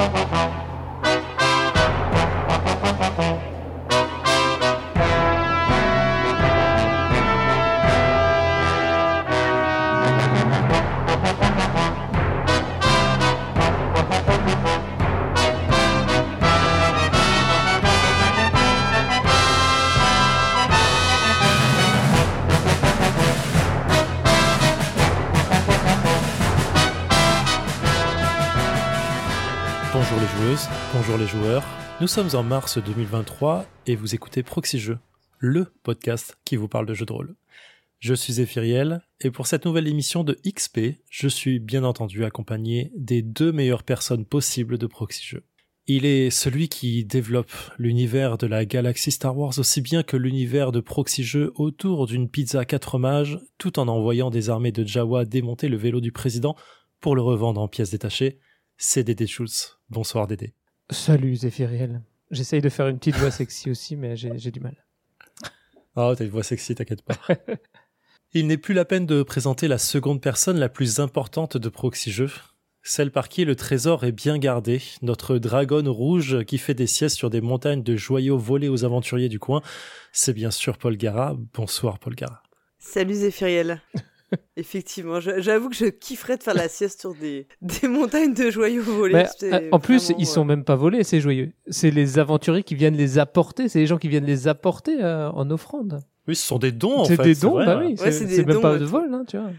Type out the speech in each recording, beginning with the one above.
Bonjour les joueurs. Nous sommes en mars 2023 et vous écoutez Proxy Jeux, le podcast qui vous parle de jeux de rôle. Je suis Zéphiriel et pour cette nouvelle émission de XP, je suis bien entendu accompagné des deux meilleures personnes possibles de Proxy Jeux. Il est celui qui développe l'univers de la galaxie Star Wars aussi bien que l'univers de Proxy Jeux autour d'une pizza 4 mages, tout en envoyant des armées de Jawa démonter le vélo du président pour le revendre en pièces détachées. C'est Dédé Schultz. Bonsoir Dédé. Salut Zéphiriel. J'essaye de faire une petite voix sexy aussi, mais j'ai du mal. Oh, t'as une voix sexy, t'inquiète pas. Il n'est plus la peine de présenter la seconde personne la plus importante de Proxy Jeux, celle par qui le trésor est bien gardé, notre dragonne rouge qui fait des siestes sur des montagnes de joyaux volés aux aventuriers du coin. C'est bien sûr Paul Gara. Bonsoir Paul Gara. Salut Zéphiriel. Effectivement, j'avoue que je kifferais de faire la sieste sur des, des montagnes de joyaux volés. C'est euh, en plus, vraiment, ils sont euh, même pas volés, ces joyeux. C'est les aventuriers qui viennent les apporter. C'est les gens qui viennent les apporter euh, en offrande. Oui, ce sont des dons en C'est fait. des dons, vrai, bah oui. Ouais, c'est c'est des c'est même dons, pas de vol, hein, tu vois.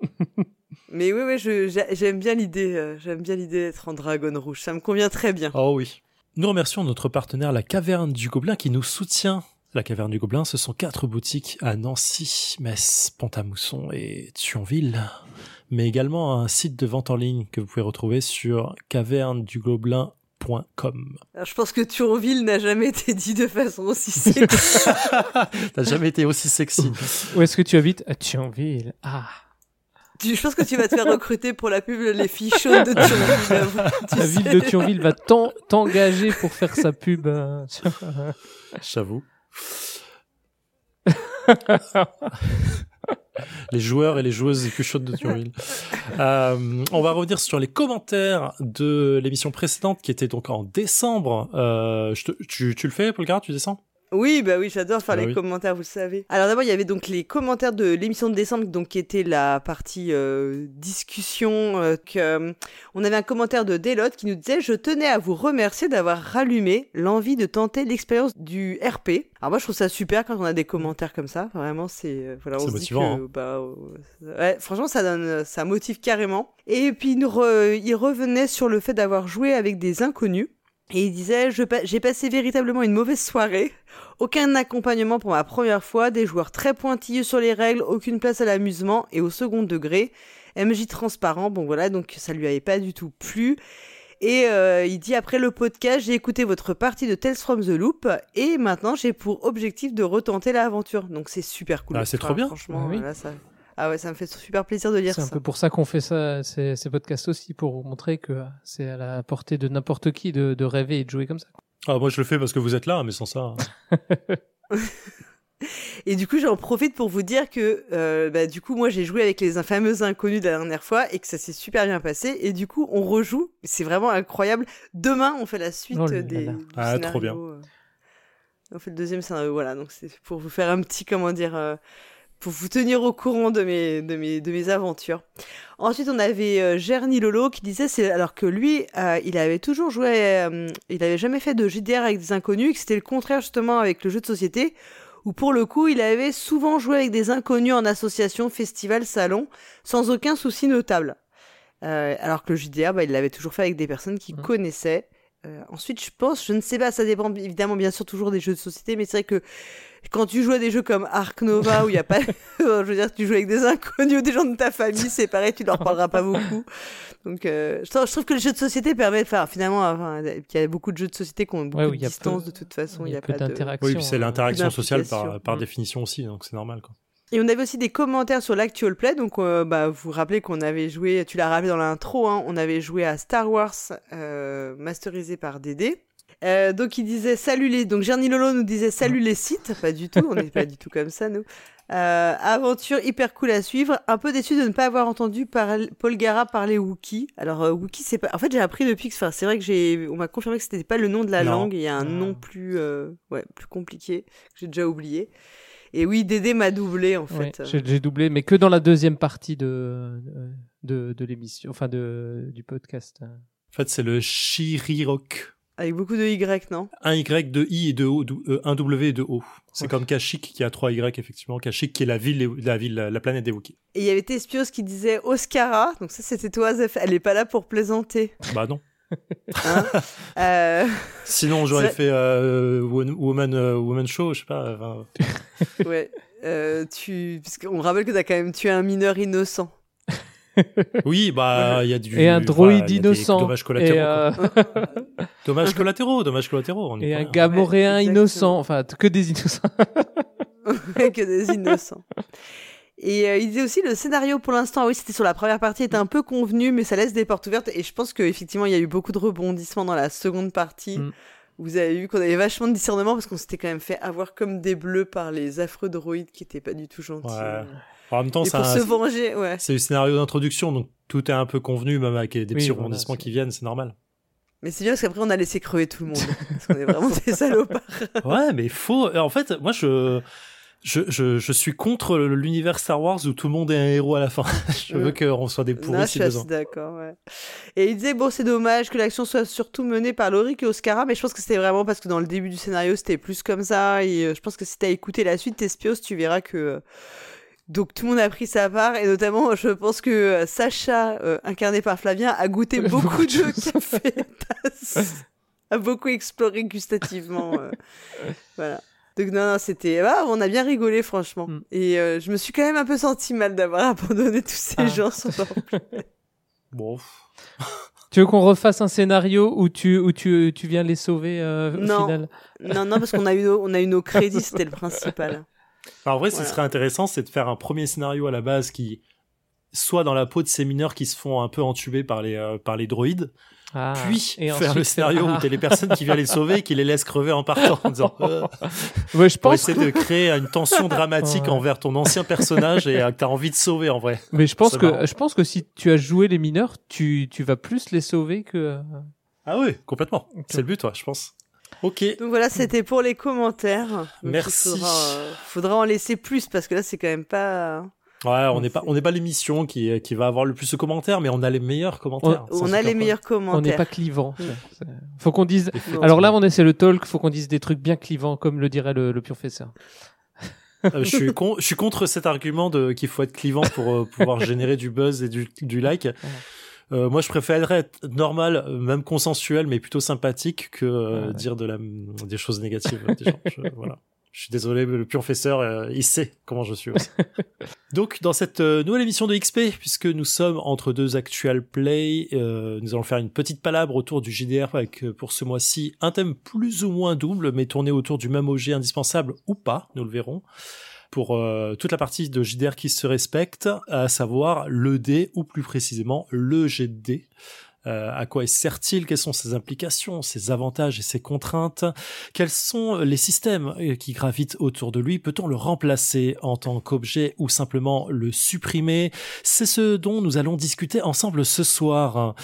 Mais oui, oui, j'aime bien l'idée. euh, J'aime bien l'idée d'être en dragonne rouge. Ça me convient très bien. Oh oui. Nous remercions notre partenaire La Caverne du Gobelin qui nous soutient. La Caverne du Gobelin, ce sont quatre boutiques à Nancy, Metz, Pont-à-Mousson et Thionville, mais également un site de vente en ligne que vous pouvez retrouver sur cavernedugobelin.com. Alors, je pense que Thionville n'a jamais été dit de façon aussi sexy. T'as jamais été aussi sexy. Où est-ce que tu habites? À Thionville. Ah. Tu- je pense que tu vas te faire recruter pour la pub Les filles chaudes de Thionville. tu La sais. ville de Thionville va t'en- t'engager pour faire sa pub. sur- J'avoue. les joueurs et les joueuses chaudes de Thionville. Euh, on va revenir sur les commentaires de l'émission précédente qui était donc en décembre. Euh, je tu, tu le fais, Paul Gara, tu descends? Oui, bah oui, j'adore faire Bah les oui. commentaires, vous le savez. Alors d'abord, il y avait donc les commentaires de l'émission de décembre, donc qui était la partie euh, discussion. euh, que, euh, on avait un commentaire de Delotte qui nous disait :« Je tenais à vous remercier d'avoir rallumé l'envie de tenter l'expérience du RP. » Alors moi, je trouve ça super quand on a des commentaires comme ça. Vraiment, c'est euh, voilà, on se motivant, dit que bah, euh, ouais, franchement, ça donne, ça motive carrément. Et puis il, re- il revenait sur le fait d'avoir joué avec des inconnus. Et il disait, j'ai passé véritablement une mauvaise soirée. Aucun accompagnement pour ma première fois, des joueurs très pointilleux sur les règles, aucune place à l'amusement et au second degré. MJ transparent, bon voilà, donc ça lui avait pas du tout plu. Et euh, il dit après le podcast, j'ai écouté votre partie de Tales from the Loop et maintenant j'ai pour objectif de retenter l'aventure. Donc c'est super cool. Ah, c'est trop bien. Franchement, Ah oui. là, ça... ah ouais, ça me fait super plaisir de lire C'est un ça. peu pour ça qu'on fait ça, ces, ces podcasts aussi, pour vous montrer que c'est à la portée de n'importe qui de, de rêver et de jouer comme ça. ah, Moi, je le fais parce que vous êtes là, mais sans ça. hein. Et du coup, j'en profite pour vous dire que, euh, bah, du coup, moi, j'ai joué avec les fameux inconnus de la dernière fois et que ça s'est super bien passé. Et du coup, on rejoue. C'est vraiment incroyable. Demain, on fait la suite Oh des. Ah, trop bien. euh. On fait le deuxième scénario. Voilà. Donc, c'est pour vous faire un petit, comment dire, euh, pour vous tenir au courant de mes, de mes, de mes aventures. Ensuite, on avait euh, Gerny Lolo qui disait, c'est alors que lui, euh, il avait toujours joué, euh, il avait jamais fait de JDR avec des inconnus, et que c'était le contraire justement avec le jeu de société, où pour le coup, il avait souvent joué avec des inconnus en association, festival, salon, sans aucun souci notable. Alors que le JDR, bah, il l'avait toujours fait avec des personnes qui Mhm. connaissaient. Euh, ensuite, je pense, je ne sais pas, ça dépend évidemment bien sûr toujours des jeux de société, mais c'est vrai que quand tu joues à des jeux comme Ark Nova où il y a pas, je veux dire, tu joues avec des inconnus ou des gens de ta famille, c'est pareil, tu leur parleras pas beaucoup. Donc, euh, je, trouve, je trouve que le jeu de société permet de faire, finalement, enfin, il y a beaucoup de jeux de société qui ont beaucoup Ouais, de a distance peu- de toute façon, il il y a, peu pas de. d'interaction. Oui, puis c'est euh, l'interaction sociale par Mm. définition aussi, donc c'est normal. Quoi. Et on avait aussi des commentaires sur l'actual play. Donc, euh, bah, vous vous rappelez qu'on avait joué, tu l'as rappelé dans l'intro, hein, on avait joué à Star Wars, euh, masterisé par Dédé. Euh, donc il disait salut les. Donc Gerny Lolo nous disait salut les sites. Pas du tout, on n'est pas du tout comme ça nous. Aventure hyper cool à suivre. Un peu déçu de ne pas avoir entendu par... Paul Gara parler Wookie. Alors Wookie, c'est pas. En fait, j'ai appris depuis que. Enfin, c'est vrai que j'ai. On m'a confirmé que c'était pas le nom de la Non. langue. Il y a un nom plus, ouais, plus compliqué que j'ai déjà oublié. Et oui, Dédé m'a doublé en fait. j'ai j'ai doublé, mais que dans la deuxième partie de, de, de l'émission, enfin de, du podcast. En fait, c'est le Shirirok. Avec beaucoup de Y, non? Un Y, deux I et deux O, euh, un W et deux O. C'est Ouais. comme Kashyyyk qui a trois Y, effectivement. Kashyyyk qui est la ville, la ville, la planète des Wookiees. Et il y avait Tespios qui disait Oscara. Donc ça, c'était toi, Zef. Elle est pas là pour plaisanter. Bah non. Hein Euh, Sinon, j'aurais fait euh, Wo- Woman, euh, Woman Show, je sais pas. enfin, ouais. Euh, tu... Parce qu'on rappelle que t'as quand même tué un mineur innocent. Oui, bah, il y a du. Et un voilà, droïde innocent. Dommages collatéraux. Et, euh, Dommages collatéraux, dommages collatéraux. on y et un rien. gamoréen Ouais, innocent. Enfin, que des innocents. que des innocents. Et euh, il disait aussi le scénario pour l'instant, ah oui, c'était sur la première partie, était un peu convenu, mais ça laisse des portes ouvertes. Et je pense qu'effectivement, il y a eu beaucoup de rebondissements dans la seconde partie. Mm. Vous avez vu qu'on avait vachement de discernement parce qu'on s'était quand même fait avoir comme des bleus par les affreux droïdes qui étaient pas du tout gentils. Ouais. En même temps, c'est se venger, ouais. c'est le scénario d'introduction, donc tout est un peu convenu, même avec des Oui, petits rebondissements qui viennent, c'est normal. Mais c'est bien parce qu'après, on a laissé crever tout le monde. parce qu'on est vraiment des salopards. Ouais, mais faut. En fait, moi, je. Je, je, je suis contre l'univers Star Wars où tout le monde est un héros à la fin. je veux Mm. qu'on soit des pourris si besoin. d'accord, ouais. Et il disait, bon, c'est dommage que l'action soit surtout menée par Loric et Oscara, mais je pense que c'était vraiment parce que dans le début du scénario, c'était plus comme ça. Et euh, je pense que si t'as écouté la suite, Tespios, tu verras que. euh, Donc tout le monde a pris sa part, et notamment, je pense que euh, Sacha, euh, incarné par Flavien, a goûté beaucoup de café, a beaucoup exploré gustativement. euh, voilà. Donc non, non, c'était... Ah, on a bien rigolé, franchement. Mm. Et euh, je me suis quand même un peu senti mal d'avoir abandonné tous ces Ah. gens sur leur Bon. tu veux qu'on refasse un scénario où tu, où tu, tu viens les sauver euh, au Non. final? Non, non, parce qu'on a eu nos, on a eu nos crédits, c'était le principal. Alors, en vrai, ce qui serait intéressant, c'est de faire un premier scénario à la base qui soit dans la peau de ces mineurs qui se font un peu entuber par les, euh, par les droïdes, Ah, puis et faire ensuite le scénario Ah. où t'es les personnes qui viennent les sauver et qui les laissent crever en partant en disant euh, Ouais, je pour pense essayer de créer une tension dramatique Ouais. envers ton ancien personnage et euh, que t'as envie de sauver en vrai. Mais je pense que marrant. je pense que si tu as joué les mineurs, tu, tu vas plus les sauver que. Ah oui, complètement. C'est le but, toi, je pense. Ok. Donc voilà, c'était pour les commentaires. Donc, il Merci. Faudra, euh, faudra en laisser plus, parce que là, c'est quand même pas... Ouais, on n'est pas, on n'est pas l'émission qui, qui va avoir le plus de commentaires, mais on a les meilleurs commentaires. On a les meilleurs On n'est commentaires. pas clivant. Mm. Faut qu'on dise. Non. Alors là, on c'est le talk. Faut qu'on dise des trucs bien clivants, comme le dirait le, le professeur. Euh, je suis con- je suis contre cet argument de qu'il faut être clivant pour euh, pouvoir générer du buzz et du, du like. Euh, moi, je préférerais être normal, même consensuel, mais plutôt sympathique que euh, Ah ouais. dire de la, des choses négatives des gens. Je, voilà. Je suis désolé, mais le professeur, euh, il sait comment je suis aussi. Donc, dans cette euh, nouvelle émission de XP, puisque nous sommes entre deux actual play, euh, nous allons faire une petite palabre autour du JDR avec, euh, pour ce mois-ci, un thème plus ou moins double, mais tourné autour du même objet indispensable ou pas, nous le verrons pour euh, toute la partie de JDR qui se respecte, à savoir le dé, ou plus précisément le dé. Euh, à quoi sert-il? Quelles sont ses implications, ses avantages et ses contraintes? Quels sont les systèmes euh, qui gravitent autour de lui? Peut-on le remplacer en tant qu'objet ou simplement le supprimer? C'est ce dont nous allons discuter ensemble ce soir.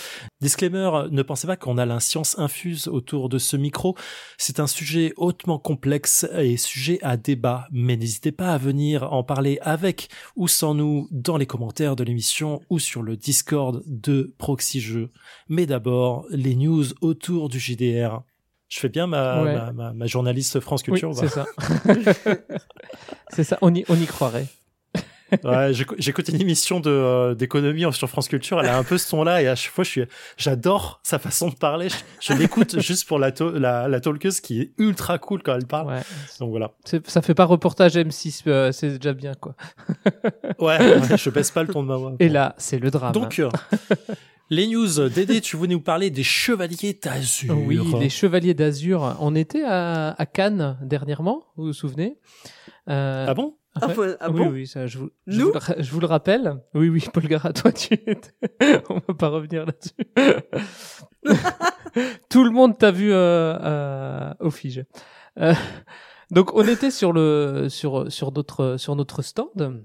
Disclaimer, ne pensez pas qu'on a l'inscience infuse autour de ce micro. C'est un sujet hautement complexe et sujet à débat, mais n'hésitez pas à venir en parler avec ou sans nous dans les commentaires de l'émission ou sur le Discord de Proxy Jeux. Mais d'abord, les news autour du JDR. Je fais bien ma, Ouais. ma, ma- ma journaliste France Culture ou c'est ça. c'est ça. On y, on y croirait. Ouais, j'écou- j'écoute une émission de euh, d'économie sur France Culture. Elle a un peu ce ton-là et à chaque fois, je suis, j'adore sa façon de parler. Je, je l'écoute juste pour la, to- la la talkeuse qui est ultra cool quand elle parle. Ouais. Donc voilà. Ça fait pas reportage M6. euh, c'est déjà bien quoi. Ouais, ouais, je baisse pas le ton de ma voix. Et là, c'est le drame. Donc, euh, les news. Dédé, tu voulais nous parler des Chevaliers d'Azur. Oui, les Chevaliers d'Azur. On était à, à Cannes dernièrement, vous vous souvenez? Euh, Ah bon? Ah, ouais. faut- ah oui, bon? oui, ça, je, vous, je, vous le, ra- je vous le rappelle. Oui, oui, Paul Gara, toi, tu... on va pas revenir là-dessus. Tout le monde t'a vu euh, euh, au Fige. Euh, donc on était sur le sur sur notre sur notre stand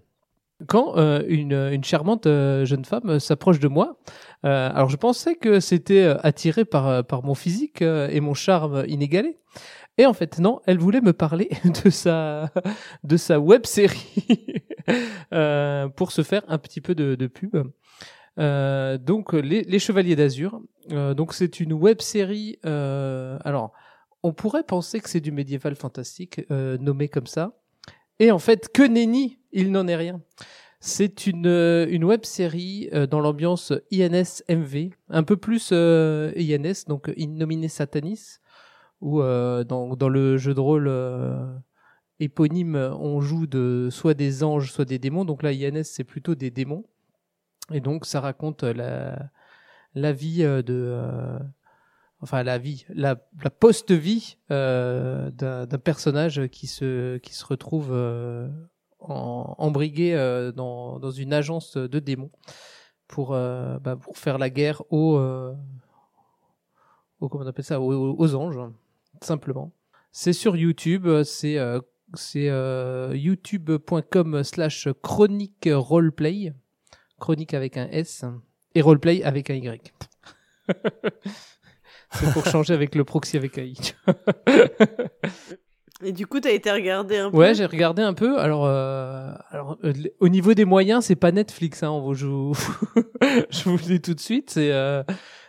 quand euh, une, une charmante euh, jeune femme s'approche de moi. Euh, alors je pensais que c'était euh, attiré par euh, par mon physique euh, et mon charme inégalé. Et en fait non, elle voulait me parler de sa de sa web série euh, pour se faire un petit peu de, de pub. Euh, donc les, les Chevaliers d'Azur. Euh, donc c'est une web série. Euh, alors on pourrait penser que c'est du médiéval fantastique euh, nommé comme ça. Et en fait, que nenni, il n'en est rien. C'est une, euh, une web série euh, dans l'ambiance INS MV, un peu plus euh, INS, donc In Nomine Satanis, où euh, dans, dans le jeu de rôle éponyme, on joue de soit des anges, soit des démons. Donc là, INS, c'est plutôt des démons. Et donc, ça raconte la, la vie de. enfin, la vie, la, post-vie d'un personnage qui se, qui se retrouve en, embrigué euh, dans, dans une agence de démons pour, euh, bah, pour faire la guerre aux, euh, aux, comment on appelle ça, aux, aux anges, simplement. C'est sur YouTube, c'est c'est euh, youtube.com slash chronique roleplay, chronique avec un S, et roleplay avec un Y. c'est pour changer avec le proxy avec un I. Et du coup, t'as été regarder un peu. Ouais, j'ai regardé un peu. Alors, euh, alors euh, au niveau des moyens, c'est pas Netflix. Hein, on je, vous, je vous le dis tout de suite. C'est euh,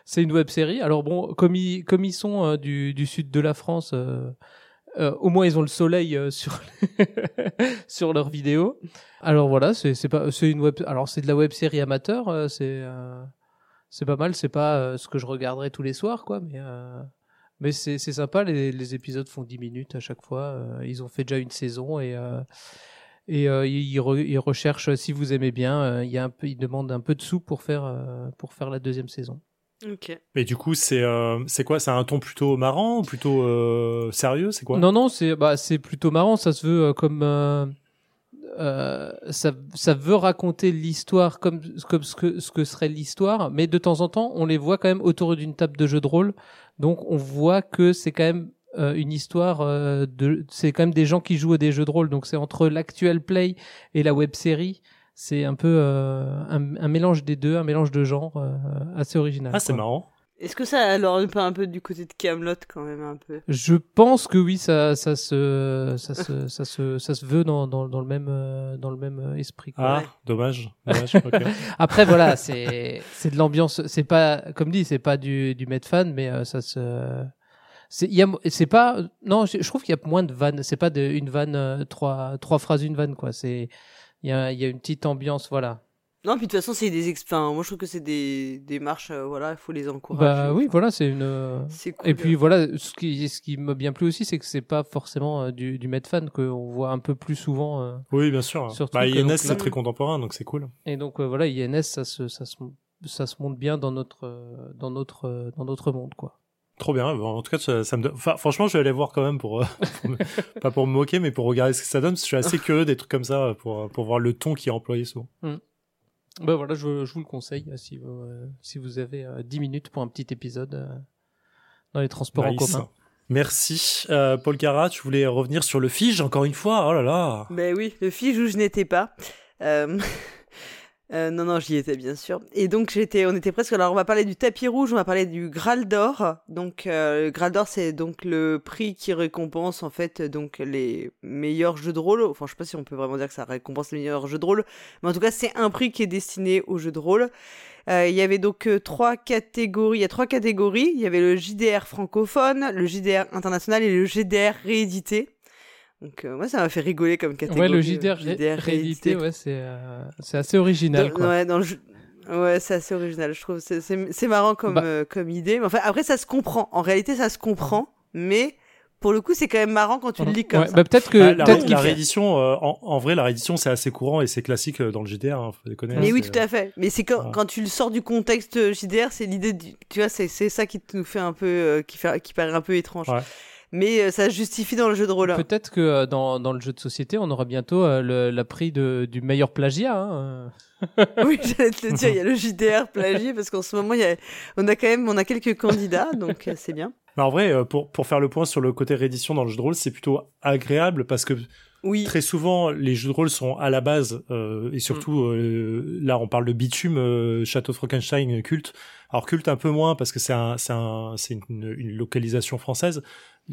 c'est une web série. Alors bon, comme ils comme ils sont euh, du du sud de la France, euh, au moins ils ont le soleil sur sur leurs vidéos. Alors voilà, c'est c'est pas c'est une web. Alors c'est de la web série amateur. c'est c'est pas mal. C'est pas ce que je regarderai tous les soirs, quoi. Mais mais c'est c'est sympa, les, les épisodes font 10 minutes à chaque fois. euh, ils ont fait déjà une saison et euh, et euh, ils, ils re- ils recherchent si vous aimez bien. euh, Il y a un peu, ils demandent un peu de sous pour faire euh, pour faire la deuxième saison. Ok. Mais du coup, c'est euh, c'est quoi? C'est un ton plutôt marrant plutôt euh, sérieux? C'est quoi? Non non, c'est bah c'est plutôt marrant. Ça se veut euh, comme euh, ça ça veut raconter l'histoire comme comme ce que ce que serait l'histoire, mais de temps en temps on les voit quand même autour d'une table de jeu de rôle. Donc on voit que c'est quand même euh, une histoire euh, de c'est quand même des gens qui jouent à des jeux de rôle donc c'est entre l'actuel play et la web série c'est un peu euh, un, un mélange des deux un mélange de genres euh, assez original Ah, c'est marrant. Est-ce que ça alors pas un peu du côté de Camelot quand même un peu? Je pense que oui ça ça se ça se ça se ça se veut dans dans, dans le même euh, dans le même euh, esprit quoi. Ah, dommage. dommage. ok. Après voilà, c'est c'est de l'ambiance, c'est pas comme dit, c'est pas du du Medfan mais euh, ça se c'est il y a c'est pas non, je, je trouve qu'il y a moins de vannes, c'est pas de, une vanne trois trois phrases une vanne quoi, c'est il y a il y a une petite ambiance voilà. Non, puis de toute façon, c'est des exp... enfin, moi je trouve que c'est des démarches euh, voilà, il faut les encourager. Bah oui, Enfin, voilà, c'est une euh, C'est cool. et puis voilà, ce qui ce qui m'a bien plu aussi, c'est que c'est pas forcément euh, du du Medfan qu'on voit un peu plus souvent euh, Oui, bien sûr. Surtout Bah, INS, c'est très contemporain, donc c'est cool. et donc euh, voilà, INS ça se ça se ça se monte bien dans notre euh, dans notre euh, dans notre monde quoi. Trop bien. Bon, en tout cas, ça, ça me donne- enfin, franchement, je vais aller voir quand même pour, euh, pour me- pas pour me moquer, mais pour regarder ce que ça donne. parce que Je suis assez curieux des trucs comme ça pour, pour voir le ton qui est employé souvent. Ben voilà, je, je vous le conseille euh, si vous, euh, si vous avez euh, 10 minutes pour un petit épisode euh, dans les transports en commun. Merci. Euh, Paul Cara, tu voulais revenir sur le Fige encore une fois? Oh là là. Ben oui, le fige où je n'étais pas. Euh, euh, non, non, j'y étais bien sûr. Et donc j'étais, on était presque. Alors on va parler du tapis rouge, on va parler du Graal d'or. Donc euh, le Graal d'or, c'est donc le prix qui récompense en fait donc les meilleurs jeux de rôle. Enfin, je sais pas si on peut vraiment dire que ça récompense les meilleurs jeux de rôle, mais en tout cas c'est un prix qui est destiné aux jeux de rôle. Euh, il y avait donc euh, trois catégories. Il y a trois catégories. Il y avait le JDR francophone, le JDR international et le JDR réédité. Donc euh, moi ça m'a fait rigoler comme catégorie. Ouais, le euh, JDR, ré- réédité, ouais, c'est euh, c'est assez original. Dans- Quoi. ouais, dans le jeu- ouais, c'est assez original, je trouve. C'est- C'est c'est marrant comme, Bah. euh, comme idée. Mais enfin, après, ça se comprend. En réalité, ça se comprend. Mais pour le coup, c'est quand même marrant quand tu le lis comme Ouais, ça. bah, peut-être que Ah, la, peut-être la réédition, euh, en, en vrai, la réédition, c'est assez courant et c'est classique euh, dans le GDR. Hein, faut déconner, mais oui, tout à fait. Mais c'est quand, Ouais. quand tu le sors du contexte JDR, c'est l'idée du... Tu vois, c'est c'est ça qui nous fait un peu... euh, qui, fait, qui paraît un peu étrange. Ouais. Mais euh, ça se justifie dans le jeu de rôle. Peut-être que euh, dans, dans le jeu de société, on aura bientôt euh, le, la prix de, du meilleur plagiat. Hein. oui, j'allais te le dire, il y a le JDR plagié parce qu'en ce moment, il y a, on a quand même on a quelques candidats, donc c'est bien. Mais en vrai, pour, pour faire le point sur le côté réédition dans le jeu de rôle, c'est plutôt agréable parce que oui. Très souvent, les jeux de rôle sont à la base, euh, et surtout euh, là, on parle de Bitume, euh, Château Frankenstein, culte. Alors culte un peu moins parce que c'est un, c'est un, c'est une, une, localisation française,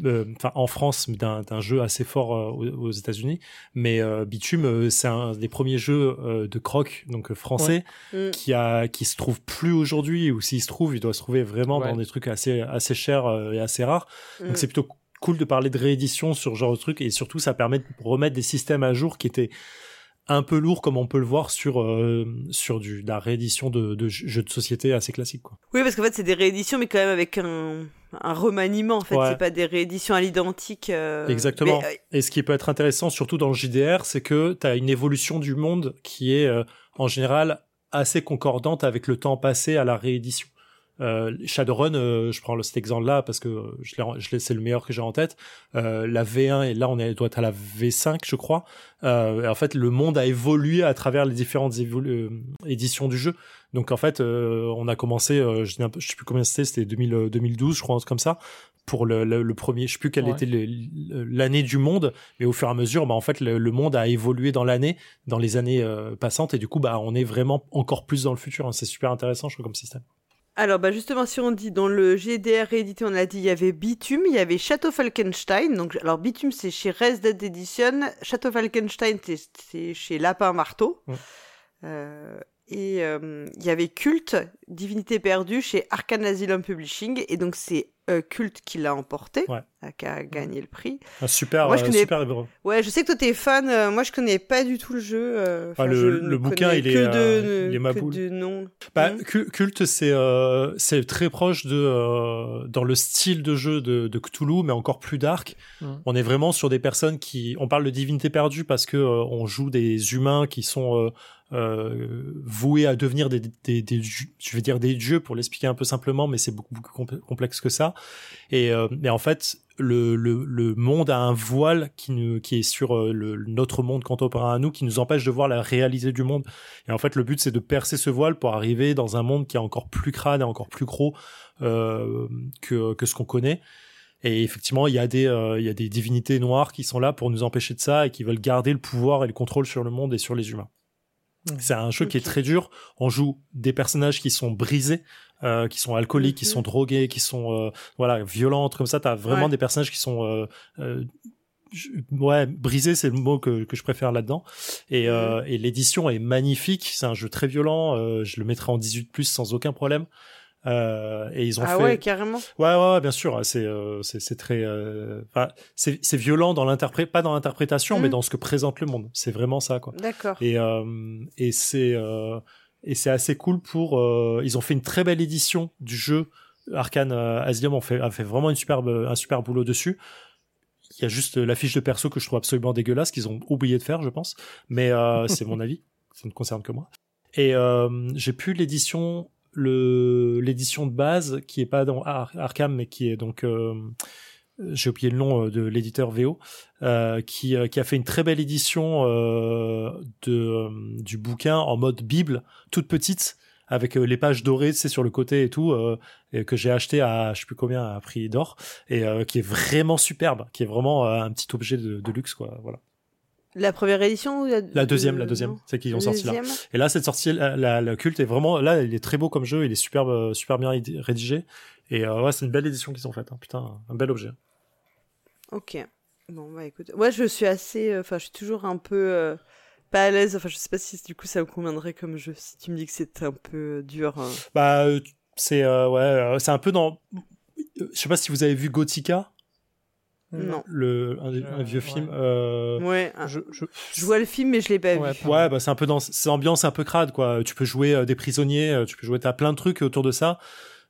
euh, enfin en France, d'un, d'un jeu assez fort euh, aux, aux États-Unis. Mais Bitume, c'est un des premiers jeux de croc, donc français, ouais. Mm. qui a, qui se trouve plus aujourd'hui, ou s'il se trouve, il doit se trouver vraiment Ouais. dans des trucs assez, assez chers et assez rares. Mm. Donc c'est plutôt cool de parler de réédition sur ce genre de truc et surtout ça permet de remettre des systèmes à jour qui étaient un peu lourds comme on peut le voir sur euh, sur du la réédition de, de jeux de société assez classiques quoi. Oui, parce qu'en fait, c'est des rééditions, mais quand même avec un, un remaniement. En fait, Ouais. c'est pas des rééditions à l'identique. euh, Exactement. mais, euh, Et ce qui peut être intéressant surtout dans le JDR, c'est que tu as une évolution du monde qui est euh, en général assez concordante avec le temps passé à la réédition. Euh, Shadowrun, euh, je prends le- cet exemple-là parce que je je c'est le meilleur que j'ai en tête. Euh, la V1 et là on est, doit être à la V5, je crois. Euh, en fait, le monde a évolué à travers les différentes euh, éditions du jeu. Donc en fait, euh, on a commencé, euh, je, dis un peu- je sais plus combien c'était, c'était 2000, euh, 2012, je crois, comme ça, pour le, le, le premier. Je sais plus quelle Ouais. était l'année du monde, mais au fur et à mesure, bah en fait, le, le monde a évolué dans l'année, dans les années euh, passantes, et du coup, bah on est vraiment encore plus dans le futur. hein. C'est super intéressant, je trouve, comme système. Alors, bah justement, si on dit dans le GDR réédité, on a dit il y avait Bitume, il y avait Château Falkenstein. Donc, alors Bitume, c'est chez Res Dead Edition. Château Falkenstein, c'est- c'est chez Lapin Marteau. Ouais. Euh, et euh, il y avait Culte, Divinité perdue, chez Arcane Asylum Publishing. Et donc, c'est euh, Culte qui l'a emporté, Ouais. euh, qui a gagné le prix. Un super, Moi, je euh, connais- super. Ouais, je sais que toi t'es fan. euh, moi, je connais pas du tout le jeu. euh, enfin, Ah, le- je le ne bouquin, il est, euh, de, il est que de nom. Bah, Mm. cu- culte, c'est euh, c'est très proche de euh, dans le style de jeu de, de Cthulhu, mais encore plus dark. Mm. On est vraiment sur des personnes qui, on parle de divinité perdue parce que euh, on joue des humains qui sont euh, voués à devenir des, des, des, je vais dire des dieux pour l'expliquer un peu simplement, mais c'est beaucoup, compl- complexe que ça. Et euh, mais en fait, le, le, le monde a un voile qui, nous, qui est sur euh, le, notre monde contemporain à nous, qui nous empêche de voir la réalité du monde. Et en fait, le but, c'est de percer ce voile pour arriver dans un monde qui est encore plus crade et encore plus gros euh, que, que ce qu'on connaît. Et effectivement, il y a des, euh, il y a des divinités noires qui sont là pour nous empêcher de ça et qui veulent garder le pouvoir et le contrôle sur le monde et sur les humains. Mhm. C'est un jeu qui est très dur. On joue des personnages qui sont brisés, euh, qui sont alcooliques, qui Mhm. sont drogués, qui sont euh, voilà violents, comme ça. T'as vraiment Ouais. des personnages qui sont euh, euh, ouais brisés, c'est le mot que, que je préfère là-dedans. Et, euh, et l'édition est magnifique. C'est un jeu très violent. Euh, je le mettrai en 18 plus sans aucun problème. Euh, et ils ont Ah fait ouais, carrément. Ouais, ouais, ouais, bien sûr. C'est, euh, c'est, c'est très, euh, enfin, c'est, c'est violent dans l'interpré, pas dans l'interprétation, Mm. mais dans ce que présente le monde. C'est vraiment ça, quoi. D'accord. Et, euh, et c'est, et c'est assez cool pour. ils ont fait une très belle édition du jeu. Arkane Asylum ont fait, a fait vraiment une superbe, un super boulot dessus. Il y a juste la fiche de perso que je trouve absolument dégueulasse qu'ils ont oublié de faire, je pense. Mais euh, c'est mon avis. Ça ne concerne que moi. Et euh, j'ai plus l'édition le l'édition de base qui est pas dans Ar- Arkham mais qui est donc euh, j'ai oublié le nom euh, de l'éditeur VO euh, qui euh, qui a fait une très belle édition euh, de du bouquin en mode bible toute petite avec les pages dorées sais sur le côté et tout et que j'ai acheté à je sais plus combien à prix d'or et qui est vraiment superbe qui est vraiment un petit objet de, de luxe quoi voilà La première édition ou la, la deuxième la deuxième c'est qu'ils ont sorti là et là, cette sortie, la, la, culte est vraiment, là, il est très beau comme jeu, il est superbe, euh, super bien rédigé. Et euh, ouais, c'est une belle édition qu'ils ont faite. hein. Putain, un bel objet. Ok. Bon, bah écoute. Moi, je suis assez. euh, Enfin, je suis toujours un peu. euh, pas à l'aise. Enfin, je sais pas si du coup ça me conviendrait comme jeu. Si tu me dis que c'est un peu dur. hein. Bah, c'est ouais, c'est un peu dans. Je sais pas si vous avez vu Gothica, Non. le un, un vieux ouais. film. Euh, Ouais. Je, je... Je vois le film, mais je l'ai pas Ouais, vu. Ouais, bah c'est un peu dans cette ambiance un peu crade quoi. Tu peux jouer euh, des prisonniers, euh, tu peux jouer t'as plein de trucs autour de ça.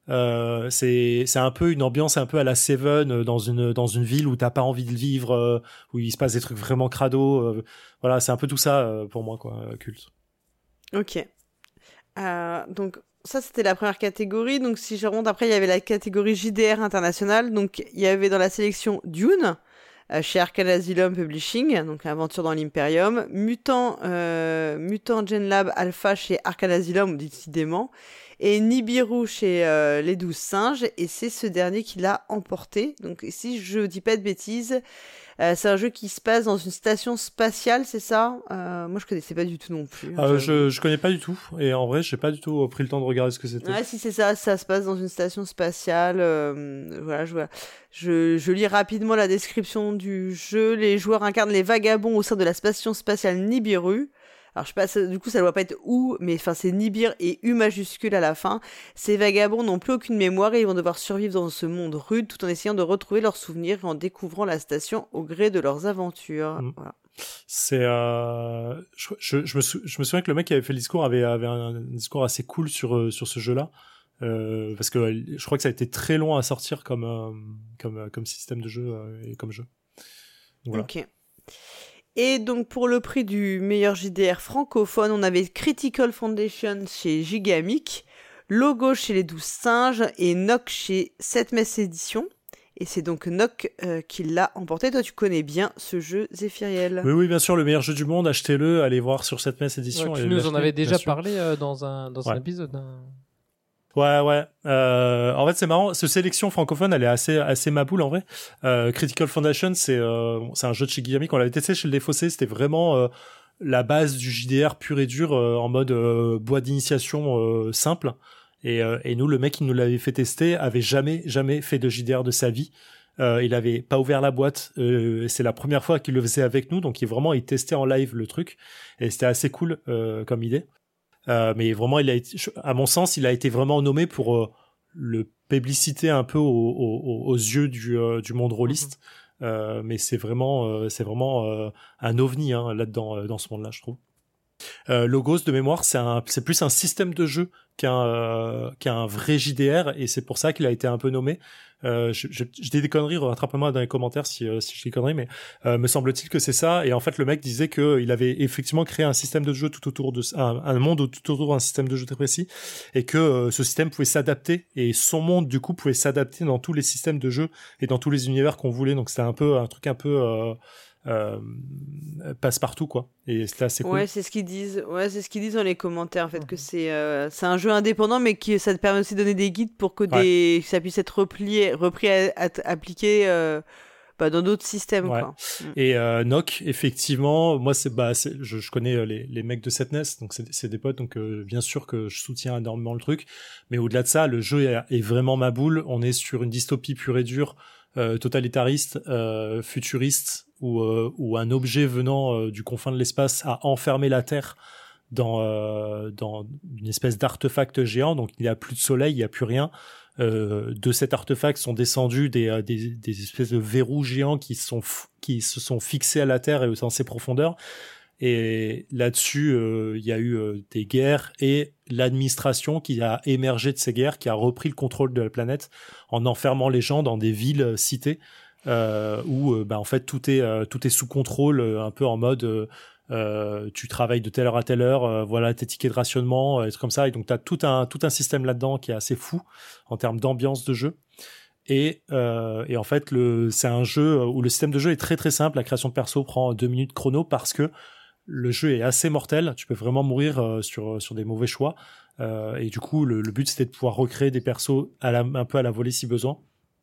Euh, c'est c'est un peu une ambiance un peu à la Seven euh, dans une dans une ville où t'as pas envie de vivre, euh, où il se passe des trucs vraiment crado. euh, voilà, c'est un peu tout ça euh, pour moi quoi, euh, culte. Ok. Euh, donc, ça c'était la première catégorie. Donc si je remonte après, il y avait la catégorie JDR international. Donc il y avait dans la sélection Dune euh, chez Arcane Asylum Publishing, donc Aventure dans l'Imperium, Mutant, euh, Mutant Gen Lab Alpha chez Arcane Asylum, décidément, et Nibiru chez euh, Les Douze Singes, et c'est ce dernier qui l'a emporté. Donc si je dis pas de bêtises, euh, c'est un jeu qui se passe dans une station spatiale, c'est ça? Euh, Moi, je connaissais pas du tout non plus. Hein, euh, je, je connais pas du tout. Et en vrai, j'ai pas du tout pris le temps de regarder ce que c'était. Ouais, si c'est ça, ça se passe dans une station spatiale. Euh, voilà, je vois. Je, je, lis rapidement la description du jeu. Les joueurs incarnent les vagabonds au sein de la station spatiale Nibiru. Alors je sais pas, du coup ça doit pas être ou, mais enfin c'est Nibir et U majuscule à la fin. Ces vagabonds n'ont plus aucune mémoire et ils vont devoir survivre dans ce monde rude tout en essayant de retrouver leurs souvenirs et en découvrant la station au gré de leurs aventures. Mm. Voilà. C'est, euh, je, je, je, me je, me souviens que le mec qui avait fait le discours avait, avait un, discours assez cool sur euh, sur ce jeu-là. Euh, parce que je crois que ça a été très long à sortir comme euh, comme comme système de jeu et comme jeu. Voilà. Ok. Et donc pour le prix du meilleur JDR francophone, on avait Critical Foundation chez Gigamic, Logo chez les 12 singes et Nock chez 7 Mess Édition. Et c'est donc Nock euh, qui l'a emporté. Toi, tu connais bien ce jeu Zephyriel. Oui, oui, bien sûr, le meilleur jeu du monde. Achetez-le, allez voir sur 7 Mess Édition. tu nous en avais déjà parlé euh, dans un, dans un épisode. Hein. Ouais, ouais. Euh, en fait, c'est marrant. Ce sélection francophone, elle est assez, assez maboule en vrai. Euh, Critical Foundation, c'est, euh, c'est un jeu de chez Guillaume. On l'avait testé chez le Défaussé. C'était vraiment euh, la base du JDR pur et dur euh, en mode bois d'initiation simple. Et, et nous, le mec qui nous l'avait fait tester avait jamais, jamais fait de JDR de sa vie. il avait pas ouvert la boîte. c'est la première fois qu'il le faisait avec nous, donc il vraiment il testait en live le truc. Et c'était assez cool comme idée. Euh, mais vraiment, il a été, à mon sens, il a été vraiment nommé pour euh, le publicité un peu aux, yeux du, euh, du monde rôliste. Mhm. mais c'est vraiment, c'est vraiment un ovni hein, là-dedans, dans ce monde-là, je trouve. Logos de mémoire, c'est un, c'est plus un système de jeu qu'un, qu'un vrai JDR, et c'est pour ça qu'il a été un peu nommé. Euh, je, je, je, dis des conneries, rattrape-moi dans les commentaires si, euh, si je dis conneries, mais euh, me semble-t-il que c'est ça. Et en fait, le mec disait qu'il avait effectivement créé un système de jeu tout autour de un, un monde tout autour d'un système de jeu très précis, et que euh, ce système pouvait s'adapter et son monde du coup pouvait s'adapter dans tous les systèmes de jeu et dans tous les univers qu'on voulait. Donc c'était un peu un truc un peu euh, euh, passe partout quoi et c'est assez cool. Ouais, c'est ce qu'ils disent. Ouais, c'est ce qu'ils disent dans les commentaires en fait que c'est euh, c'est un jeu indépendant mais qui ça te permet aussi de donner des guides pour que des ça puisse être replié repris à, appliqué euh, bah, dans d'autres systèmes quoi. Mm. Et euh, Nock effectivement, moi c'est bah je, je, connais euh, les, les mecs de Setness donc c'est des potes donc euh, bien sûr que je soutiens énormément le truc mais au-delà de ça, le jeu est, est, vraiment ma boule, on est sur une dystopie pure et dure totalitariste, futuriste où, euh, un objet venant euh, du confin de l'espace a enfermé la Terre dans, euh, dans une espèce d'artefact géant. Donc il n'y a plus de soleil, il n'y a plus rien. Euh, de cet artefact sont descendus des, des, des, espèces de verrous géants qui, sont qui se sont fixés à la Terre et dans ses profondeurs. Et là-dessus, il y a eu des guerres et l'administration qui a émergé de ces guerres, qui a repris le contrôle de la planète en enfermant les gens dans des villes cités euh, où euh, bah, en fait tout est euh, tout est sous contrôle, un peu en mode euh, tu travailles de telle heure à telle heure, voilà tes tickets de rationnement, et comme ça. Et donc tu as tout un tout un système là-dedans qui est assez fou en termes d'ambiance de jeu. Et, euh, et en fait, le c'est un jeu où le système de jeu est très très simple. La création de perso prend deux minutes chrono parce que le jeu est assez mortel. Tu peux vraiment mourir sur sur des mauvais choix. Euh, et du coup, le, le but c'était de pouvoir recréer des persos à la, un peu à la volée si besoin.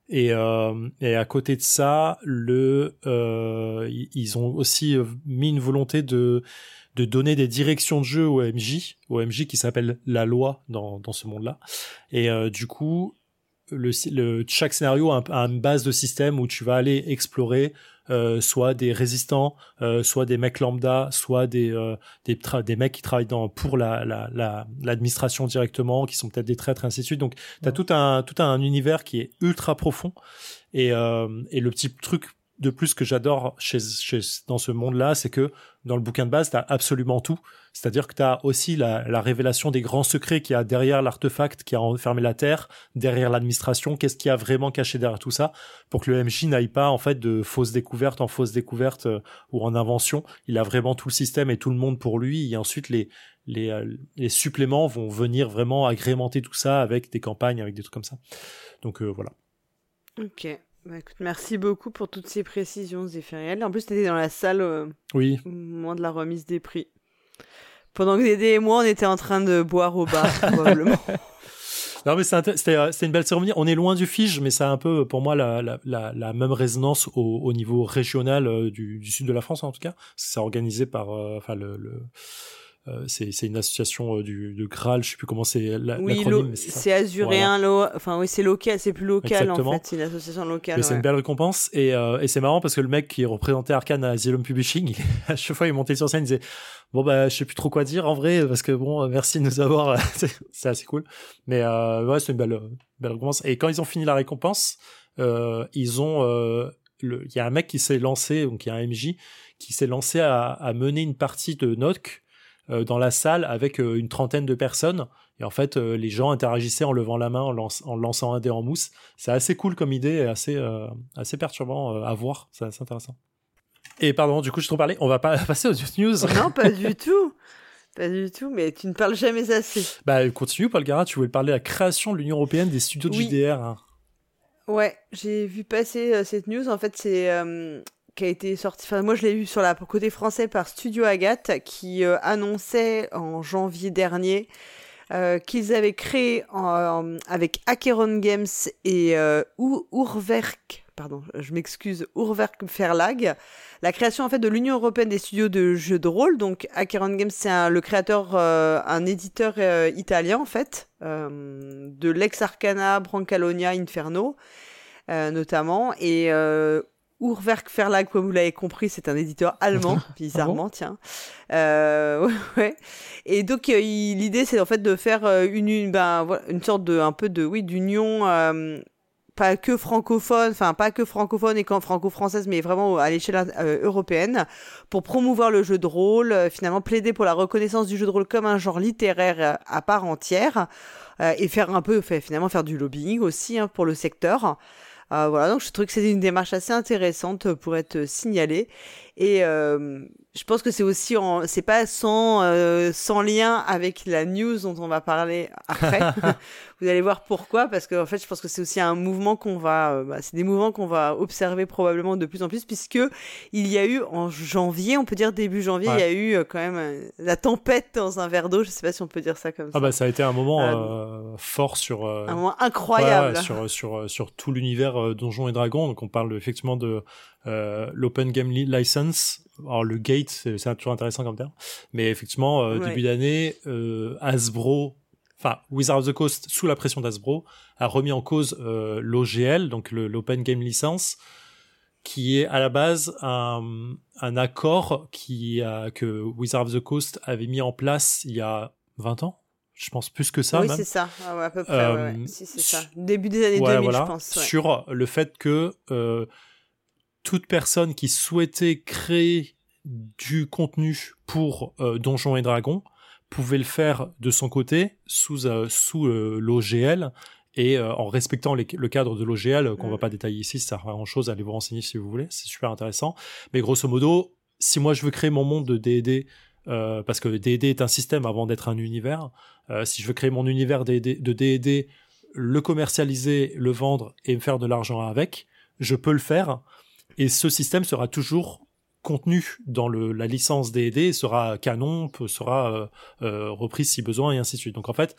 Et, euh, et à côté de ça, le, euh, ils ont aussi euh, mis une volonté de, de donner des directions de jeu au MJ, au MJ qui s'appelle la loi dans, dans ce monde-là. Et euh, du coup, le, le, chaque scénario a, a, une base de système où tu vas aller explorer euh, soit des résistants, euh, soit des mecs lambda, soit des euh, des, des mecs qui travaillent dans pour la l'administration la, directement, qui sont peut-être des traîtres, ainsi de suite. Donc, tu as tout un tout un univers qui est ultra profond. Et, et le petit truc de plus que j'adore chez, chez, dans ce monde-là, c'est que dans le bouquin de base, tu as absolument tout. C'est-à-dire que tu as aussi la, la, révélation des grands secrets qu'il y a derrière l'artefact qui a enfermé la Terre, derrière l'administration, qu'est-ce qu'il y a vraiment caché derrière tout ça, pour que le MJ n'aille pas en fait de fausses découvertes en fausses découvertes euh, ou en invention. Il a vraiment tout le système et tout le monde pour lui. Et ensuite, les, les, les suppléments vont venir vraiment agrémenter tout ça avec des campagnes, avec des trucs comme ça. Donc voilà. Ok. Bah, écoute, merci beaucoup pour toutes ces précisions, Zéphiriel. En plus, tu étais dans la salle oui. au moment de la remise des prix. Pendant que Dédé et moi, on était en train de boire au bar, probablement. Non, mais c'était une belle cérémonie. On est loin du Fige, mais ça a un peu, pour moi, la, la, la, même résonance au, au niveau régional euh, du, du, sud de la France, en tout cas. C'est organisé par, euh, enfin, le, le euh, c'est une association euh, du, de Graal, je sais plus comment c'est. Oui, c'est azuréen, enfin oui, c'est local, c'est plus local en fait, c'est une association locale. Mais c'est une belle récompense et, euh, et c'est marrant parce que le mec qui représentait Arkane à Asylum Publishing, à chaque fois il montait sur scène, il disait bon bah je sais plus trop quoi dire en vrai parce que bon merci de nous avoir, c'est assez cool. Mais ouais, c'est une belle belle récompense. Et quand ils ont fini la récompense, ils ont il y a un mec qui s'est lancé, donc il y a un MJ qui s'est lancé à, à mener une partie de euh, dans la salle avec euh, une trentaine de personnes. Et en fait, euh, les gens interagissaient en levant la main, en, lançant un dé en mousse. C'est assez cool comme idée et assez, assez perturbant à voir. C'est assez intéressant. Et pardon, du coup, je trop parlé. On va pas passer aux news. Non, pas du tout. Pas du tout, mais tu ne parles jamais assez. Bah, continue, Paul Gara. Tu voulais parler de la création de l'Union Européenne des studios de JDR. Hein. Ouais, j'ai vu passer cette news. En fait, c'est qui a été sorti. Enfin, moi, je l'ai eu sur la côté français par Studio Agathe, qui euh, annonçait en janvier dernier euh, qu'ils avaient créé avec Acheron Games et euh, Urwerk, pardon, je m'excuse, Urwerk Verlag, la création en fait de l'Union européenne des studios de jeux de rôle. Donc Acheron Games, c'est le créateur, un éditeur italien en fait, de l'ex Arcana, Brancalonia, Inferno. notamment et Urwerk Verlag, comme vous l'avez compris, c'est un éditeur allemand, bizarrement, tiens. Euh, ouais. Et donc euh, l'idée, c'est en fait de faire euh, une, une, ben, voilà, une sorte de, un peu de, oui, d'union. Euh, pas que francophone, enfin pas que francophone et franco-française, mais vraiment à l'échelle euh, européenne, pour promouvoir le jeu de rôle, finalement plaider pour la reconnaissance du jeu de rôle comme un genre littéraire à part entière, et faire un peu, finalement faire du lobbying aussi hein, pour le secteur. Euh, voilà, donc je trouve que c'est une démarche assez intéressante pour être signalée. Et euh, je pense que c'est aussi, en, c'est pas sans, euh, sans lien avec la news dont on va parler après. Vous allez voir pourquoi, parce que en fait, je pense que c'est aussi un mouvement qu'on va, euh, bah, c'est des mouvements qu'on va observer probablement de plus en plus, puisque il y a eu en janvier, on peut dire début janvier, il y a eu euh, quand même la tempête dans un verre d'eau. Je sais pas si on peut dire ça comme ça. Ah bah ça a été un moment fort sur. un moment incroyable. sur sur sur tout l'univers Donjons et Dragons. Donc on parle effectivement de l'Open Game License alors le gate, c'est toujours intéressant comme terme, mais effectivement, euh, début d'année, euh, Hasbro, enfin Wizard of the Coast, sous la pression d'Hasbro, a remis en cause euh, l'OGL, donc l'Open Game License, qui est à la base un, un accord qui a, que Wizard of the Coast avait mis en place il y a 20 ans, je pense plus que ça. Oui, c'est ça, ah ouais, à peu près. Euh, ouais, Si, c'est ça. Début des années 2000, je pense. Sur le fait que euh, toute personne qui souhaitait créer du contenu pour euh, Donjons et Dragons pouvait le faire de son côté sous euh, sous euh, l'OGL et en respectant le cadre de l'OGL qu'on va mm. pas détailler ici, ça sert à grand chose, allez vous renseigner si vous voulez, c'est super intéressant. Mais grosso modo, si moi je veux créer mon monde de D&D parce que D&D est un système avant d'être un univers, si je veux créer mon univers de D&D, le commercialiser, le vendre et me faire de l'argent avec, je peux le faire et ce système sera toujours contenu dans le, la licence D&D, sera canon, sera euh, euh, reprise si besoin et ainsi de suite. Donc en fait,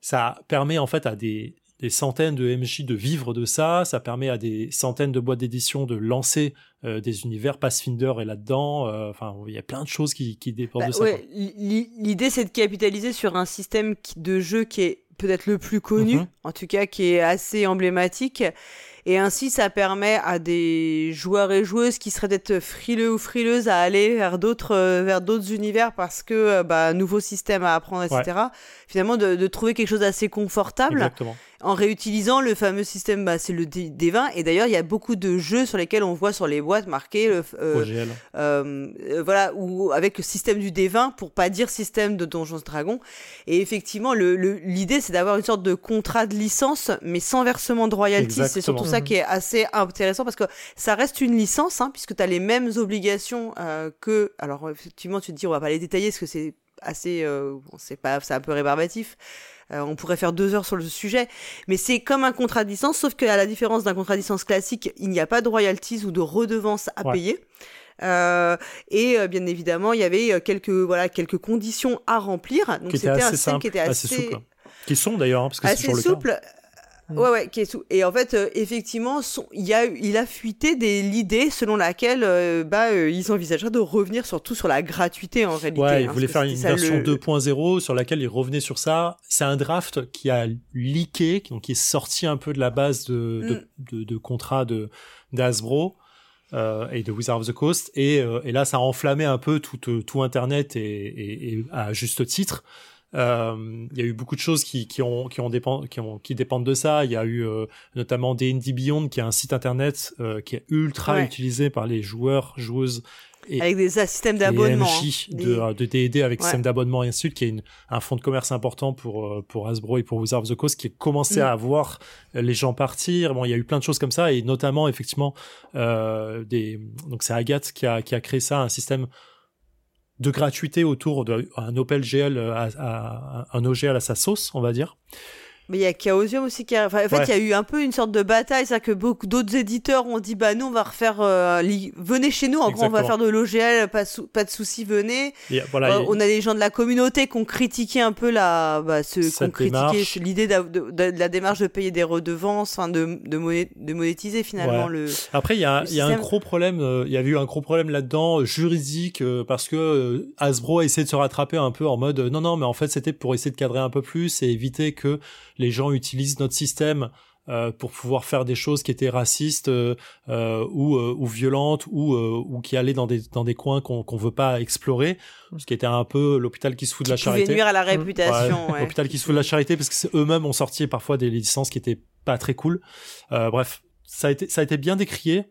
ça permet en fait à des, des centaines de MJ de vivre de ça, ça permet à des centaines de boîtes d'édition de lancer euh, des univers, Pathfinder est là-dedans, enfin il y a plein de choses qui, qui dépendent de bah, ça. L'idée c'est de capitaliser sur un système de jeu qui est peut-être le plus connu, mm-hmm. en tout cas qui est assez emblématique et ainsi, ça permet à des joueurs et joueuses qui seraient peut-être frileux ou frileuses à aller vers d'autres euh, vers d'autres univers parce que euh, bah, nouveau système à apprendre, etc. Finalement, de, de, trouver quelque chose d'assez confortable. Exactement en réutilisant le fameux système, bah, c'est le D20. Et d'ailleurs, il y a beaucoup de jeux sur lesquels on voit sur les boîtes marqué le, euh, euh, voilà, ou avec le système du D20 pour pas dire système de Donjons Dragons. Et effectivement, l'idée, le, c'est d'avoir une sorte de contrat de licence, mais sans versement de royalties. C'est surtout ça qui est assez intéressant parce que ça reste une licence, hein, puisque tu as les mêmes obligations euh, que. Alors, effectivement, tu te dis, on va pas les détailler parce que c'est assez, c'est pas, c'est un peu rébarbatif. On pourrait faire deux heures sur le sujet, mais c'est comme un contrat de licence, sauf qu'à la différence d'un contrat de licence classique, il n'y a pas de royalties ou de redevances à payer. Euh, et euh, bien évidemment, il y avait euh, quelques voilà quelques conditions à remplir. Donc c'était un système qui était assez, souple. Qui sont d'ailleurs, hein, parce que c'est toujours souple. Le cas. Mm. Ouais, ouais, qui est sous. Et en fait, effectivement, il, a, il a fuité l'idée selon laquelle bah, ils envisageraient de revenir surtout sur la gratuité en réalité. Ouais, ils hein, voulaient faire une version 2.0 sur laquelle ils revenaient sur ça. C'est un draft qui a leaké, donc qui est sorti un peu de la base de, de, mm. de, de contrat de d'Asbro euh, et de Wizard of the Coast et, euh, et là ça a enflammé un peu tout, euh, tout internet et, et, et à juste titre euh, il y a eu beaucoup de choses qui, qui ont qui ont dépend, qui ont qui dépendent de ça. Il y a eu euh, notamment D&D Beyond qui est un site internet euh, qui est ultra utilisé par les joueurs joueuses avec des systèmes d'abonnement hein. de, de D&D avec ouais. système d'abonnement et ainsi de suite qui est une, un fonds de commerce important pour euh, pour Hasbro et pour Wizards of the Coast qui a commencé mm. à voir les gens partir bon il y a eu plein de choses comme ça et notamment effectivement euh, des donc c'est Agathe qui a qui a créé ça un système de gratuité autour d'un OpenGL à, à, un OGL à sa sauce on va dire mais il y a Chaosium aussi qui a... Enfin, en fait, il y a eu un peu une sorte de bataille, c'est-à-dire que beaucoup d'autres éditeurs ont dit, bah nous, on va refaire... Euh, venez chez nous, en gros, on va faire de l'OGL, pas, pas de soucis, venez. voilà, euh, On a des gens de la communauté qui ont critiqué un peu la... Bah, ce, critiqué l'idée de, de, la démarche de payer des redevances, de, de, de monétiser finalement le... Après, il y a, y a un gros problème, euh, il y a eu un gros problème là-dedans, juridique, parce que Hasbro a essayé de se rattraper un peu en mode, non, non, mais en fait, c'était pour essayer de cadrer un peu plus et éviter que les gens utilisent notre système euh, pour pouvoir faire des choses qui étaient racistes euh, euh, ou, euh, ou violentes ou, euh, ou qui allaient dans des, dans des coins qu'on qu'on veut pas explorer, ce qui était un peu l'hôpital qui se fout de la charité. nuire à la réputation. Ouais, L'hôpital qui se fout de la charité parce que eux-mêmes ont sorti parfois des licences qui étaient pas très cool. bref, ça a été ça a été bien décrié.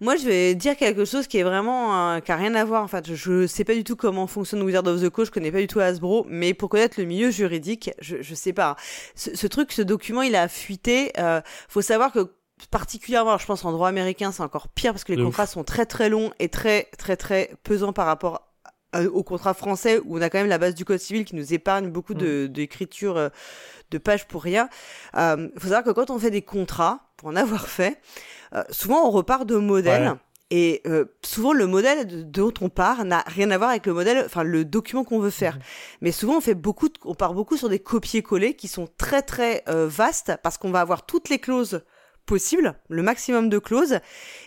Moi, je vais dire quelque chose qui est vraiment euh, qui a rien à voir. En fait, je sais pas du tout comment fonctionne Wizard of the Coast, je connais pas du tout Hasbro, mais pour connaître le milieu juridique, je, je sais pas. Ce, ce truc, ce document, il a fuité. Euh, faut savoir que particulièrement, je pense en droit américain, c'est encore pire parce que les contrats sont très très longs et très très très pesants par rapport au contrat français où on a quand même la base du code civil qui nous épargne beaucoup de mm. d'écriture euh, de pages pour rien. Euh, faut savoir que quand on fait des contrats, pour en avoir fait, euh, souvent on repart de modèles. Et euh, souvent, le modèle dont on part n'a rien à voir avec le modèle, enfin le document qu'on veut faire. Mhm. Mais souvent, on fait beaucoup, de, on part beaucoup sur des copier-coller qui sont très très euh, vastes parce qu'on va avoir toutes les clauses possibles, le maximum de clauses.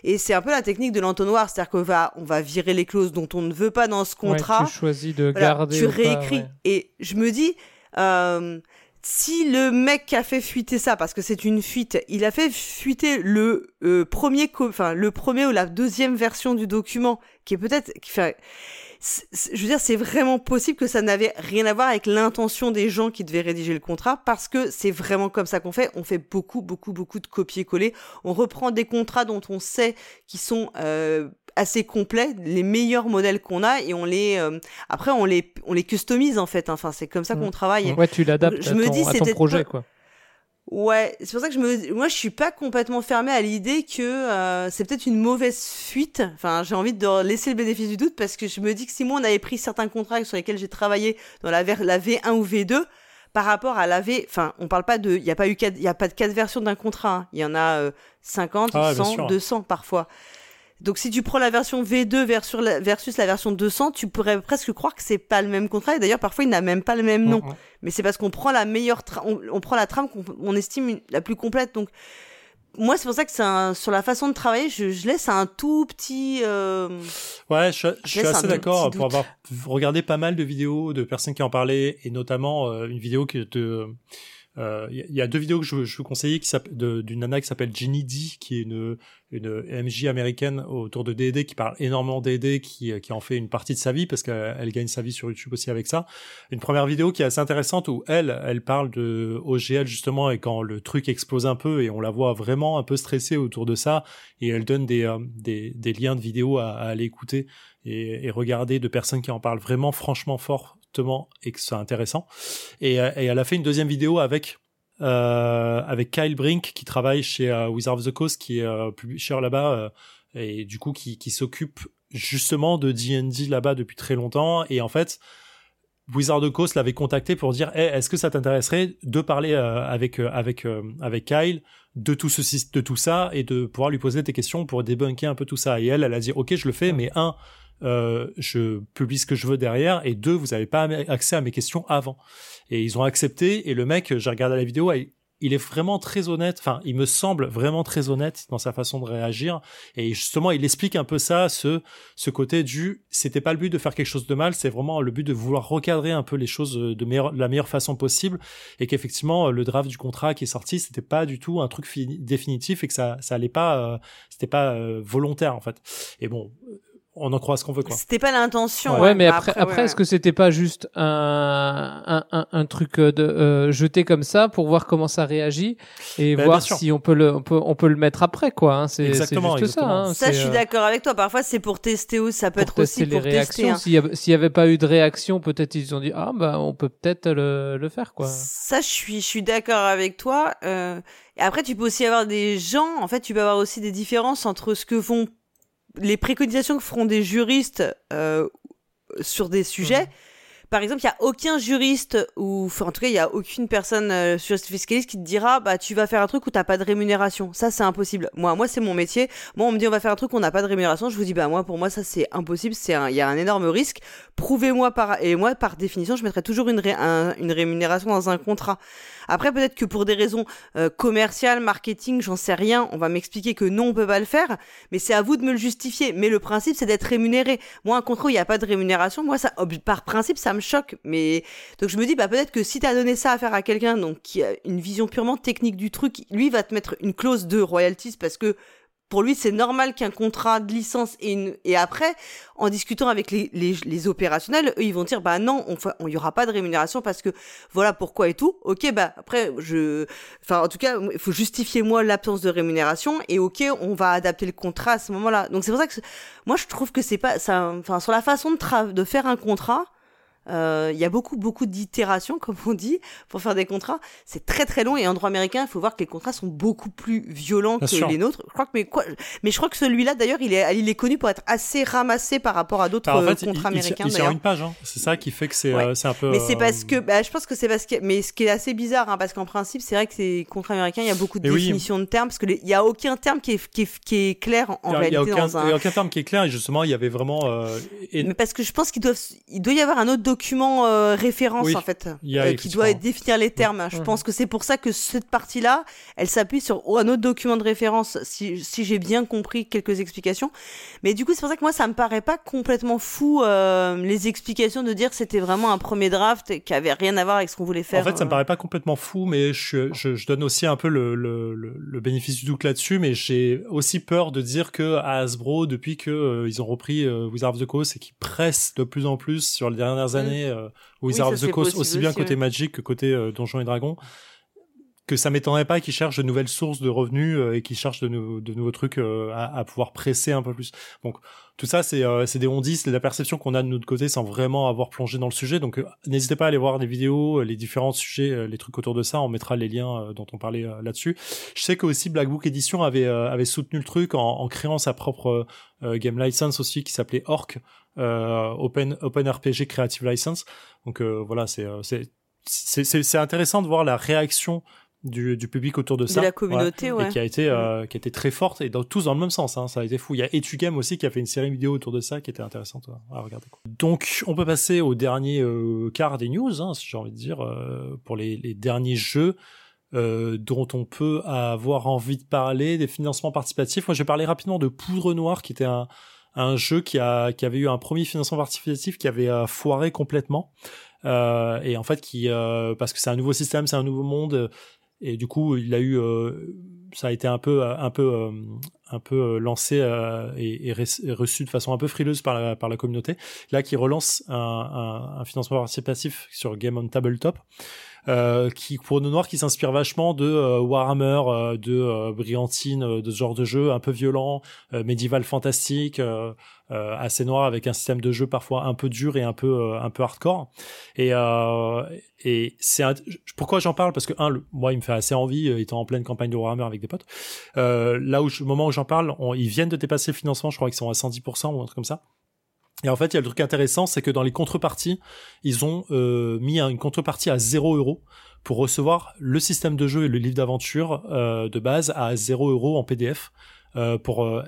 Et c'est un peu la technique de l'entonnoir, c'est-à-dire qu'on va, on va virer les clauses dont on ne veut pas dans ce contrat. tu choisis de garder. Tu réécris. Et je me dis. Euh, si le mec a fait fuiter ça, parce que c'est une fuite, il a fait fuiter le euh, premier, enfin le premier ou la deuxième version du document, qui est peut-être, enfin, je veux dire, c'est vraiment possible que ça n'avait rien à voir avec l'intention des gens qui devaient rédiger le contrat, parce que c'est vraiment comme ça qu'on fait. On fait beaucoup, beaucoup, beaucoup de copier-coller. On reprend des contrats dont on sait qu'ils sont euh, assez complet, les meilleurs modèles qu'on a et on les euh, après on les on les customise en fait. Enfin, c'est comme ça qu'on mm. travaille. Ouais, tu l'adaptes à, ton, dis, à ton projet quoi. Ouais, c'est pour ça que je me, moi, je suis pas complètement fermée à l'idée que euh, c'est peut-être une mauvaise fuite. Enfin, j'ai envie de laisser le bénéfice du doute parce que je me dis que si moi on avait pris certains contrats sur lesquels j'ai travaillé dans la, la V1 ou V2, par rapport à la V, enfin, on parle pas de, il y a pas eu il y a pas de quatre versions d'un contrat. Hein. Il y en a euh, 50, 100, 200 parfois. Donc si tu prends la version V2 versus la, versus la version 200, tu pourrais presque croire que c'est pas le même contrat. Et d'ailleurs, parfois, il n'a même pas le même nom. Mais c'est parce qu'on prend la meilleure, on, on, prend la trame qu'on estime la plus complète. Donc moi, c'est pour ça que c'est sur la façon de travailler, je, je laisse un tout petit. Euh... Ouais, je, je suis assez d'accord pour avoir regardé pas mal de vidéos de personnes qui en parlaient et notamment euh, une vidéo que de il euh, y, a deux vidéos que je, je vous conseiller d'une nana qui s'appelle Ginny D, qui est une, une MJ américaine autour de D&D qui parle énormément D&D, qui, qui en fait une partie de sa vie parce qu'elle gagne sa vie sur YouTube aussi avec ça. Une première vidéo qui est assez intéressante où elle, elle parle de OGL justement et quand le truc explose un peu et on la voit vraiment un peu stressée autour de ça et elle donne des, euh, des, des, liens de vidéos à, à aller écouter et, et regarder de personnes qui en parlent vraiment franchement fort et que c'est intéressant. Et, euh, et, elle a fait une deuxième vidéo avec euh, avec Kyle Brink qui travaille chez euh, Wizard of the Coast, qui est euh, publisher là-bas euh, et du coup qui, qui s'occupe justement de D&D là-bas depuis très longtemps. Et en fait, Wizard of Coast l'avait contacté pour dire hey, est-ce que ça t'intéresserait de parler avec avec avec Kyle de tout ceci de tout ça et de pouvoir lui poser tes questions pour débunker un peu tout ça? Et elle elle a dit ok je le fais mais un euh, je publie ce que je veux derrière et deux vous avez pas accès à mes questions avant et ils ont accepté et le mec j'ai regardé la vidéo il est vraiment très honnête, enfin, il me semble vraiment très honnête dans sa façon de réagir. Et justement, il explique un peu ça, ce, ce côté du, c'était pas le but de faire quelque chose de mal, c'est vraiment le but de vouloir recadrer un peu les choses de, meilleure, la meilleure façon possible. Et qu'effectivement, le draft du contrat qui est sorti, c'était pas du tout un truc définitif et que ça, ça allait pas, euh, c'était pas euh, volontaire, en fait. Et bon, on en croit ce qu'on veut quoi. C'était pas l'intention. Ouais, mais après, après, est-ce que c'était pas juste un, un, un, truc euh, de euh, jeter comme ça pour voir comment ça réagit et bah, voir si on peut le on peut on peut le mettre après quoi. Hein. C'est exactement, juste ça. Hein. Ça, je suis euh, d'accord avec toi. Parfois, c'est pour tester ou ça peut être aussi les pour réactions. tester. Hein. S'il y, avait pas eu de réaction, peut-être ils ont dit ah bah on peut peut-être le, le faire quoi. Ça, je suis je suis d'accord avec toi. Euh... Et après, tu peux aussi avoir des gens. En fait, tu peux avoir aussi des différences entre ce que font les préconisations que feront des juristes euh, sur des sujets. Mhm. Par exemple, il y a aucun juriste ou enfin, en tout cas, il y a aucune personne euh, sur fiscaliste qui te dira bah tu vas faire un truc où t'as pas de rémunération. Ça c'est impossible. Moi moi c'est mon métier. Moi on me dit on va faire un truc où on n'a pas de rémunération, je vous dis bah moi pour moi ça c'est impossible, c'est il y a un énorme risque. Prouvez-moi par et moi par définition, je mettrai toujours une une rémunération dans un contrat. Après, peut-être que pour des raisons euh, commerciales, marketing, j'en sais rien, on va m'expliquer que non, on peut pas le faire, mais c'est à vous de me le justifier. Mais le principe, c'est d'être rémunéré. Moi, un contrat où il n'y a pas de rémunération, moi, ça, par principe, ça me choque. Mais donc je me dis, bah peut-être que si tu as donné ça à faire à quelqu'un, donc qui a une vision purement technique du truc, lui va te mettre une clause de royalties parce que pour lui, c'est normal qu'un contrat de licence et, une... et après, en discutant avec les, les, les, opérationnels, eux, ils vont dire, bah non, on, y aura pas de rémunération parce que voilà pourquoi et tout. Ok, bah après, je, enfin, en tout cas, il faut justifier moi l'absence de rémunération et ok, on va adapter le contrat à ce moment-là. Donc c'est pour ça que moi, je trouve que c'est pas, ça, enfin, sur la façon de, de faire un contrat, euh, il y a beaucoup, beaucoup d'itérations, comme on dit, pour faire des contrats. C'est très, très long. Et en droit américain, il faut voir que les contrats sont beaucoup plus violents que les nôtres. Je crois que, mais quoi, mais je crois que celui-là, d'ailleurs, il est, il est connu pour être assez ramassé par rapport à d'autres bah, contrats américains. Il, il une page, hein. C'est ça qui fait que c'est, euh, c'est un peu. Mais c'est parce que, bah, je pense que c'est parce que, mais ce qui est assez bizarre, hein, parce qu'en principe, c'est vrai que ces contrats américains, il y a beaucoup de définitions de termes, parce que il y a aucun terme qui est, qui est, qui est clair en, réalité. Il y a aucun, dans un... aucun terme qui est clair, et justement, il y avait vraiment. Euh, mais parce que je pense qu'il doit, il doit y avoir un autre document référence en fait, euh, qui doit définir les termes. Je pense que c'est pour ça que cette partie-là, elle s'appuie sur un autre document de référence, si, si j'ai bien compris quelques explications. Mais du coup, c'est pour ça que moi, ça me paraît pas complètement fou euh, les explications de dire que c'était vraiment un premier draft qui avait rien à voir avec ce qu'on voulait faire. En fait, ça me euh. paraît pas complètement fou, mais je, je, je donne aussi un peu le, le, le, bénéfice du doute là-dessus, mais j'ai aussi peur de dire que à Hasbro, depuis que ils ont repris Wizard of the Coast et qu'ils pressent de plus en plus sur les dernières mm. années Wizard of the Coast, aussi bien côté Magic que côté euh, Donjons et Dragons, que ça m'étonnerait pas qu'ils cherchent de nouvelles sources de revenus euh, et qu'ils cherchent de, de, nouveaux trucs euh, à, à, pouvoir presser un peu plus. Donc tout ça, c'est c'est des on c'est la perception qu'on a de notre côté sans vraiment avoir plongé dans le sujet. Donc n'hésitez pas à aller voir les vidéos, les différents sujets, les trucs autour de ça. On mettra les liens dont on parlait là-dessus. Je sais que aussi Black Book Edition avait avait soutenu le truc en, en créant sa propre game license aussi qui s'appelait Orc. Open Open RPG Creative License donc euh, voilà, euh, c'est c'est intéressant de voir la réaction du, du public autour de ça. De la communauté, ouais. Et qui a été, euh, qui a été très forte et dans, tous dans le même sens. Hein, ça a été fou. Il y a Etugame aussi qui a fait une série vidéo autour de ça qui était intéressante à regarder. Donc, on peut passer au dernier quart des news, hein, si j'ai envie de dire, pour les, les, derniers jeux. dont on peut avoir envie de parler, des financements participatifs. Moi, je vais parler rapidement de Poudre Noire, qui était un, un jeu qui a qui avait eu un premier financement participatif qui avait euh, foiré complètement euh, et en fait qui euh, parce que c'est un nouveau système, c'est un nouveau monde et du coup il a eu ça a été un peu un peu un peu lancé et, reçu de façon un peu frileuse par la, par la communauté. Là qui relance un, un financement participatif sur Game on Tabletop euh, qui pour nos noirs qui s'inspire vachement de euh, Warhammer, euh, de Brillantine, de ce genre de jeu un peu violent, médiéval fantastique, assez noir avec un système de jeu parfois un peu dur et un peu un peu hardcore. Et et c'est pourquoi j'en parle? Parce que un, moi il me fait assez envie étant en pleine campagne de Warhammer avec des potes. là où au moment où j'en parle, ils viennent de dépasser le financement, je crois qu'ils sont à 110% ou un truc comme ça. Et en fait, il y a le truc intéressant, c'est que dans les contreparties, ils ont euh, mis une contrepartie à 0 euros pour recevoir le système de jeu et le livre d'aventure euh, de base à 0 euros en PDF euh, pour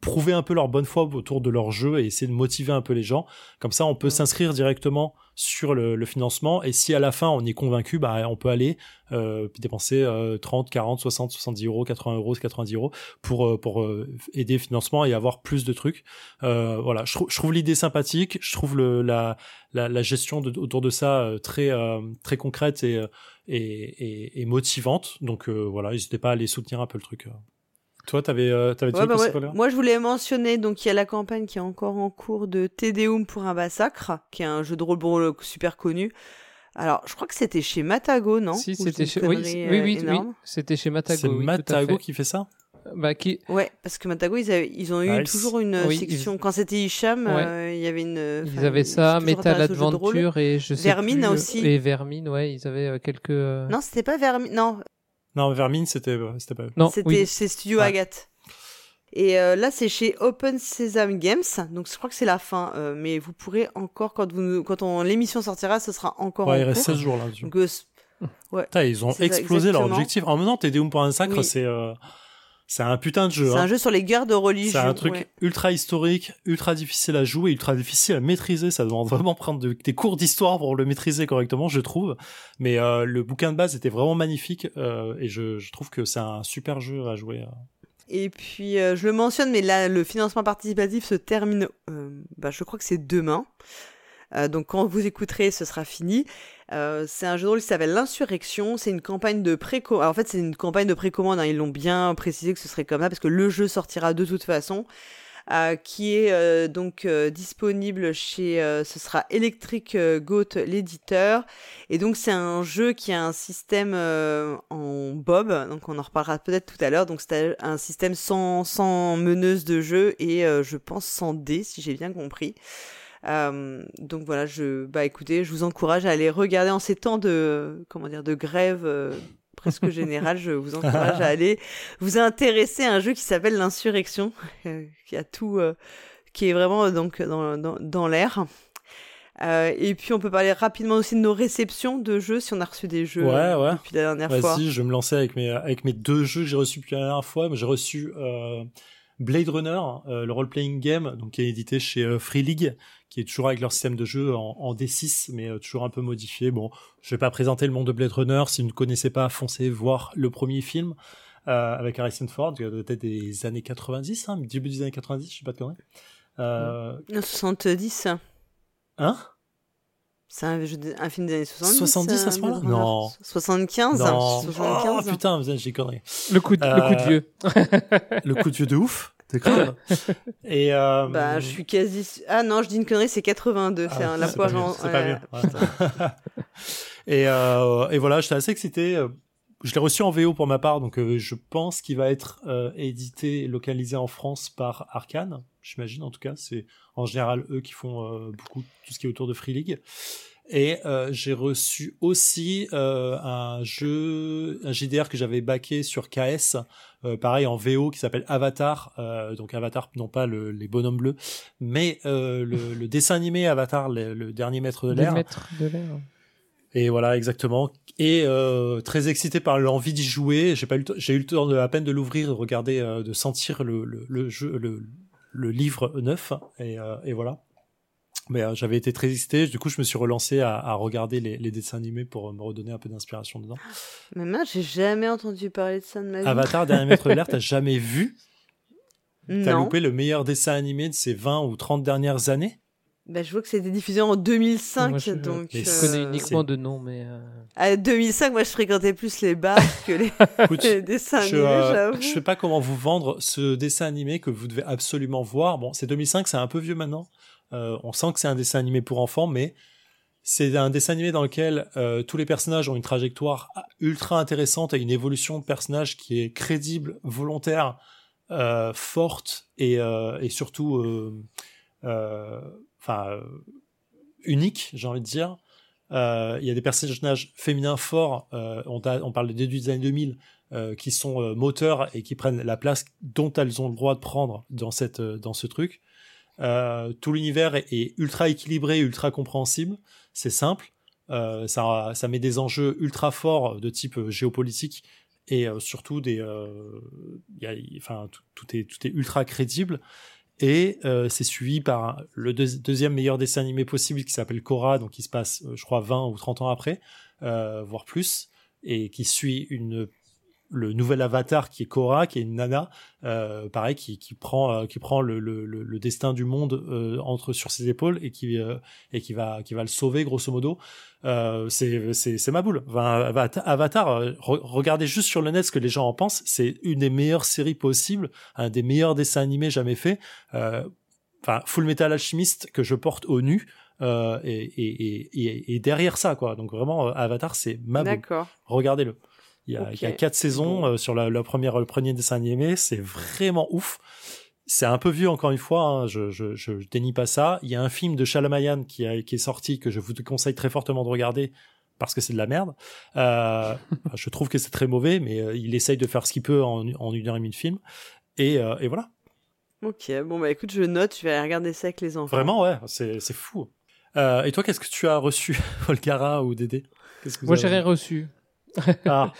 prouver un peu leur bonne foi autour de leur jeu et essayer de motiver un peu les gens. Comme ça, on peut s'inscrire directement sur le, le, financement et si à la fin on est convaincu, bah on peut aller euh, dépenser euh, 30, 40, 60, 70 euros, 80 euros, 90 euros pour euh, pour euh, aider le financement et avoir plus de trucs. Euh, voilà, je, je trouve l'idée sympathique, je trouve le, la, la, la gestion de, autour de ça très très concrète et et, et, et motivante. Donc voilà, n'hésitez pas à aller soutenir un peu le truc. Toi, t'avais, euh, t'avais ouais, bah ouais. Moi, je voulais mentionner, donc il y a la campagne qui est encore en cours de Tedeum pour un massacre, qui est un jeu de rôle super connu. Alors, je crois que c'était chez Matago, non Si, c'était chez... Oui, oui, oui, oui, c'était chez Matago. C'est oui, Matago qui fait ça bah, qui... Ouais, parce que Matago, ils, avaient, ils ont eu toujours une oui, section. Ils... Quand c'était Hicham, ouais. euh, il y avait une. Ils avaient ça, Metal Adventure et je sais Vermine plus, aussi. Et Vermine, ouais, ils avaient euh, quelques. Euh... Non, c'était pas Vermine. Non. Non, Vermine, c'était, c'était pas. Non, c'était oui. chez Studio ouais. Agathe. Et euh, là, c'est chez Open Sesame Games, donc je crois que c'est la fin. Euh, mais vous pourrez encore, quand, vous, quand on, l'émission sortira, ce sera encore ouais, en il reste cours. 16 jours là. Donc, euh, ouais. Putain, ils ont explosé leur objectif. En temps, Tedeum pour un sacre, oui. c'est euh, c'est un putain de jeu. C'est hein. un jeu sur les guerres de religion. C'est un truc ouais. ultra historique, ultra difficile à jouer, ultra difficile à maîtriser. Ça demande vraiment prendre de, des cours d'histoire pour le maîtriser correctement, je trouve. Mais euh, le bouquin de base était vraiment magnifique euh, et je, je trouve que c'est un super jeu à jouer. Et puis, euh, je le mentionne, mais là, le financement participatif se termine, euh, bah, je crois que c'est demain. Euh, donc, quand vous écouterez, ce sera fini. Euh, c'est un jeu de rôle qui s'appelle L'Insurrection. C'est une campagne de précommande. En fait, c'est une campagne de précommande. Hein. Ils l'ont bien précisé que ce serait comme ça, parce que le jeu sortira de toute façon. Euh, qui est donc disponible chez ce sera Electric Goat l'éditeur et donc c'est un jeu qui a un système en bob donc on en reparlera peut-être tout à l'heure donc c'est un système sans sans meneuse de jeu et je pense sans dés si j'ai bien compris donc voilà je bah écoutez je vous encourage à aller regarder en ces temps de comment dire de grève presque général, je vous encourage à aller vous intéresser à un jeu qui s'appelle l'insurrection, qui a tout, euh, qui est vraiment donc dans, dans, dans l'air. Euh, et puis on peut parler rapidement aussi de nos réceptions de jeux, si on a reçu des jeux ouais, euh, ouais. depuis la dernière Vas-y, fois. je vais me lancer avec mes, avec mes deux jeux que j'ai reçus depuis la dernière fois. J'ai reçu euh, Blade Runner, euh, le role-playing game, donc qui est édité chez euh, Free League, qui est toujours avec leur système de jeu en, en D6, mais euh, toujours un peu modifié. Bon, je vais pas présenter le monde de Blade Runner. Si vous ne connaissez pas, foncez voir le premier film euh, avec Harrison Ford, peut-être des années 90, hein, début des années 90, je sais pas de conneries. Euh... 70. Hein? C'est un, un, film des années 70. 70 à ce moment-là Non. 75 Non. 75 oh, putain, j'ai conneries. Le coup de, euh, le coup de vieux. le coup de vieux de ouf. T'es grave. Et euh... Bah, je suis quasi. Ah non, je dis une connerie, c'est 82. c'est ah, la poire en. C'est pas mieux. Ouais, et, euh, et voilà, j'étais assez excité. Je l'ai reçu en VO pour ma part, donc euh, je pense qu'il va être euh, édité et localisé en France par Arkane. J'imagine, en tout cas. C'est en général eux qui font euh, beaucoup tout ce qui est autour de Free League. Et euh, j'ai reçu aussi euh, un jeu, un JDR que j'avais backé sur KS, euh, pareil en VO qui s'appelle Avatar. Euh, donc Avatar, non pas le, les bonhommes bleus, mais euh, le, le, dessin animé Avatar, le, le dernier maître de l'air. maître de l'air. Et voilà, exactement. Et euh, très excité par l'envie d'y jouer. J'ai pas eu, j'ai eu le temps de à peine de l'ouvrir, de regarder, euh, de sentir le, le, le jeu, le, le livre neuf. Et, euh, et voilà. Mais euh, j'avais été très excité, du coup je me suis relancé à, à regarder les, les, dessins animés pour me redonner un peu d'inspiration dedans. Mais moi j'ai jamais entendu parler de ça de ma vie. Avatar, Dernier Maître de l'air, t'as jamais vu? T'as loupé le meilleur dessin animé de ces 20 ou 30 dernières années? Bah, je vois que c'était diffusé en 2005, Moi, je, donc. Je euh, connais uniquement de nom, mais. Euh... À 2005, moi je fréquentais plus les bars que les, Écoute, les dessins je, animés, euh, je sais pas comment vous vendre ce dessin animé que vous devez absolument voir. Bon, c'est 2005, c'est un peu vieux maintenant. Euh, on sent que c'est un dessin animé pour enfants, mais c'est un dessin animé dans lequel euh, tous les personnages ont une trajectoire ultra intéressante et une évolution de personnage qui est crédible, volontaire, euh, forte et, euh, et surtout, enfin, unique, j'ai envie de dire. Il y a des personnages féminins forts. on, on, parle des débuts des années 2000. Euh, qui sont euh, moteurs et qui prennent la place dont elles ont le droit de prendre dans cette dans ce truc Euh, tout l'univers est, ultra équilibré, ultra compréhensible. C'est simple. Euh, ça, ça met des enjeux ultra forts de type euh, géopolitique et euh, surtout des, euh, tout, tout, est tout est ultra crédible. Et euh, c'est suivi par le deux- deuxième meilleur dessin animé possible qui s'appelle Korra, donc qui se passe, euh, je crois, 20 ou 30 ans après, euh, voire plus, et qui suit une le nouvel avatar qui est Korra, qui est une nana, euh, pareil, qui, qui prend euh, qui prend le, le, le, destin du monde euh, entre sur ses épaules et qui euh, et qui va qui va le sauver grosso modo. Euh, c'est c'est c'est ma boule. Enfin, Avatar, euh, re- regardez juste sur le net ce que les gens en pensent. C'est une des meilleures séries possibles, un des meilleurs dessins animés jamais faits. Euh, Enfin, Full Metal Alchemist que je porte au nu. Euh, et, et, et, et, derrière ça quoi donc vraiment Avatar c'est ma boule D'accord. regardez-le. Il y a, Ok. il y a quatre saisons euh, sur la, la première, le premier dessin animé, c'est vraiment ouf. C'est un peu vieux encore une fois, hein, je, je, je dénie pas ça. Il y a un film de Shalamayan qui, a, qui est sorti que je vous conseille très fortement de regarder parce que c'est de la merde. Euh, je trouve que c'est très mauvais, mais euh, il essaye de faire ce qu'il peut en, en une heure et demie de film. Et, euh, et voilà. Ok, bon bah écoute, je note, je vais aller regarder ça avec les enfants. Vraiment, ouais, c'est c'est fou. Euh, et toi, qu'est-ce que tu as reçu, Volcara ou Dédé? Qu'est-ce que Moi, j'ai rien reçu. Ah,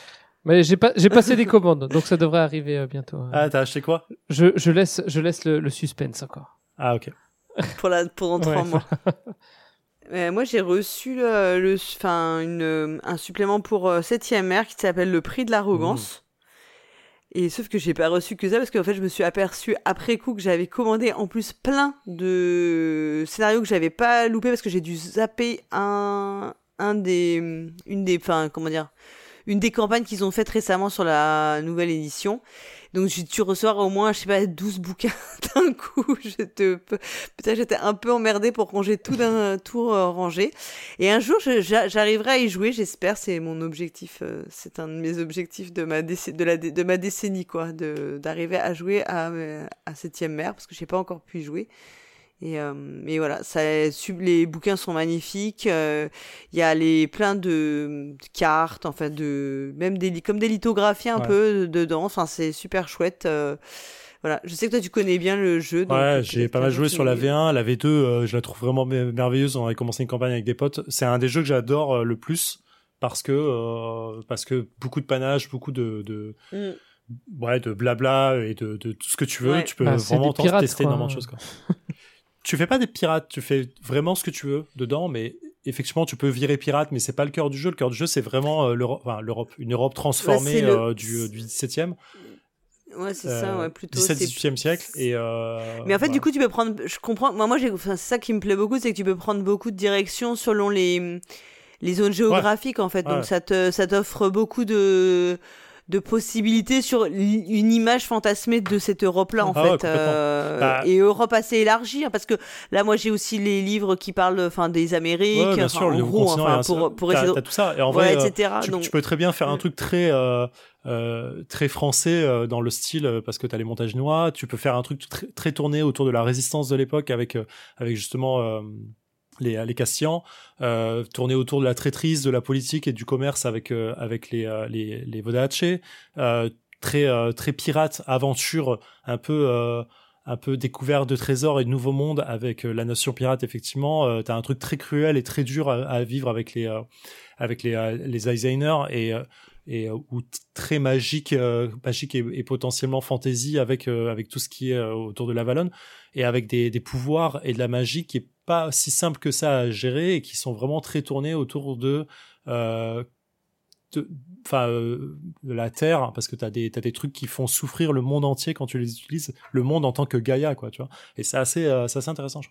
Mais j'ai pas, j'ai passé des commandes, donc ça devrait arriver euh, bientôt. hein. ah t'as acheté quoi? Je, je laisse, je laisse le, le suspense encore. Ah, ok. Pour la, pendant trois Ouais, mois. Euh, moi, j'ai reçu le, le, enfin, une, un supplément pour euh, 7e R qui s'appelle le prix de l'arrogance. Et sauf que j'ai pas reçu que ça parce qu'en fait, je me suis aperçu après coup que j'avais commandé en plus plein de scénarios que j'avais pas loupé parce que j'ai dû zapper un, un des, une des, enfin, comment dire, une des campagnes qu'ils ont faites récemment sur la nouvelle édition. Donc j'ai dû recevoir au moins, je sais pas, 12 bouquins d'un coup. Je te, putain, j'étais un peu emmerdée pour ranger tout d'un tour euh, rangé. Et un jour, j'arriverai à y jouer, j'espère. C'est mon objectif. euh, c'est un de mes objectifs de ma, décennie, quoi. D'arriver à jouer à, euh, à septième mer, parce que j'ai pas encore pu y jouer. Et, euh, et voilà, ça, les bouquins sont magnifiques. euh, Il y a les plein de, de cartes, enfin de même des comme des lithographies un Ouais. peu dedans. Enfin, c'est super chouette. euh, voilà, je sais que toi tu connais bien le jeu. donc, euh, Ouais, j'ai pas mal joué sur la V1, la V2, euh, je la trouve vraiment mer- merveilleuse. On avait commencé une campagne avec des potes. C'est un des jeux que j'adore euh, le plus parce que euh, parce que beaucoup de panache, beaucoup de, de Mm. ouais de blabla et de, de tout ce que tu veux. Ouais. Tu peux Bah, vraiment pirates, tester quoi. énormément de choses. Quoi. tu fais pas des pirates, tu fais vraiment ce que tu veux dedans, mais effectivement tu peux virer pirate, mais c'est pas le cœur du jeu. Le cœur du jeu c'est vraiment euh, l'Europe, enfin, l'Europe, une Europe transformée le- euh, du, du 17e, Ouais, c'est ça, euh, ouais, plutôt. c'est- 17e siècle. Et euh, Mais en fait, voilà. du coup, tu peux prendre. Je comprends. Moi, moi. Enfin, c'est ça qui me plaît beaucoup, c'est que tu peux prendre beaucoup de directions selon les les zones géographiques, en fait. Ouais. Donc, ça te ça t'offre beaucoup de de possibilités sur une image fantasmée de cette Europe-là, en Ah fait, euh, Bah- et Europe assez élargie, hein, parce que là, moi, j'ai aussi les livres qui parlent, enfin, des Amériques, Ouais, bien sûr, en le gros, enfin, pour pour essayer de- tout ça. Et en vrai, euh, etc. tu, Donc, tu peux très bien faire un Mm. truc très euh, euh, très français euh, dans le style euh, parce que t'as les montages noix. Tu peux faire un truc très, très tourné autour de la résistance de l'époque avec euh, avec justement euh, les les Castians, euh, tourné autour de la traîtrise, de la politique et du commerce avec euh, avec les euh, les les Vodace. Euh, très euh, très pirate aventure un peu euh, un peu découvert de trésors et de nouveaux mondes avec euh, la nation pirate effectivement euh, t'as un truc très cruel et très dur à, à vivre avec les euh, avec les euh, les Eisenhower et euh, et euh, ou très magique euh, et, et potentiellement fantasy avec euh, avec tout ce qui est autour de l'Avalon et avec des pouvoirs et de la magie qui est pas si simple que ça à gérer et qui sont vraiment très tournés autour de la terre hein, parce que t'as des t'as des trucs qui font souffrir le monde entier quand tu les utilises le monde en tant que Gaïa quoi tu vois et c'est assez euh, assez intéressant je.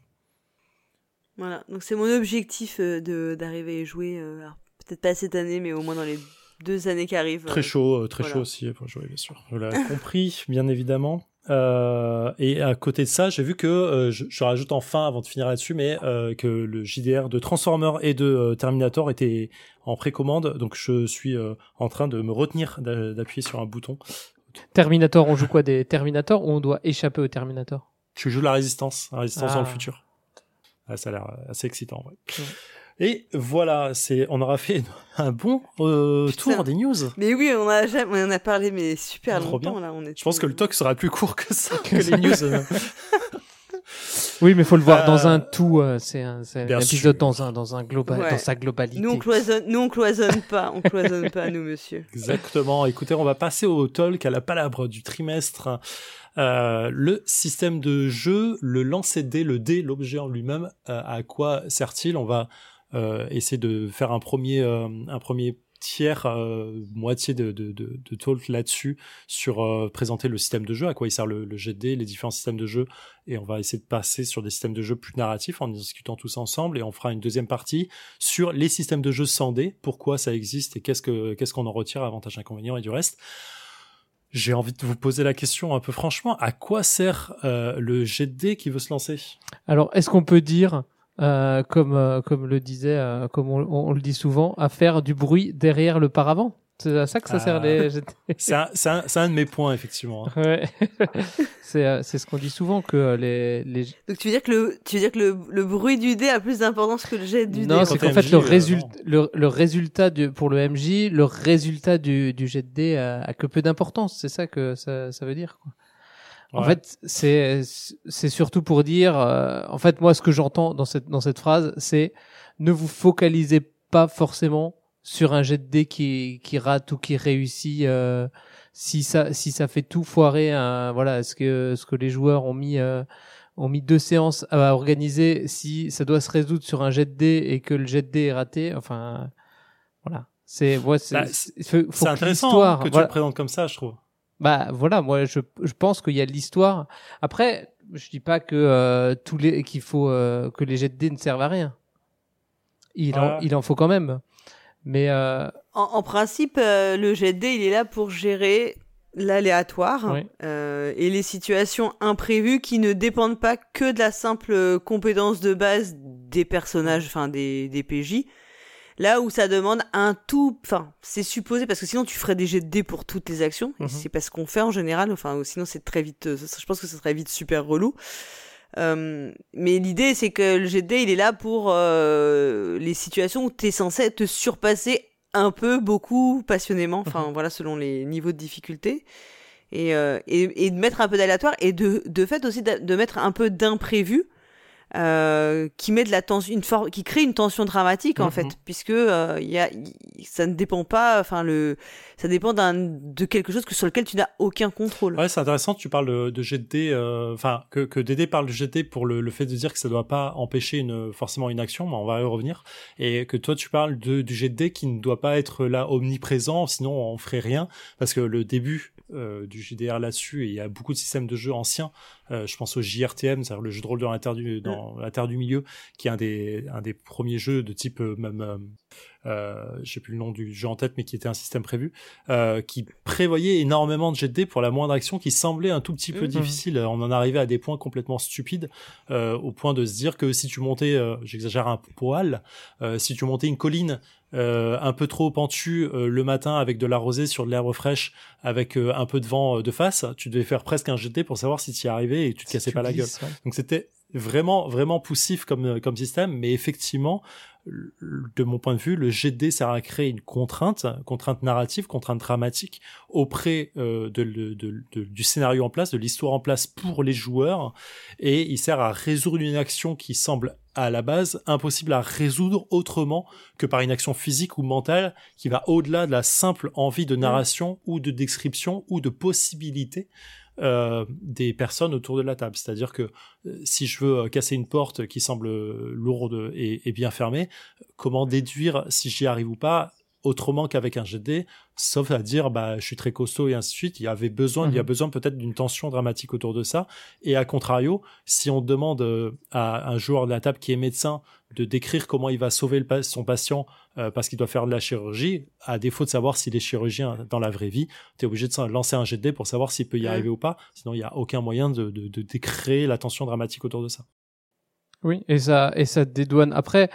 Voilà, donc c'est mon objectif d'arriver y jouer. peut-être pas cette année, mais au moins dans les deux années qui arrivent. très euh, chaud euh, très voilà. chaud aussi pour jouer bien sûr je l'ai compris bien évidemment Euh, et à côté de ça j'ai vu que euh, je, je rajoute enfin avant de finir là-dessus mais euh, que le JDR de Transformer et de euh, Terminator était en précommande donc je suis euh, en train de me retenir d'a- d'appuyer sur un bouton Terminator, on joue quoi Des Terminator ou on doit échapper au Terminator? Tu joues la résistance, la résistance Ah. dans le futur. Ah, ça a l'air assez excitant, ouais. Ouais. Et voilà, c'est, on aura fait un bon euh, tour des news. Mais oui, on a jamais, on en a parlé, mais super Trop longtemps bien. là. On est Je pense que le talk sera plus court que ça, que les news. euh. Oui, mais faut le voir dans un Euh, tout. euh, c'est un, c'est un épisode sûr. dans un, dans un global, Ouais. dans sa globalité. Nous on cloisonne, nous on cloisonne pas, on cloisonne pas nous monsieur. Exactement. Écoutez, on va passer au talk, à la palabre du trimestre. Euh, le système de jeu, le lancer de dés, le dé, l'objet en lui-même, euh, à quoi sert-il? On va euh, essayer de faire un premier, euh, un premier tiers, euh, moitié de, de, talk là-dessus, sur présenter le système de jeu, à quoi il sert le, le dés, les différents systèmes de jeu, et on va essayer de passer sur des systèmes de jeu plus narratifs en discutant tous ensemble, et on fera une deuxième partie sur les systèmes de jeu sans dés, pourquoi ça existe et qu'est-ce que qu'est-ce qu'on en retire, avantages, inconvénients et du reste. J'ai envie de vous poser la question un peu franchement, à quoi sert le dés qui veut se lancer? Alors, est-ce qu'on peut dire, euh, comme, euh, comme le disait, euh, comme on, on le dit souvent, à faire du bruit derrière le paravent C'est à ça que ça Ah. sert les GT. C'est un, c'est un, c'est un de mes points effectivement. hein. Ouais. c'est euh, c'est ce qu'on dit souvent que euh, les, les... Donc tu veux dire que le, tu veux dire que le, le bruit du dé a plus d'importance que le jet du non dé? c'est quand qu'en fait le, euh, résultat non. le, le résultat du, pour le MJ le résultat du, du jet de dé a, a que peu d'importance c'est ça que ça, ça veut dire quoi. En fait, c'est c'est surtout pour dire, euh, en fait, moi, ce que j'entends dans cette dans cette phrase, c'est ne vous focalisez pas forcément sur un jet de dés qui qui rate ou qui réussit. euh, si ça si ça fait tout foirer, un, voilà, ce que ce que les joueurs ont mis euh, ont mis deux séances à organiser. Si ça doit se résoudre sur un jet de dés et que le jet de dés est raté, enfin, voilà. C'est ouais, c'est Bah, intéressant hein, que tu voilà. le présentes comme ça, je trouve. Bah voilà, moi je, je pense qu'il y a de l'histoire. Après, je dis pas que euh, tous les qu'il faut euh, que les jets de dés ne servent à rien. Il en, il en faut quand même. Mais euh, En, en principe, euh, le jet de dé, il est là pour gérer l'aléatoire Oui. euh, et les situations imprévues qui ne dépendent pas que de la simple compétence de base des personnages, enfin des, des PJ. Là où ça demande un tout, enfin c'est supposé parce que sinon tu ferais des jets de dés pour toutes les actions et Mhm. c'est pas ce qu'on fait en général. Enfin sinon c'est très vite, euh, je pense que ce serait vite super relou. Euh, mais l'idée, c'est que le jet de dés, il est là pour euh, les situations où tu es censé te surpasser un peu, beaucoup, passionnément, enfin voilà, selon les niveaux de difficulté. Et, euh, et, et de mettre un peu d'aléatoire et de, de fait aussi de, de mettre un peu d'imprévu euh, qui met de la tension, une forme, qui crée une tension dramatique en Mhm. fait, puisque euh, y a, y- ça ne dépend pas, enfin le, ça dépend d'un de quelque chose que sur lequel tu n'as aucun contrôle. Ouais, c'est intéressant. Tu parles de, de dés, euh, enfin que que Dédé parle de dés pour le, le fait de dire que ça doit pas empêcher une forcément une action, mais on va y revenir. Et que toi tu parles de du dés qui ne doit pas être là omniprésent, sinon on ferait rien. Parce que le début euh, du GDR là-dessus, et il y a beaucoup de systèmes de jeu anciens. Euh, je pense au JRTM, c'est-à-dire le jeu de rôle de la Terre du dans la Terre du milieu, qui est un des un des premiers jeux de type euh, même euh, j'ai plus le nom du jeu en tête, mais qui était un système prévu, qui prévoyait énormément de dés pour la moindre action qui semblait un tout petit peu Mhm. difficile. On en arrivait à des points complètement stupides, au point de se dire que si tu montais, j'exagère un poil, si tu montais une colline un peu trop pentue euh, le matin avec de la rosée sur de l'herbe fraîche, avec euh, un peu de vent euh, de face, tu devais faire presque un jet de dés pour savoir si tu y arrivais et tu te cassais pas la gueule. ouais. Donc c'était vraiment vraiment poussif comme comme système, mais effectivement, de mon point de vue, le GD sert à créer une contrainte, contrainte narrative, contrainte dramatique auprès euh, de, le- de- de- du scénario en place, de l'histoire en place pour les joueurs, et il sert à résoudre une action qui semble à la base impossible à résoudre autrement que par une action physique ou mentale qui va au-delà de la simple envie de narration ou de description ou de possibilité euh, des personnes autour de la table. C'est-à-dire que euh, si je veux euh, casser une porte qui semble lourde et, et bien fermée, comment déduire si j'y arrive ou pas autrement qu'avec un dés, sauf à dire bah je suis très costaud et ainsi de suite. Il y avait besoin, il y a Mhm. besoin peut-être d'une tension dramatique autour de ça. Et à contrario, si on demande euh, à un joueur de la table qui est médecin de décrire comment il va sauver le son patient euh, parce qu'il doit faire de la chirurgie, à défaut de savoir s'il est chirurgien dans la vraie vie, tu es obligé de lancer un dés pour savoir s'il peut y arriver ou pas. Sinon, il n'y a aucun moyen de, de, de décréer la tension dramatique autour de ça. Oui, et ça, et ça dédouane. Après,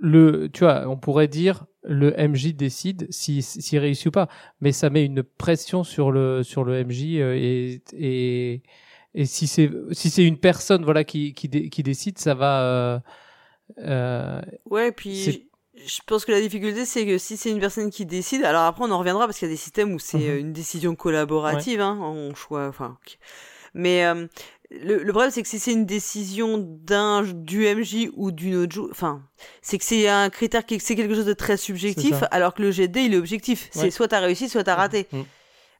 le, tu vois, on pourrait dire le MJ décide si s'il réussit ou pas, mais ça met une pression sur le sur le MJ euh, et et et si c'est si c'est une personne voilà qui qui, dé- qui décide, ça va. Euh, euh, Ouais, puis je, pense que la difficulté, c'est que si c'est une personne qui décide, alors après on en reviendra parce qu'il y a des systèmes où c'est Mhm. euh, une décision collaborative, hein, on choix, enfin. Mais euh, le, le problème, c'est que si c'est une décision d'un du MJ ou d'une autre jou- enfin, c'est que c'est un critère qui c'est quelque chose de très subjectif, alors que le GD il est objectif. Ouais. C'est soit t'as réussi, soit t'as raté. Mhm.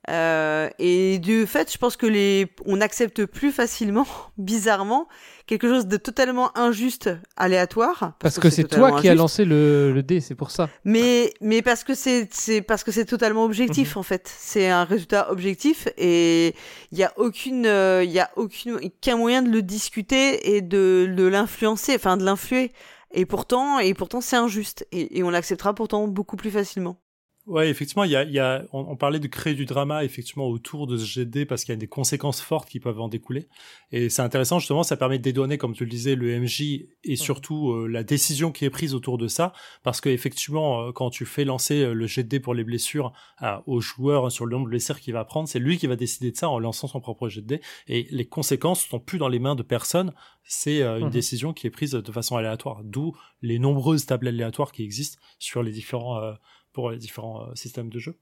Euh, et du fait, je pense que les, on accepte plus facilement, bizarrement, quelque chose de totalement injuste, aléatoire. Parce que c'est toi qui as lancé le, le dé, c'est pour ça. Mais, mais parce que c'est, c'est parce que c'est totalement objectif Mhm. en fait. C'est un résultat objectif et il y a aucune, euh, il y a aucune, qu'un moyen de le discuter et de, de l'influencer, enfin de l'influer. Et pourtant, et pourtant c'est injuste et, et on l'acceptera pourtant beaucoup plus facilement. Ouais, effectivement, il y a, il y a, on, on parlait de créer du drama effectivement autour de ce GD parce qu'il y a des conséquences fortes qui peuvent en découler. Et c'est intéressant justement, ça permet de dédouaner, comme tu le disais, le MJ et surtout euh, la décision qui est prise autour de ça, parce que effectivement, euh, quand tu fais lancer euh, le GD pour les blessures à, au joueur sur le nombre de blessures qu'il va prendre, c'est lui qui va décider de ça en lançant son propre GD. Et les conséquences sont plus dans les mains de personne. C'est euh, une Mhm. décision qui est prise de façon aléatoire. D'où les nombreuses tables aléatoires qui existent sur les différents euh, pour les différents euh, systèmes de jeu.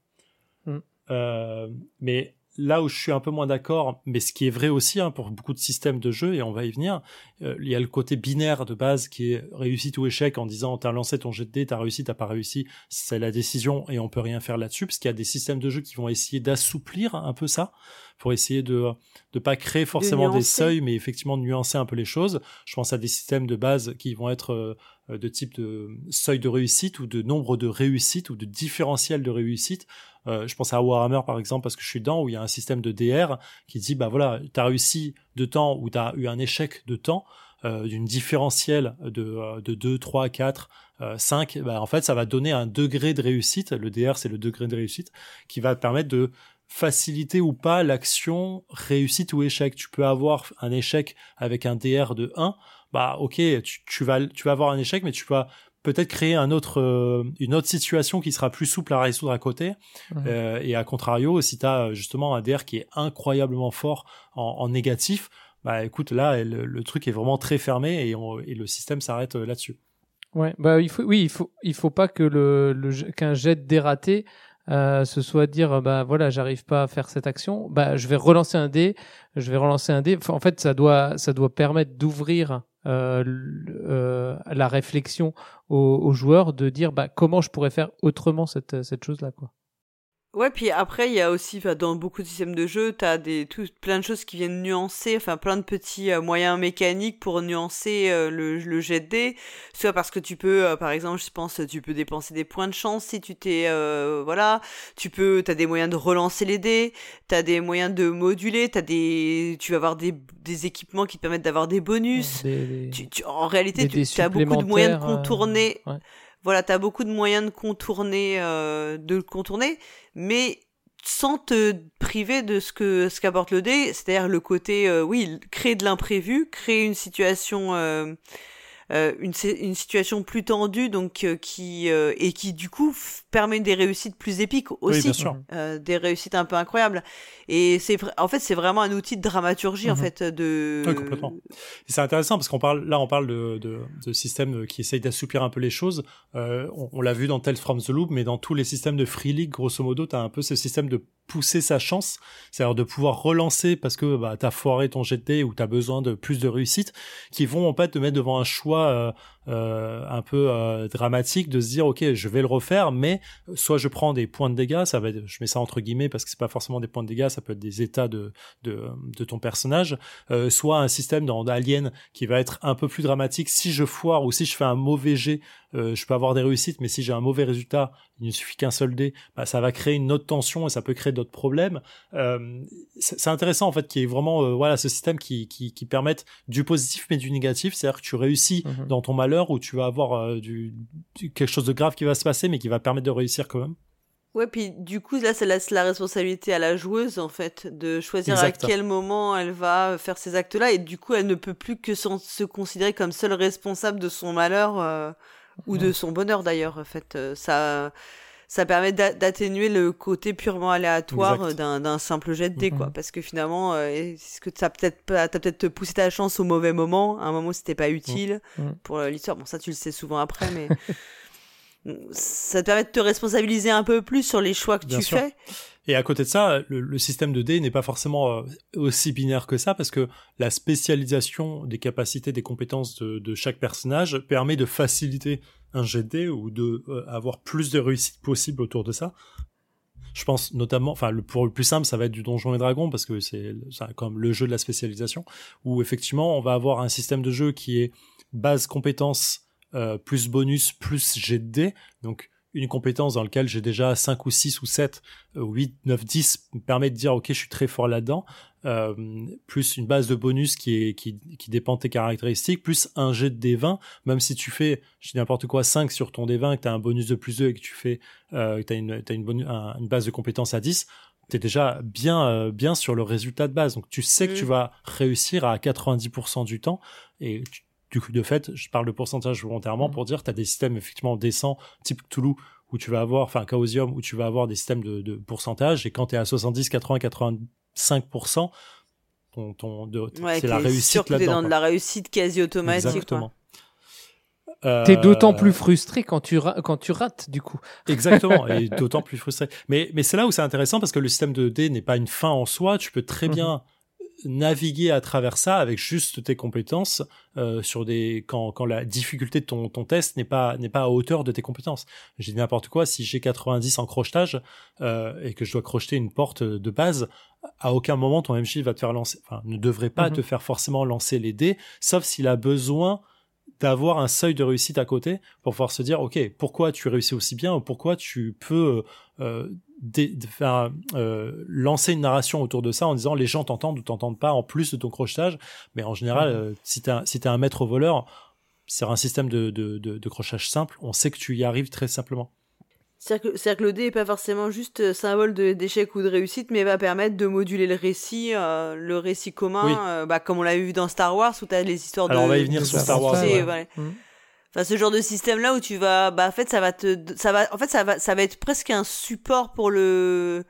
Mm. Euh, mais là où je suis un peu moins d'accord, mais ce qui est vrai aussi hein, pour beaucoup de systèmes de jeu, et on va y venir, euh, il y a le côté binaire de base qui est réussite ou échec en disant t'as lancé ton jet de dés, t'as réussi, t'as pas réussi, c'est la décision et on peut rien faire là-dessus, parce qu'il y a des systèmes de jeu qui vont essayer d'assouplir un peu ça, pour essayer de de pas créer forcément des seuils, mais effectivement de nuancer un peu les choses. Je pense à des systèmes de base qui vont être euh, de type de seuil de réussite ou de nombre de réussites ou de différentiel de réussite. Euh, je pense à Warhammer par exemple parce que je suis dedans où il y a un système de DR qui dit bah voilà t'as réussi de temps ou t'as eu un échec de temps euh, d'une différentielle de, euh, de 2, 3, 4, euh, 5, bah, en fait ça va donner un degré de réussite, le DR c'est le degré de réussite, qui va permettre de faciliter ou pas l'action réussite ou échec. Tu peux avoir un échec avec un DR de 1, bah ok, tu, tu vas tu vas avoir un échec, mais tu vas peut-être créer un autre euh, une autre situation qui sera plus souple à résoudre à côté. Euh, et à contrario, si tu as justement un DR qui est incroyablement fort en, en négatif, bah écoute là le, le truc est vraiment très fermé et, on- et le système s'arrête euh, là-dessus. Ouais, bah il faut, oui, il faut, il faut pas que le, le qu'un jet dératé euh, ce soit dire euh, bah voilà j'arrive pas à faire cette action, bah je vais relancer un dé, je vais relancer un dé. Enfin, en fait, ça doit, ça doit permettre d'ouvrir euh, euh, la réflexion aux, aux joueurs de dire bah comment je pourrais faire autrement cette, cette chose là quoi. Ouais, puis après, il y a aussi, dans beaucoup de systèmes de jeu, t'as des, tout, plein de choses qui viennent nuancer, enfin, plein de petits euh, moyens mécaniques pour nuancer euh, le, le jet de dés. Soit parce que tu peux, euh, par exemple, je pense, tu peux dépenser des points de chance si tu t'es, voilà. Tu peux, t'as des moyens de relancer les dés, t'as des moyens de moduler, t'as des, tu vas avoir des, des équipements qui te permettent d'avoir des bonus. Des- des- Tu, tu- en réalité, tu as beaucoup de moyens de contourner. ouais. Voilà, t'as beaucoup de moyens de contourner, euh, de le contourner, mais sans te priver de ce que ce qu'apporte le dé, c'est-à-dire le côté, euh, oui, créer de l'imprévu, créer une situation, euh, euh, une, une situation plus tendue, donc euh, qui euh, et qui du coup permet des réussites plus épiques Oui, aussi bien sûr. euh, des réussites un peu incroyables. Et c'est en fait c'est vraiment un outil de dramaturgie en Mhm. fait de. Oui, complètement. C'est intéressant parce qu'on parle là, on parle de, de, de systèmes qui essayent d'assouplir un peu les choses. Euh, on on l'a vu dans Tales from the Loop, mais dans tous les systèmes de Free League, grosso modo, tu as un peu ce système de pousser sa chance, c'est-à-dire de pouvoir relancer parce que bah, tu as foiré ton dés ou tu as besoin de plus de réussite, qui vont en fait te mettre devant un choix euh, un peu euh, dramatique de se dire ok je vais le refaire mais soit je prends des points de dégâts ça va être- je mets ça entre guillemets parce que c'est pas forcément des points de dégâts ça peut être des états de de, de ton personnage euh, soit un système dans Alien qui va être un peu plus dramatique. Si je foire ou si je fais un mauvais jet euh, je peux avoir des réussites mais si j'ai un mauvais résultat il ne suffit qu'un seul dé bah, ça va créer une autre tension et ça peut créer d'autres problèmes. Euh, c'est intéressant en fait qu'il y ait vraiment euh, voilà ce système qui, qui qui permette du positif mais du négatif. C'est-à-dire que tu réussis Mhm. dans ton malheur ou tu vas avoir euh, du, du- quelque chose de grave qui va se passer mais qui va permettre de réussir quand même Ouais, puis du coup, là, ça laisse la responsabilité à la joueuse, en fait, de choisir Exact. à quel moment elle va faire ces actes-là. Et du coup, elle ne peut plus que se considérer comme seule responsable de son malheur, euh, ou de son bonheur, d'ailleurs, en fait. Euh, ça, ça permet d'a- d'atténuer le côté purement aléatoire euh, d'un simple jet de dés, quoi. Mhm. Parce que finalement, euh, est-ce que t'as peut-être pas- t'as peut-être poussé ta chance au mauvais moment, à un moment où c'était pas utile Mhm. pour euh, l'histoire. Bon, ça, tu le sais souvent après, mais... ça te permet de te responsabiliser un peu plus sur les choix que Bien tu sûr. fais. Et à côté de ça, le, le système de dés n'est pas forcément euh, aussi binaire que ça, parce que la spécialisation des capacités, des compétences de, de chaque personnage permet de faciliter un jet de dés ou de euh, avoir plus de réussite possible autour de ça. Je pense notamment, enfin, le, pour le plus simple, ça va être du Donjon et Dragon, parce que c'est c'est comme le jeu de la spécialisation, où effectivement, on va avoir un système de jeu qui est base compétences euh, plus bonus plus jet de dés, donc une compétence dans laquelle j'ai déjà 5 ou 6 ou 7, euh, 8, 9, 10 me permet de dire ok je suis très fort là-dedans, euh, plus une base de bonus qui, est, qui, qui dépend de tes caractéristiques, plus un jet de D20, même si tu fais, je dis n'importe quoi, 5 sur ton D20 et que tu as un bonus de plus 2 et que tu fais, euh, tu as, une, t'as une, bonus, un- une base de compétences à 10, tu es déjà bien, euh, bien sur le résultat de base. Donc tu sais que Mm. tu vas réussir à 90% du temps et tu- du coup, de fait, je parle de pourcentage volontairement Mhm. pour dire tu as des systèmes effectivement décents, type Toulouse, où tu vas avoir, enfin Chaosium, où tu vas avoir des systèmes de, de pourcentage, et quand tu es à 70, 80, 85%, ton, ton, de, Ouais, c'est la t'es réussite sûr que t'es là-dedans. dans de la réussite quasi automatique. Exactement. Quoi. Euh, T'es d'autant plus frustré quand tu, ra- quand tu rates, du coup. Exactement, et d'autant plus frustré. Mais, mais c'est là où c'est intéressant parce que le système de dés n'est pas une fin en soi. Tu peux très Mhm. bien naviguer à travers ça avec juste tes compétences euh, sur des quand, quand la difficulté de ton, ton test n'est pas n'est pas à hauteur de tes compétences. J'ai dit n'importe quoi. Si j'ai 90 en crochetage euh, et que je dois crocheter une porte de base, à aucun moment ton MJ va te faire lancer, enfin ne devrait pas Mhm. te faire forcément lancer les dés, sauf s'il a besoin d'avoir un seuil de réussite à côté pour pouvoir se dire ok pourquoi tu réussis aussi bien ou pourquoi tu peux euh, de faire euh, lancer une narration autour de ça en disant les gens t'entendent ou t'entendent pas en plus de ton crochetage mais en général Mhm. euh, si t'es un, si un maître voleur c'est un système de, de, de, de crochage simple on sait que tu y arrives très simplement C'est-à-dire que, le dé est pas forcément juste euh, symbole de- d'échec ou de réussite, mais va permettre de moduler le récit, euh, le récit commun, Oui. euh, bah, comme on l'a vu dans Star Wars, où t'as les histoires Alors, de... on va y venir sur Star Wars, pensée, ouais. voilà. Enfin, ce genre de système là où tu vas, bah, en fait, ça va te, ça va, en fait, ça va, ça va être presque un support pour le,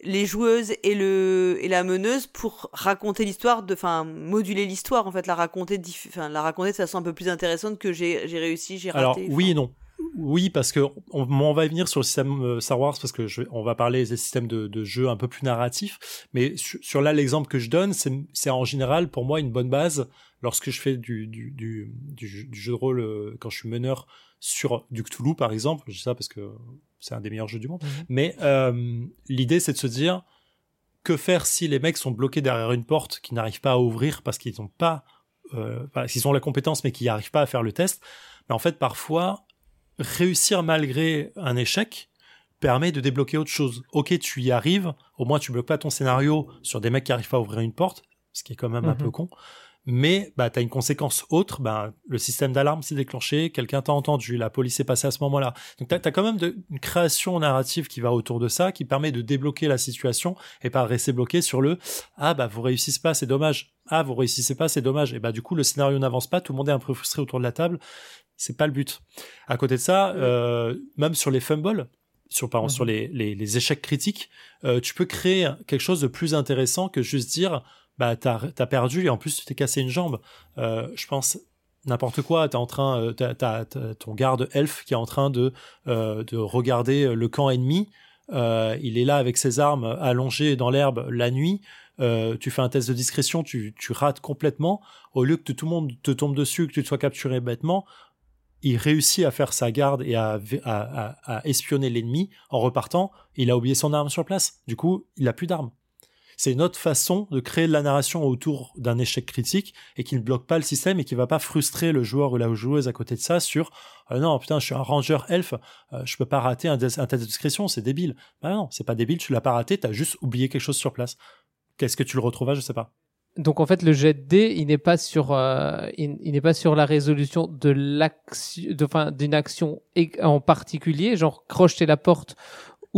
les joueuses et le, et la meneuse pour raconter l'histoire de, enfin, moduler l'histoire, en fait, la raconter, enfin, la raconter de façon un peu plus intéressante que j'ai, j'ai réussi, j'ai raté. alors oui et non oui parce que on, on va venir sur le système euh, Star Wars parce que je, on va parler des systèmes de, de jeu un peu plus narratifs. Mais sur, sur là l'exemple que je donne c'est en général pour moi une bonne base lorsque je fais du, du, du, du, jeu- de rôle euh, quand je suis meneur sur du Cthulhu par exemple. Je dis ça parce que c'est un des meilleurs jeux du monde. Mhm. mais euh, l'idée c'est de se dire que faire si les mecs sont bloqués derrière une porte qu'ils n'arrivent pas à ouvrir parce qu'ils n'ont pas euh, enfin, s'ils ont la compétence mais qu'ils n'arrivent pas à faire le test? Mais en fait parfois réussir malgré un échec permet de débloquer autre chose. Ok, tu y arrives, au moins tu bloques pas ton scénario sur des mecs qui arrivent pas à ouvrir une porte, ce qui est quand même un Mhm. peu con. Mais bah t'as une conséquence autre, bah le système d'alarme s'est déclenché, quelqu'un t'a entendu, la police est passée à ce moment-là. Donc t'as as quand même de- une création narrative qui va autour de ça, qui permet de débloquer la situation et pas rester bloqué sur le ah bah vous réussissez pas, c'est dommage. Ah vous réussissez pas, c'est dommage. Et bah du coup le scénario n'avance pas, tout le monde est un peu frustré autour de la table. C'est pas le but. À côté de ça, euh, même sur les fumbles, sur par exemple sur les, les, les échecs critiques, euh, tu peux créer quelque chose de plus intéressant que juste dire bah t'as as perdu et en plus tu t'es cassé une jambe. Euh, je pense n'importe quoi. T'es en train, t'as, t'as- t'as ton garde elfe qui est en train de euh, de regarder le camp ennemi. Euh, il est là avec ses armes allongées dans l'herbe la nuit. Euh, tu fais un test de discrétion, tu, tu rates complètement. Au lieu que tout le monde te tombe dessus, que tu te sois capturé bêtement, il réussit à faire sa garde et à, à, à- à espionner l'ennemi en repartant. Il a oublié son arme sur place. Du coup, il a plus d'armes. C'est une autre façon de créer de la narration autour d'un échec critique et qui ne bloque pas le système et qui va pas frustrer le joueur ou la joueuse à côté de ça sur euh, non putain je suis un ranger elfe euh, je peux pas rater un, test de discrétion c'est débile. Bah non c'est pas débile tu l'as pas raté t'as juste oublié quelque chose sur place. Qu'est-ce que tu le retrouves je sais pas. Donc en fait, le jet de dés, il n'est pas sur, euh, il, n'est pas sur la résolution de l'action, enfin, d'une action en particulier, genre crocheter la porte,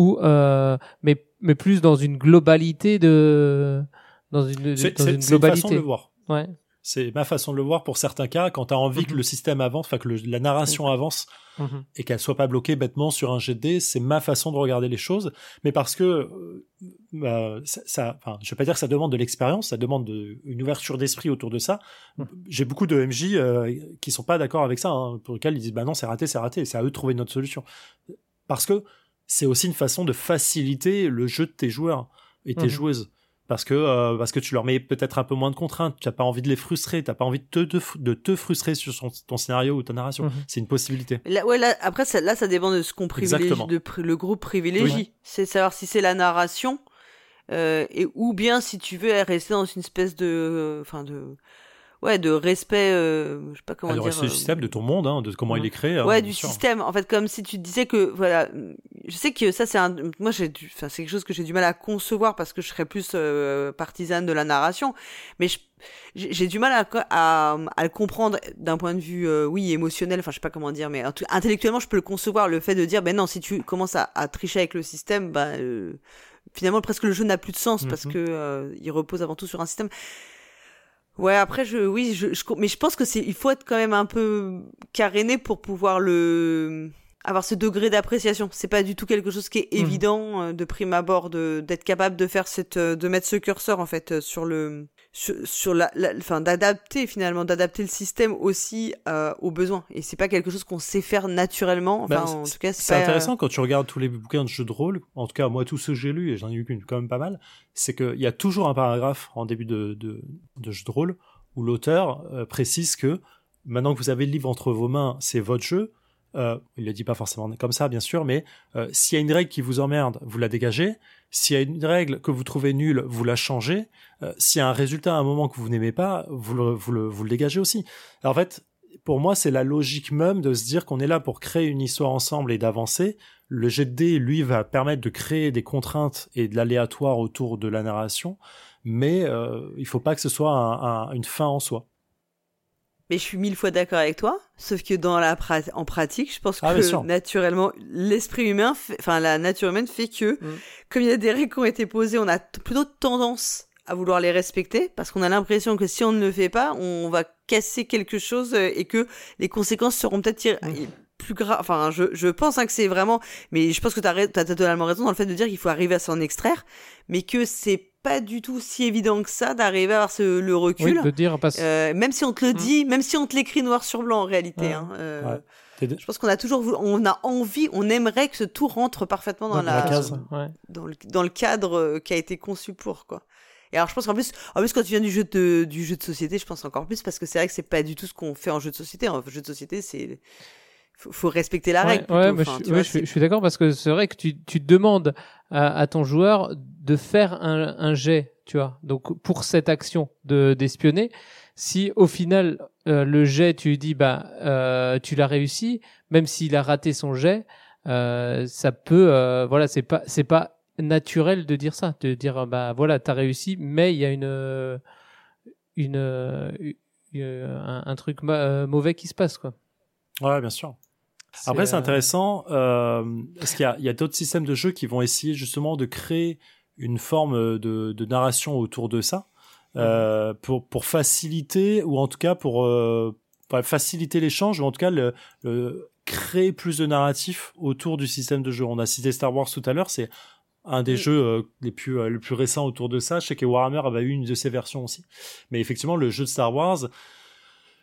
ou euh, mais mais plus dans une globalité de, dans une, c'est dans c'est- une c'est une façon globalité. de le voir Ouais. C'est ma façon de le voir pour certains cas, quand tu as envie que Mhm. le système avance, enfin que le- la narration avance Mhm. et qu'elle soit pas bloquée bêtement sur un dés, c'est ma façon de regarder les choses. Mais parce que euh, bah, ça, ça- enfin, je vais pas dire que ça demande de l'expérience, ça demande de, une ouverture d'esprit autour de ça. Mhm. J'ai beaucoup de MJ euh, qui sont pas d'accord avec ça, hein, pour lesquels ils disent bah non c'est raté, c'est raté, c'est à eux de trouver une autre solution. Parce que c'est aussi une façon de faciliter le jeu de tes joueurs et tes Mhm. joueuses. Parce que, euh, parce que tu leur mets peut-être un peu moins de contraintes, tu n'as pas envie de les frustrer, tu n'as pas envie de te, de, de te frustrer sur son- ton scénario ou ta narration. Mhm. C'est une possibilité. Là, ouais, là, après, ça, là, ça dépend de ce qu'on privilégie, Exactement. de le groupe privilégie. C'est savoir si c'est la narration, euh, et ou bien si tu veux rester dans une espèce de, enfin de, ouais, de respect, euh, je sais pas comment Alors, dire. c'est le euh, système de ton monde, hein, de comment Ouais. il est créé. hein, ouais, bien du sûr. système. En fait, comme si tu disais que, voilà, je sais que ça, c'est un, moi, j'ai du, enfin, c'est quelque chose que j'ai du mal à concevoir parce que je serais plus euh, partisane de la narration, mais j'ai du mal à, à, à le comprendre d'un point de vue, euh, oui, émotionnel. Enfin, je sais pas comment dire, mais intellectuellement, je peux le concevoir. Le fait de dire, ben non, si tu commences à, à tricher avec le système, bah, euh, finalement, presque le jeu n'a plus de sens parce Mhm. que euh, il repose avant tout sur un système. Ouais, après, je, oui, je, je- mais je pense que c'est, il faut être quand même un peu caréné pour pouvoir le, avoir ce degré d'appréciation. C'est pas du tout quelque chose qui est Mhm. évident euh, de prime abord de, d'être capable de faire cette, euh, de mettre ce curseur, en fait, euh, sur le, sur, sur la, la- enfin, d'adapter finalement, d'adapter le système aussi euh, aux besoins. Et c'est pas quelque chose qu'on sait faire naturellement. Enfin, Bah, en tout cas, C'est pas- intéressant quand tu regardes tous les bouquins de jeux de rôle, en tout cas moi tous ceux que j'ai lus, et j'en ai eu qu'une quand même pas mal, c'est qu'il y a toujours un paragraphe en début de, de, de jeu de rôle où l'auteur euh, précise que maintenant que vous avez le livre entre vos mains, c'est votre jeu. Euh, il le dit pas forcément comme ça, bien sûr, mais euh, s'il y a une règle qui vous emmerde, vous la dégagez. S'il y a une règle que vous trouvez nulle, vous la changez. Euh, S'il y a un résultat à un moment que vous n'aimez pas, vous le, vous, le, vous le dégagez aussi. En fait, pour moi, c'est la logique même de se dire qu'on est là pour créer une histoire ensemble et d'avancer. Le jet de lui, va permettre de créer des contraintes et de l'aléatoire autour de la narration, mais euh, il faut pas que ce soit un- une fin en soi. Mais je suis mille fois d'accord avec toi, sauf que dans la prat- en pratique, je pense Ah, que naturellement, l'esprit humain, fait- enfin la nature humaine fait que, Mm. comme il y a des règles qui ont été posées, on a plutôt tendance à vouloir les respecter, parce qu'on a l'impression que si on ne le fait pas, on va casser quelque chose euh, et que les conséquences seront peut-être ir- Mm. Plus graves. Enfin, je, je pense hein, que c'est vraiment, mais je pense que tu as, totalement raison dans le fait de dire qu'il faut arriver à s'en extraire, mais que c'est pas du tout si évident que ça d'arriver à avoir ce, le Oui, recul. de dire parce Euh, même si on te le Mm. dit, même si on te l'écrit noir sur blanc en réalité. Ouais. hein, euh, Ouais. Je pense qu'on a toujours, voulu- on a envie, on aimerait que ce tout rentre parfaitement dans, la, la case. Ouais. dans le, dans le cadre euh, qui a été conçu pour quoi. Et alors je pense qu'en plus, en plus quand tu viens du jeu de du jeu de société, je pense encore plus parce que c'est vrai que c'est pas du tout ce qu'on fait en jeu de société. En jeu de société, c'est faut, faut respecter la règle. ouais, plutôt. mais Enfin, je, tu ouais, vois, je suis- c'est- je suis d'accord parce que c'est vrai que tu, tu demandes à, à ton joueur de faire un, un jet, tu vois. Donc pour cette action de d'espionner, si au final euh, le jet tu lui dis bah euh, tu l'as réussi, même s'il a raté son jet, euh, ça peut euh, voilà c'est pas c'est pas naturel de dire ça, de dire bah voilà t'as réussi, mais il y a une euh, une, euh, une- un, un truc ma- euh, mauvais qui se passe quoi. Ouais, bien sûr. Après, c'est euh, intéressant euh, parce qu'il y a, a d'autres systèmes de jeux qui vont essayer justement de créer une forme de, de narration autour de ça euh, pour, pour faciliter ou en tout cas pour, euh, pour faciliter l'échange ou en tout cas le, le- créer plus de narratif autour du système de jeu. On a cité Star Wars tout à l'heure, c'est un des jeux euh, les plus euh, les plus récents autour de ça. Je sais que Warhammer avait eu une de ses versions aussi. Mais effectivement, le jeu de Star Wars,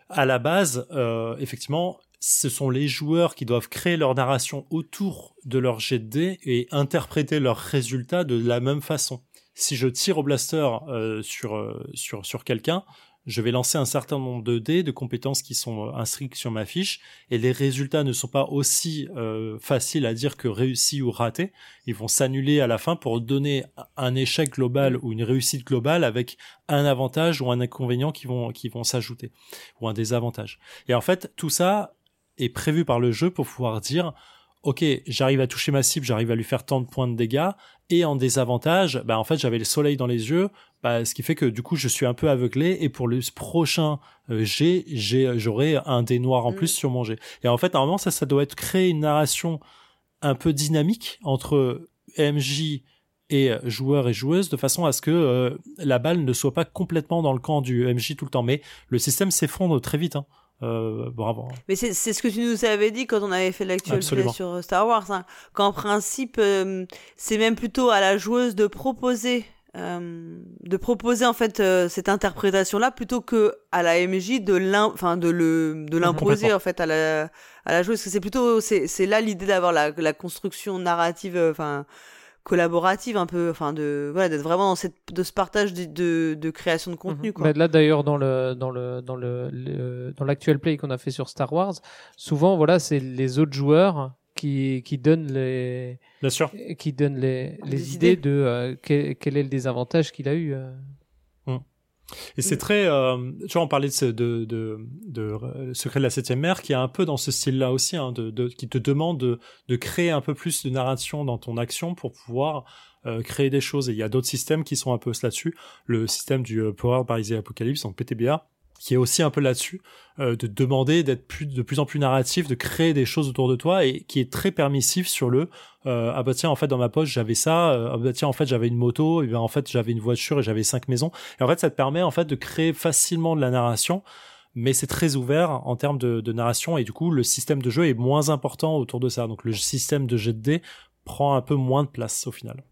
à la base, euh, effectivement, ce sont les joueurs qui doivent créer leur narration autour de leur jet de dés et interpréter leurs résultats de la même façon. Si je tire au blaster euh, sur, euh, sur, sur quelqu'un, je vais lancer un certain nombre de dés, de compétences qui sont euh, inscrites sur ma fiche, et les résultats ne sont pas aussi euh, faciles à dire que réussi ou raté. Ils vont s'annuler à la fin pour donner un échec global ou une réussite globale avec un avantage ou un inconvénient qui vont, qui vont s'ajouter, ou un désavantage. Et en fait, tout ça est prévu par le jeu pour pouvoir dire, ok, j'arrive à toucher ma cible, j'arrive à lui faire tant de points de dégâts, et en désavantage, bah en fait j'avais le soleil dans les yeux, bah, ce qui fait que du coup je suis un peu aveuglé, et pour le prochain euh, jet, j'aurai un dé noir en Mm. plus sur mon jet. Et en fait normalement ça, ça doit être créer une narration un peu dynamique entre MJ et joueurs et joueuses de façon à ce que la balle ne soit pas complètement dans le camp du MJ tout le temps. Mais le système s'effondre très vite. Hein. Euh, bravo. Mais c'est ce que tu nous avais dit quand on avait fait l'actuel sur Star Wars, hein. qu'en principe, euh, c'est même plutôt à la joueuse de proposer, euh, de proposer en fait euh, cette interprétation-là plutôt que à la MJ de enfin de le, de l'imposer en fait à la, à la joueuse. C'est plutôt, c'est là l'idée d'avoir la, la construction narrative, enfin collaborative un peu enfin de voilà d'être vraiment dans cette de ce partage de, de, création de contenu mhm. quoi. là d'ailleurs dans le dans le dans le, dans l'actuel play qu'on a fait sur Star Wars souvent voilà c'est les autres joueurs qui qui donnent les Bien sûr. qui donnent les, les idées, de euh, quel, quel, est le désavantage qu'il a eu euh. Et c'est très, euh, tu vois, on parlait de, de, de, de, Secret de la septième mer, qui est un peu dans ce style-là aussi, hein, de, de, qui te demande de, de créer un peu plus de narration dans ton action pour pouvoir euh, créer des choses. Et il y a d'autres systèmes qui sont un peu là-dessus. Le système du euh, Power by the Apocalypse, donc PTBA, qui est aussi un peu là-dessus, euh, de demander d'être plus, de plus en plus narratif, de créer des choses autour de toi et qui est très permissif sur le euh, ah bah tiens en fait dans ma poche j'avais ça, euh, ah bah tiens en fait j'avais une moto, et bien en fait j'avais une voiture et j'avais cinq maisons. Et en fait ça te permet en fait de créer facilement de la narration, mais c'est très ouvert en termes de, de narration et du coup le système de jeu est moins important autour de ça. Donc le système de jet de dés prend un peu moins de place au final.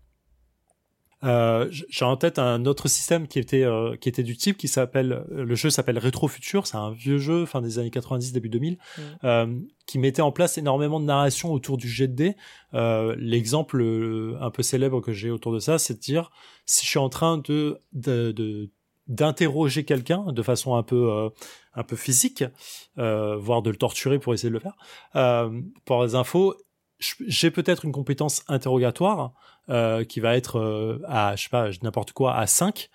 Euh, j'ai en tête un autre système qui était euh, qui était du type qui s'appelle le jeu s'appelle Retro Future, c'est un vieux jeu fin des années 90 début 2000 mm. euh, qui mettait en place énormément de narration autour du jet de dés. Euh, l'exemple euh, un peu célèbre que j'ai autour de ça, c'est de dire si je suis en train de, de, d'interroger quelqu'un de façon un peu un peu physique, voire de le torturer pour essayer de le faire, pour les infos, j'ai peut-être une compétence interrogatoire euh, qui va être euh, à, je sais pas, n'importe quoi, à 5.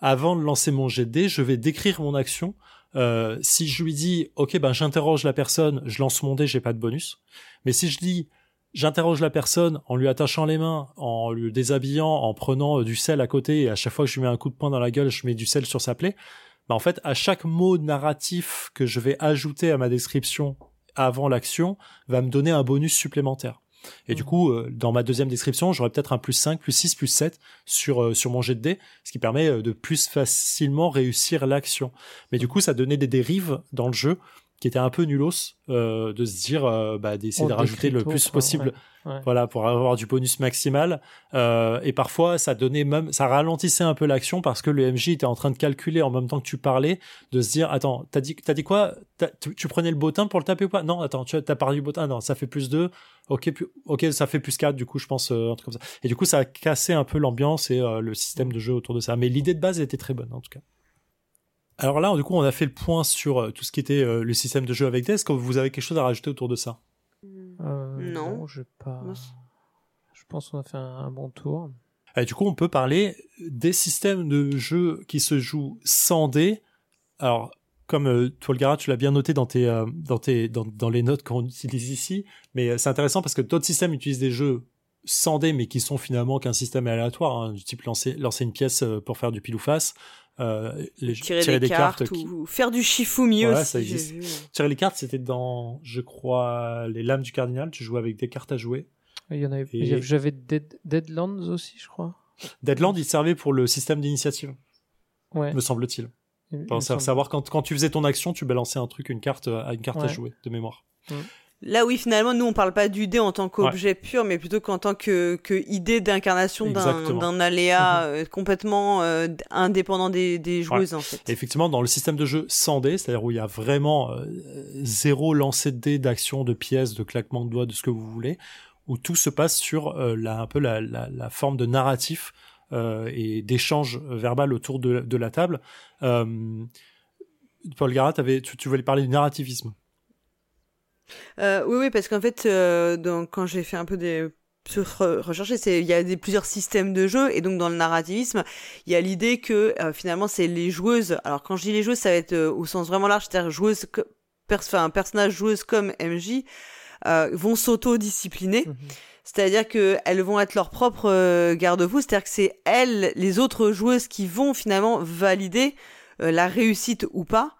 Avant de lancer mon dés, je vais décrire mon action. Euh, si je lui dis, ok, ben j'interroge la personne, je lance mon dé, j'ai pas de bonus. Mais si je dis, j'interroge la personne en lui attachant les mains, en lui déshabillant, en prenant du sel à côté, et à chaque fois que je lui mets un coup de poing dans la gueule, je mets du sel sur sa plaie. Ben en fait, à chaque mot narratif que je vais ajouter à ma description avant l'action va me donner un bonus supplémentaire. Et du mmh. coup, euh, dans ma deuxième description, j'aurai peut-être un plus 5, plus 6, plus 7 sur, euh, sur mon jet de dés, ce qui permet euh, de plus facilement réussir l'action. Mais du coup, ça donnait des dérives dans le jeu qui étaient un peu nulos, de se dire, bah, d'essayer de rajouter le plus possible voilà, pour avoir du bonus maximal. Euh, et parfois, ça donnait même, ça ralentissait un peu l'action parce que le MJ était en train de calculer en même temps que tu parlais, de se dire, attends, t'as dit, t'as dit quoi? Tu, prenais le bottin pour le taper ou pas? Non, attends, tu as parlé du bottin. Non, ça fait plus 2. Ok, ok, ça fait plus 4, du coup, je pense, euh, un truc comme ça. Et du coup, ça a cassé un peu l'ambiance et euh, le système de jeu autour de ça. Mais l'idée de base était très bonne, en tout cas. Alors là, du coup, on a fait le point sur euh, tout ce qui était le système de jeu avec. Est-ce que vous avez quelque chose à rajouter autour de ça? Euh, non. je pas. Je pense qu'on a fait un, bon tour. Et du coup, on peut parler des systèmes de jeu qui se jouent sans dés. Alors, comme euh, toi, le tu l'as bien noté dans tes, euh, dans tes, dans, dans les notes qu'on utilise ici, mais euh, c'est intéressant parce que d'autres systèmes utilisent des jeux sans dés, mais qui sont finalement qu'un système aléatoire, hein, du type lancer, lancer une pièce pour faire du pile ou face. Euh, les, tirer, des, cartes, ou faire du Shifumi aussi. Ça existe. Tirer les cartes, c'était dans, je crois, les lames du cardinal. Tu jouais avec des cartes à jouer. Il y en avait. J'avais Dead... Deadlands aussi, je crois. Deadlands, il servait pour le système d'initiative. Ouais. Me semble-t-il. Pour savoir quand, quand tu faisais ton action, tu balançais un truc, une carte à une carte à jouer de mémoire. Là, oui, finalement, nous, on parle pas du dé en tant qu'objet pur, mais plutôt qu'en tant que, que idée d'incarnation d'un aléa mhm. euh, complètement euh, indépendant des, des joueuses, en fait. effectivement, dans le système de jeu sans dé, c'est-à-dire où il y a vraiment euh, zéro lancer de dés, d'action, de pièces, de claquement de doigts, de ce que vous voulez, où tout se passe sur la, un peu la, la, la forme de narratif et d'échange verbal autour de, de la table. Paul Garat, tu, tu voulais parler du narrativisme. Euh, oui, oui, parce qu'en fait, euh, donc, quand j'ai fait un peu des rechercher, c'est il y a des plusieurs systèmes de jeu et donc dans le narrativisme, il y a l'idée que euh, finalement c'est les joueuses. Alors quand je dis les joueuses, ça va être au sens vraiment large, c'est-à-dire joueuses, enfin un personnage joueuse comme MJ vont s'auto-discipliner. Mhm. C'est-à-dire que elles vont être leur propre garde-fou, c'est-à-dire que c'est elles, les autres joueuses, qui vont finalement valider la réussite ou pas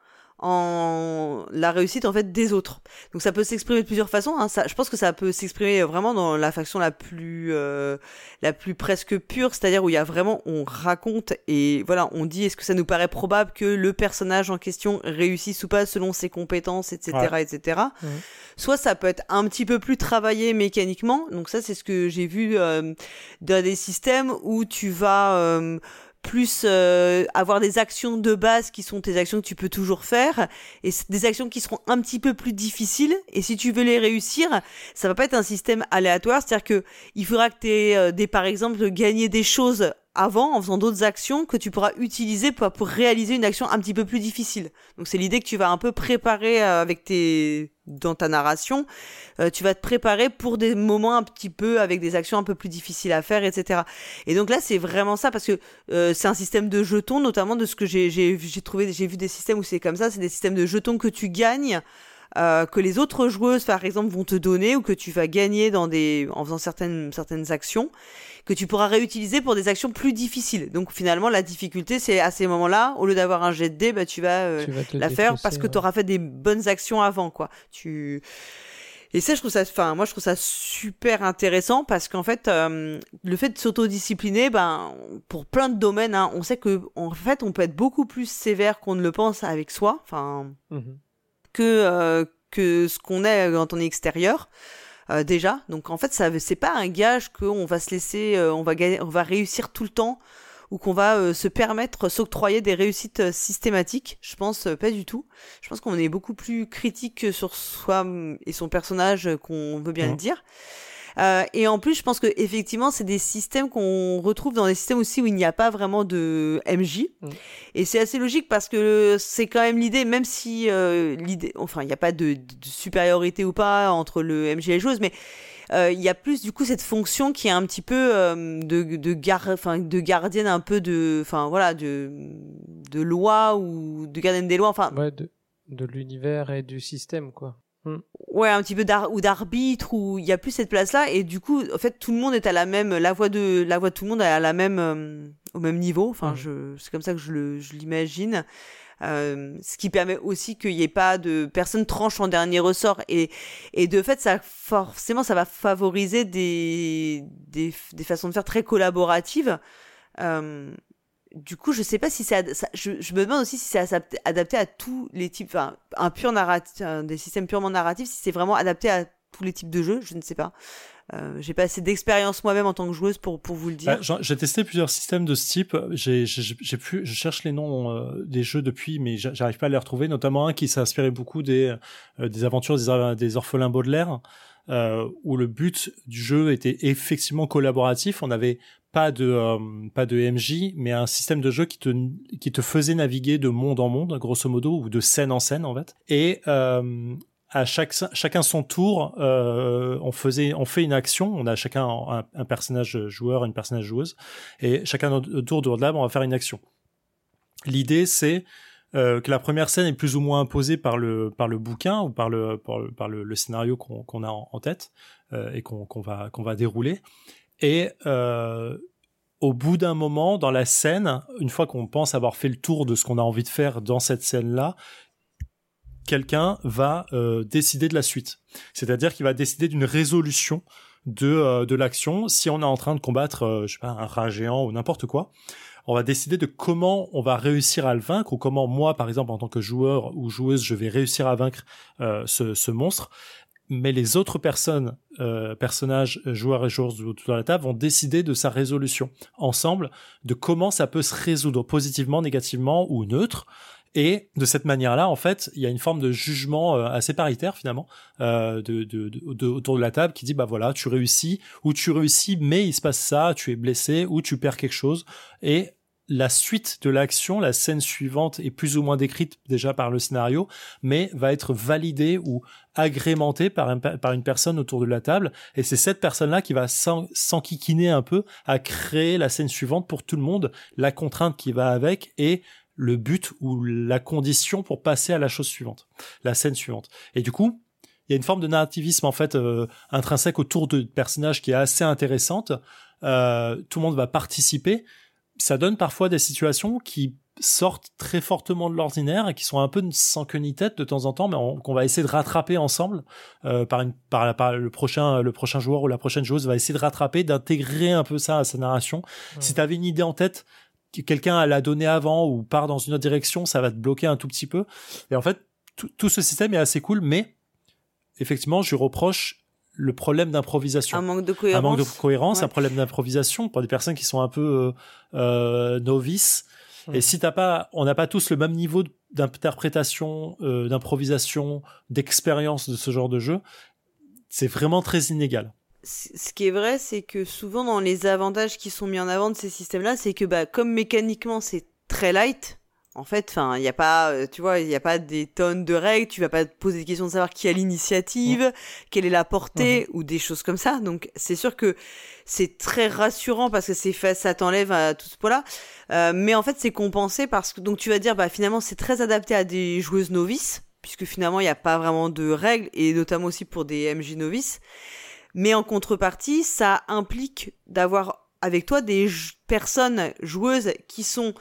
en la réussite en fait des autres. Donc ça peut s'exprimer de plusieurs façons. Hein. Ça, je pense que ça peut s'exprimer vraiment dans la faction la plus euh, la plus presque pure, c'est-à-dire où il y a vraiment on raconte et voilà on dit est-ce que ça nous paraît probable que le personnage en question réussisse ou pas selon ses compétences, etc., etc. Soit ça peut être un petit peu plus travaillé mécaniquement. Donc ça c'est ce que j'ai vu euh, dans des systèmes où tu vas euh, plus euh, avoir des actions de base qui sont tes actions que tu peux toujours faire et des actions qui seront un petit peu plus difficiles. Et si tu veux les réussir ça va pas être un système aléatoire. C'est à dire que il faudra que tu aies euh, des par exemple gagner des choses avant en faisant d'autres actions que tu pourras utiliser pour, réaliser une action un petit peu plus difficile. Donc c'est l'idée que tu vas un peu préparer euh, avec tes dans ta narration, euh, tu vas te préparer pour des moments un petit peu avec des actions un peu plus difficiles à faire, etc. Et donc là c'est vraiment ça parce que euh, c'est un système de jetons, notamment de ce que j'ai j'ai trouvé, j'ai vu des systèmes où c'est comme ça, c'est des systèmes de jetons que tu gagnes. que les autres joueuses par exemple vont te donner ou que tu vas gagner dans des en faisant certaines certaines actions que tu pourras réutiliser pour des actions plus difficiles. Donc finalement, la difficulté, c'est à ces moments-là, au lieu d'avoir un jet de dés, bah, tu vas, euh, la faire parce que tu auras fait des bonnes actions avant, quoi. Tu et ça, je trouve ça, enfin, moi, je trouve ça super intéressant parce qu'en fait, euh, le fait de s'autodiscipliner, ben, pour plein de domaines, hein, on sait que, en fait, on peut être beaucoup plus sévère qu'on ne le pense avec soi, enfin, mhm. que euh, que ce qu'on est quand on est extérieur. Euh, déjà. Donc en fait, ça c'est pas un gage qu'on va se laisser, euh, on va on va réussir tout le temps ou qu'on va euh, se permettre s'octroyer des réussites systématiques. Je pense pas du tout. Je pense qu'on est beaucoup plus critique sur soi et son personnage qu'on veut bien le dire. Euh, et en plus, je pense que effectivement, c'est des systèmes qu'on retrouve dans des systèmes aussi où il n'y a pas vraiment de MJ. Mm. Et c'est assez logique parce que c'est quand même l'idée, même si euh, l'idée, enfin, il n'y a pas de, supériorité ou pas entre le MJ et les joueuses, mais euh, il y a plus du coup cette fonction qui est un petit peu de de, enfin, de gardienne un peu de enfin voilà de de loi ou de gardienne des lois enfin ouais, de, de l'univers et du système quoi Mm. Ouais, un petit peu d'ar ou d'arbitre où il y a plus cette place-là et du coup, en fait, tout le monde est à la même, la voix de la voix de tout le monde est à la même, euh, au même niveau. Enfin, mm. je, c'est comme ça que je je l'imagine. Euh, ce qui permet aussi qu'il n'y ait pas de personnes tranche en dernier ressort et et de fait ça forcément ça va favoriser des des, des façons de faire très collaboratives euh, du coup, je sais pas si c'est, je, me demande aussi si c'est adapté à tous les types, enfin, un pur narratif, des systèmes purement narratifs, si c'est vraiment adapté à tous les types de jeux, je ne sais pas. Euh, j'ai pas assez d'expérience moi-même en tant que joueuse pour pour vous le dire. Bah, j'ai testé plusieurs systèmes de ce type. J'ai pu je cherche les noms euh, des jeux depuis, mais j'arrive pas à les retrouver. Notamment un qui s'inspirait beaucoup des euh, des aventures des, orphelins Baudelaire. Où le but du jeu était effectivement collaboratif. On avait pas de euh, pas de MJ, mais un système de jeu qui te qui te faisait naviguer de monde en monde, grosso modo, ou de scène en scène en fait. Et euh, à chaque chacun son tour, euh, on faisait on fait une action. On a chacun un, personnage joueur, une personnage joueuse, et chacun notre tour de lab, on va faire une action. L'idée c'est euh, que la première scène est plus ou moins imposée par le par le bouquin ou par le par le, le, scénario qu'on a en, tête euh, et qu'on va qu'on va dérouler et euh, au bout d'un moment, dans la scène, une fois qu'on pense avoir fait le tour de ce qu'on a envie de faire dans cette scène-là, quelqu'un va euh, décider de la suite. C'est-à-dire qu'il va décider d'une résolution de, euh, de l'action. Si on est en train de combattre, je un rat géant ou n'importe quoi, on va décider de comment on va réussir à le vaincre ou comment moi, par exemple, en tant que joueur ou joueuse, je vais réussir à vaincre ce monstre mais les autres personnes, euh, personnages, joueurs et joueuses autour de la table vont décider de sa résolution ensemble, de comment ça peut se résoudre positivement, négativement ou neutre. Et de cette manière-là, en fait, il y a une forme de jugement euh, assez paritaire finalement euh, de, de, de, autour de la table qui dit bah voilà, tu réussis ou tu réussis, mais il se passe ça, tu es blessé ou tu perds quelque chose. Et la suite de l'action, la scène suivante est plus ou moins décrite déjà par le scénario, mais va être validée ou agrémentée par, une personne autour de la table. Et c'est cette personne-là qui va s'enquiquiner un peu à créer la scène suivante pour tout le monde, la contrainte qui va avec et le but ou la condition pour passer à la chose suivante, la scène suivante. Et du coup, il y a une forme de narrativisme en fait euh, intrinsèque autour de personnages qui est assez intéressante. Euh, tout le monde va participer, ça donne parfois des situations qui sortent très fortement de l'ordinaire et qui sont un peu sans queue ni tête de temps en temps, mais qu'on va essayer de rattraper ensemble euh, par, une, par, par, le prochain le prochain joueur ou la prochaine joueuse va essayer de rattraper, d'intégrer un peu ça à sa narration. Si tu avais une idée en tête, quelqu'un l'a donné avant ou part dans une autre direction, ça va te bloquer un tout petit peu. Et en fait, tout, ce système est assez cool, mais effectivement, je reproche le problème d'improvisation. Un manque de cohérence. Un manque de cohérence, un problème d'improvisation pour des personnes qui sont un peu euh, euh novices. Et si t'as pas, on n'a pas tous le même niveau d'interprétation, euh, d'improvisation, d'expérience de ce genre de jeu, c'est vraiment très inégal ce qui est vrai, c'est que souvent dans les avantages qui sont mis en avant de ces systèmes-là, c'est que bah, comme mécaniquement c'est très light, en fait, enfin, il n'y a pas, euh, tu vois, il n'y a pas des tonnes de règles. Tu vas pas te poser des questions de savoir qui a l'initiative, quelle est la portée ou des choses comme ça. Donc, c'est sûr que c'est très rassurant parce que c'est fait, ça t'enlève à tout ce point-là. Euh, mais en fait, c'est compensé parce que donc tu vas dire, bah finalement, c'est très adapté à des joueuses novices puisque finalement, il n'y a pas vraiment de règles et notamment aussi pour des MJ novices. Mais en contrepartie, ça implique d'avoir avec toi des personnes joueuses qui sont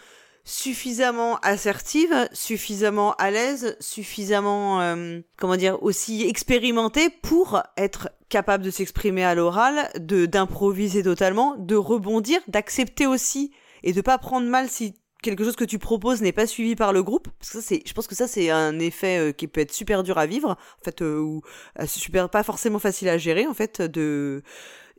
suffisamment assertive, suffisamment à l'aise, suffisamment, euh, comment dire, aussi expérimentée pour être capable de s'exprimer à l'oral, de d'improviser totalement, de rebondir, d'accepter aussi et de pas prendre mal si quelque chose que tu proposes n'est pas suivi par le groupe. Parce que ça c'est je pense que ça c'est un effet euh, qui peut être super dur à vivre en fait euh, ou super pas forcément facile à gérer en fait de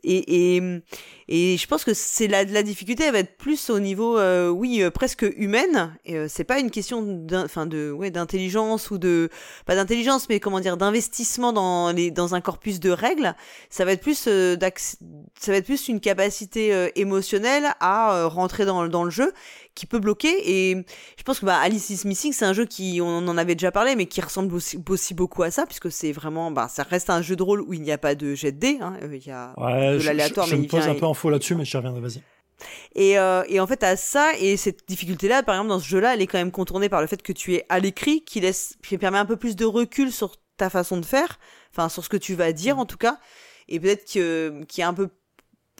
et, et, et je pense que c'est la, la difficulté, elle va être plus au niveau, euh, oui, euh, presque humaine. Et euh, c'est pas une question de, ouais, d'intelligence ou de, pas d'intelligence, mais comment dire, d'investissement dans les, dans un corpus de règles. Ça va être plus, ça va être plus une capacité émotionnelle à rentrer dans, dans le jeu qui peut bloquer. Et je pense que bah, Alice is Missing, c'est un jeu qui, on en avait déjà parlé, mais qui ressemble aussi, beaucoup à ça, puisque c'est vraiment, bah, ça reste un jeu de rôle où il n'y a pas de jet de dés. Hein. Il y a de l'aléatoire, mais je me pose un peu en faux là-dessus, mais je reviendrai, vas-y. Et, euh, et en fait, à ça, et cette difficulté-là, par exemple, dans ce jeu-là, elle est quand même contournée par le fait que tu es à l'écrit, qui laisse, qui permet un peu plus de recul sur ta façon de faire, enfin, sur ce que tu vas dire, en tout cas. Et peut-être que, qu'il y a un peu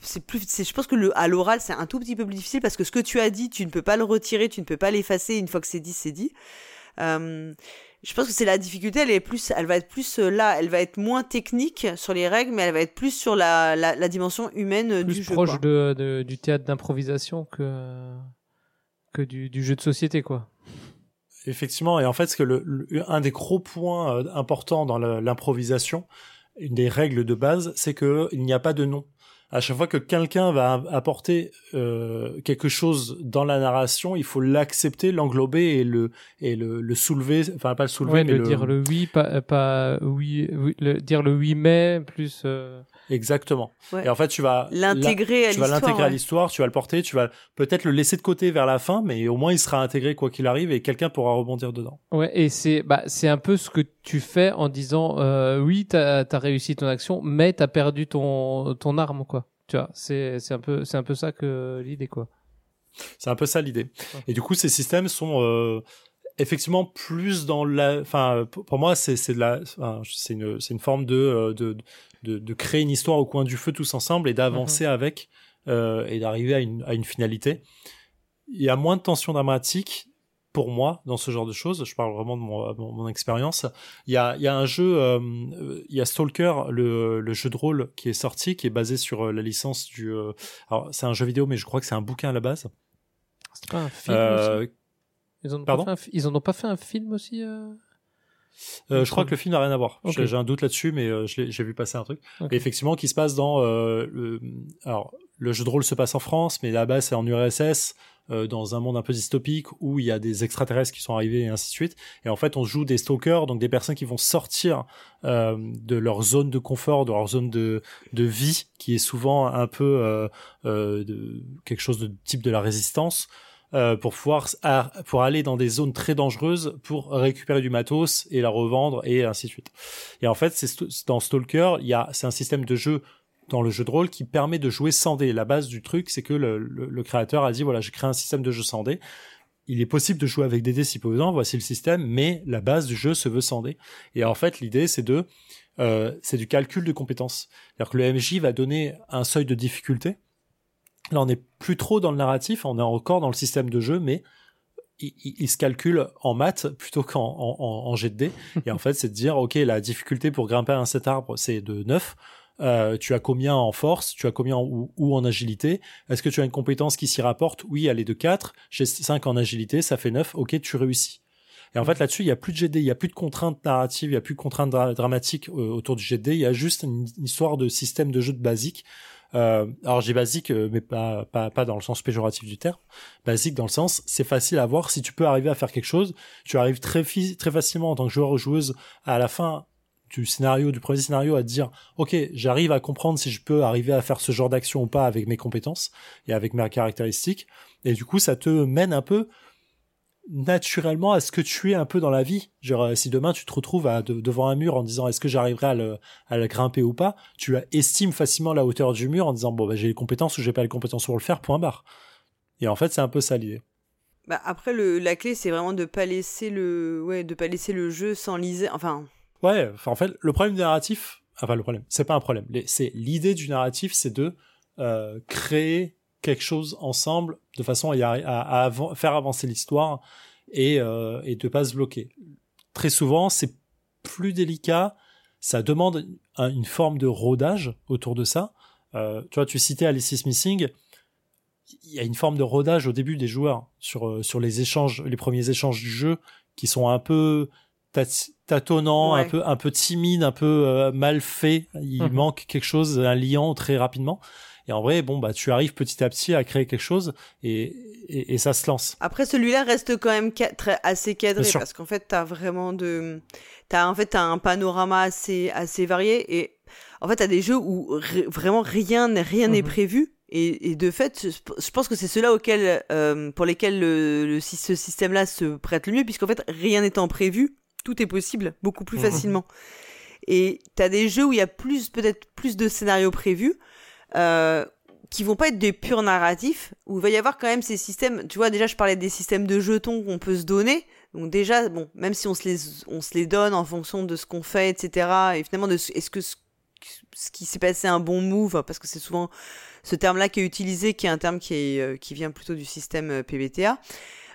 c'est plus je pense que le à l'oral c'est un tout petit peu plus difficile parce que ce que tu as dit tu ne peux pas le retirer tu ne peux pas l'effacer une fois que c'est dit c'est dit euh, je pense que c'est la difficulté elle est plus elle va être plus euh, là elle va être moins technique sur les règles mais elle va être plus sur la, la, dimension humaine du jeu proche De, du théâtre d'improvisation que que du, du, jeu de société quoi. Effectivement et en fait ce que le, un des gros points euh, importants dans l'improvisation une des règles de base c'est que il n'y a pas de nom à chaque fois que quelqu'un va apporter euh, quelque chose dans la narration, il faut l'accepter, l'englober et le et le, le, soulever, enfin pas le soulever, mais le, dire le oui, pas pas oui, oui le, dire le oui mais plus. Euh... Exactement. Et en fait, tu vas l'intégrer à Tu vas l'intégrer à l'histoire, tu vas le porter, tu vas peut-être le laisser de côté vers la fin, mais au moins il sera intégré quoi qu'il arrive et quelqu'un pourra rebondir dedans. Ouais, et c'est bah c'est un peu ce que tu fais en disant euh, oui, t'as as réussi ton action, mais t'as perdu ton ton arme quoi. Tu vois, c'est c'est un peu c'est un peu ça que l'idée quoi. C'est un peu ça l'idée. Et du coup, ces systèmes sont euh, effectivement plus dans la enfin pour moi c'est c'est de la c'est une c'est une forme de, euh, de de, de, créer une histoire au coin du feu tous ensemble et d'avancer mhm. avec euh, et d'arriver à une, à une finalité. Il y a moins de tension dramatique pour moi dans ce genre de choses. Je parle vraiment de mon, mon, expérience. Il y a, il y a un jeu, euh, il y a Stalker, le, le, jeu de rôle qui est sorti, qui est basé sur euh, la licence du. Euh, alors c'est un jeu vidéo, mais je crois que c'est un bouquin à la base. C'est pas un film. Euh, ils, ont Pardon? ils en ont pas fait un film aussi. Euh, je crois que le film n'a rien à voir. J'ai un doute là-dessus, mais euh, j'ai vu passer un truc. effectivement, qui se passe dans euh, le, alors le jeu de rôle se passe en France, mais là-bas c'est en URSS, euh, dans un monde un peu dystopique où il y a des extraterrestres qui sont arrivés et ainsi de suite. Et en fait, on joue des stalkers, donc des personnes qui vont sortir euh, de leur zone de confort, de leur zone de, de vie, qui est souvent un peu de, quelque chose de type de la résistance euh, pour pouvoir pour aller dans des zones très dangereuses pour récupérer du matos et la revendre et ainsi de suite. Et en fait, c'est dans Stalker, il y a c'est un système de jeu dans le jeu de rôle qui permet de jouer sans dés. La base du truc, c'est que le, le, créateur a dit voilà, j'ai créé un système de jeu sans dés. Il est possible de jouer avec des dés si besoin, voici le système, mais la base du jeu se veut sans dés. Et en fait, l'idée, c'est de euh, c'est du calcul de compétences. C'est-à-dire que le MJ va donner un seuil de difficulté Là, on n'est plus trop dans le narratif, on est encore dans le système de jeu, mais il, se calcule en maths plutôt qu'en en, en, jet de dés. Et en fait, c'est de dire, OK, la difficulté pour grimper à cet arbre, c'est de 9. Euh, tu as combien en force, tu as combien ou, en agilité? Est-ce que tu as une compétence qui s'y rapporte? Oui, elle est de 4. J'ai 5 en agilité, ça fait 9. Ok, tu réussis. Et en fait, là-dessus, il y a plus de GD, il y a plus de contraintes narratives, il y a plus de contraintes dramatiques euh, autour du GD. Il y a juste une, histoire de système de jeu de basique. Euh, alors j'ai basique, euh, mais pas, pas pas dans le sens péjoratif du terme. Basique dans le sens, c'est facile à voir si tu peux arriver à faire quelque chose. Tu arrives très très facilement en tant que joueur ou joueuse à la fin du scénario, du premier scénario, à dire, ok, j'arrive à comprendre si je peux arriver à faire ce genre d'action ou pas avec mes compétences et avec mes caractéristiques. Et du coup, ça te mène un peu naturellement à ce que tu es un peu dans la vie. Genre, si demain tu te retrouves à, devant un mur en disant est-ce que j'arriverai à le, à le grimper ou pas, tu estimes facilement la hauteur du mur en disant bon bah, j'ai les compétences ou j'ai pas les compétences pour le faire, point barre. Et en fait c'est un peu ça l'idée. Bah après le, la clé c'est vraiment de pas laisser le ouais de pas laisser le jeu sans liser enfin. Ouais, en fait le problème du narratif, enfin le problème, c'est pas un problème, c'est l'idée du narratif c'est de euh, créer quelque chose ensemble de façon à, à, faire avancer l'histoire et, euh, et de pas se bloquer. Très souvent, c'est plus délicat, ça demande une forme de rodage autour de ça. Euh, tu vois, tu citais Alice Missing, il y a une forme de rodage au début des joueurs sur euh, sur les échanges, les premiers échanges du jeu qui sont un peu tâtonnants, un peu un peu timides, un peu euh, mal faits. Il mhm. manque quelque chose, un liant très rapidement. Et en vrai, bon, bah, tu arrives petit à petit à créer quelque chose et, et, ça se lance. Après, celui-là reste quand même très, assez cadré parce qu'en fait, t'as vraiment de, t'as, en fait, as un panorama assez, assez varié et en fait, t'as des jeux où vraiment rien, rien n'est mhm. prévu. Et, et, de fait, je pense que c'est ceux-là auxquels, euh, pour lesquels le, le ce système-là se prête le mieux, puisqu'en fait, rien n'étant prévu, tout est possible beaucoup plus mhm. facilement. Et t'as des jeux où il y a plus, peut-être plus de scénarios prévus, euh, qui vont pas être des purs narratifs, où il va y avoir quand même ces systèmes, tu vois, déjà je parlais des systèmes de jetons qu'on peut se donner, donc déjà, bon, même si on se les, on se les donne en fonction de ce qu'on fait, etc., et finalement, de est-ce que ce, qui s'est passé un bon move, parce que c'est souvent ce terme-là qui est utilisé, qui est un terme qui, est, euh, qui vient plutôt du système euh, PBTA,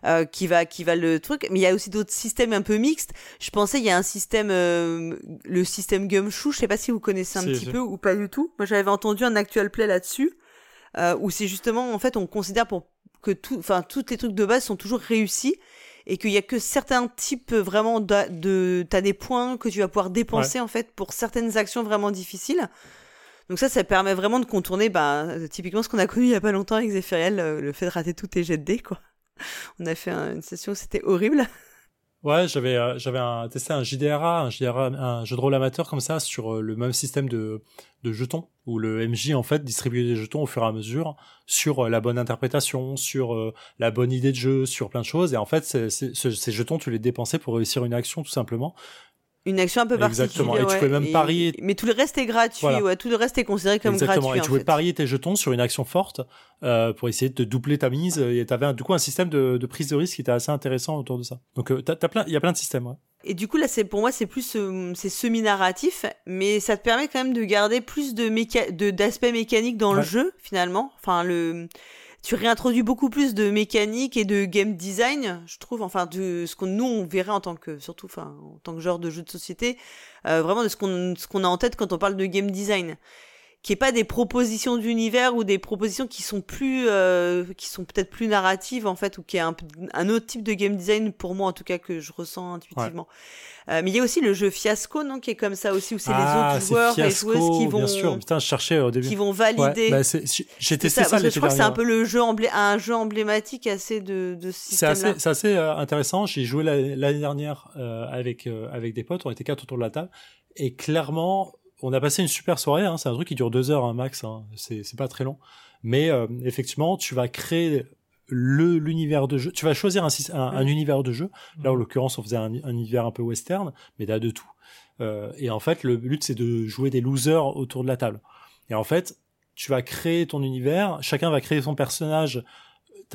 euh, qui va qui va le truc. Mais il y a aussi d'autres systèmes un peu mixtes. Je pensais il y a un système euh, le système Gumshoe. Je sais pas si vous connaissez un petit peu ou pas du tout. Moi j'avais entendu un actual play là-dessus euh, où c'est justement en fait on considère pour que tout enfin toutes les trucs de base sont toujours réussis et qu'il y a que certains types vraiment de, de t'as des points que tu vas pouvoir dépenser en fait pour certaines actions vraiment difficiles. Donc ça, ça permet vraiment de contourner, bah, typiquement ce qu'on a connu il y a pas longtemps avec Zephyriel, le fait de rater tous tes jets de dés, quoi. On a fait une session, c'était horrible. Ouais, j'avais euh, j'avais testé un JDRA, un JDRA, un jeu de rôle amateur comme ça sur euh, le même système de de jetons où le MJ en fait distribuait des jetons au fur et à mesure sur euh, la bonne interprétation, sur la bonne idée de jeu, sur plein de choses et en fait ces jetons tu les dépensais pour réussir une action tout simplement une action un peu particulière. Exactement. Et tu pouvais même parier. Mais tout le reste est gratuit. Ouais, tout le reste est considéré comme Exactement. Et tu pouvais parier tes jetons sur une action forte euh, pour essayer de doubler ta mise. Et tu avais du coup un système de, de, prise de risque qui était assez intéressant autour de ça. Donc euh, t'as, plein, il y a plein de systèmes. Ouais. Et du coup là, c'est pour moi c'est plus euh, c'est semi-narratif, mais ça te permet quand même de garder plus de méca... de d'aspects mécaniques dans le jeu finalement. Enfin le tu réintroduis beaucoup plus de mécanique et de game design, je trouve, enfin de ce qu'on nous on verrait en tant que surtout, enfin en tant que genre de jeu de société, euh, vraiment de ce qu'on ce qu'on a en tête quand on parle de game design qui est pas des propositions d'univers ou des propositions qui sont plus euh, qui sont peut-être plus narratives en fait ou qui est un, un autre type de game design pour moi en tout cas que je ressens intuitivement. Euh, mais il y a aussi le jeu Fiasco non qui est comme ça aussi où c'est les ah, autres joueurs et joueuses qui vont bien sûr. Putain je cherchais au début. qui vont valider. Ouais, bah j'ai testé ça, je crois que c'est un peu le jeu un jeu emblématique assez de de ce C'est assez c'est assez euh, intéressant, j'ai joué l'année dernière euh, avec avec des potes, on était quatre autour de la table. Et clairement on a passé une super soirée. Hein, c'est un truc qui dure deux heures un max. Hein, c'est pas très long. Mais euh, effectivement, tu vas créer le l'univers de jeu. Tu vas choisir un, un, univers de jeu. Là, en l'occurrence, on faisait un, univers un peu western, mais t'as de tout. Euh, et en fait, le but c'est de jouer des losers autour de la table. Et en fait, tu vas créer ton univers. Chacun va créer son personnage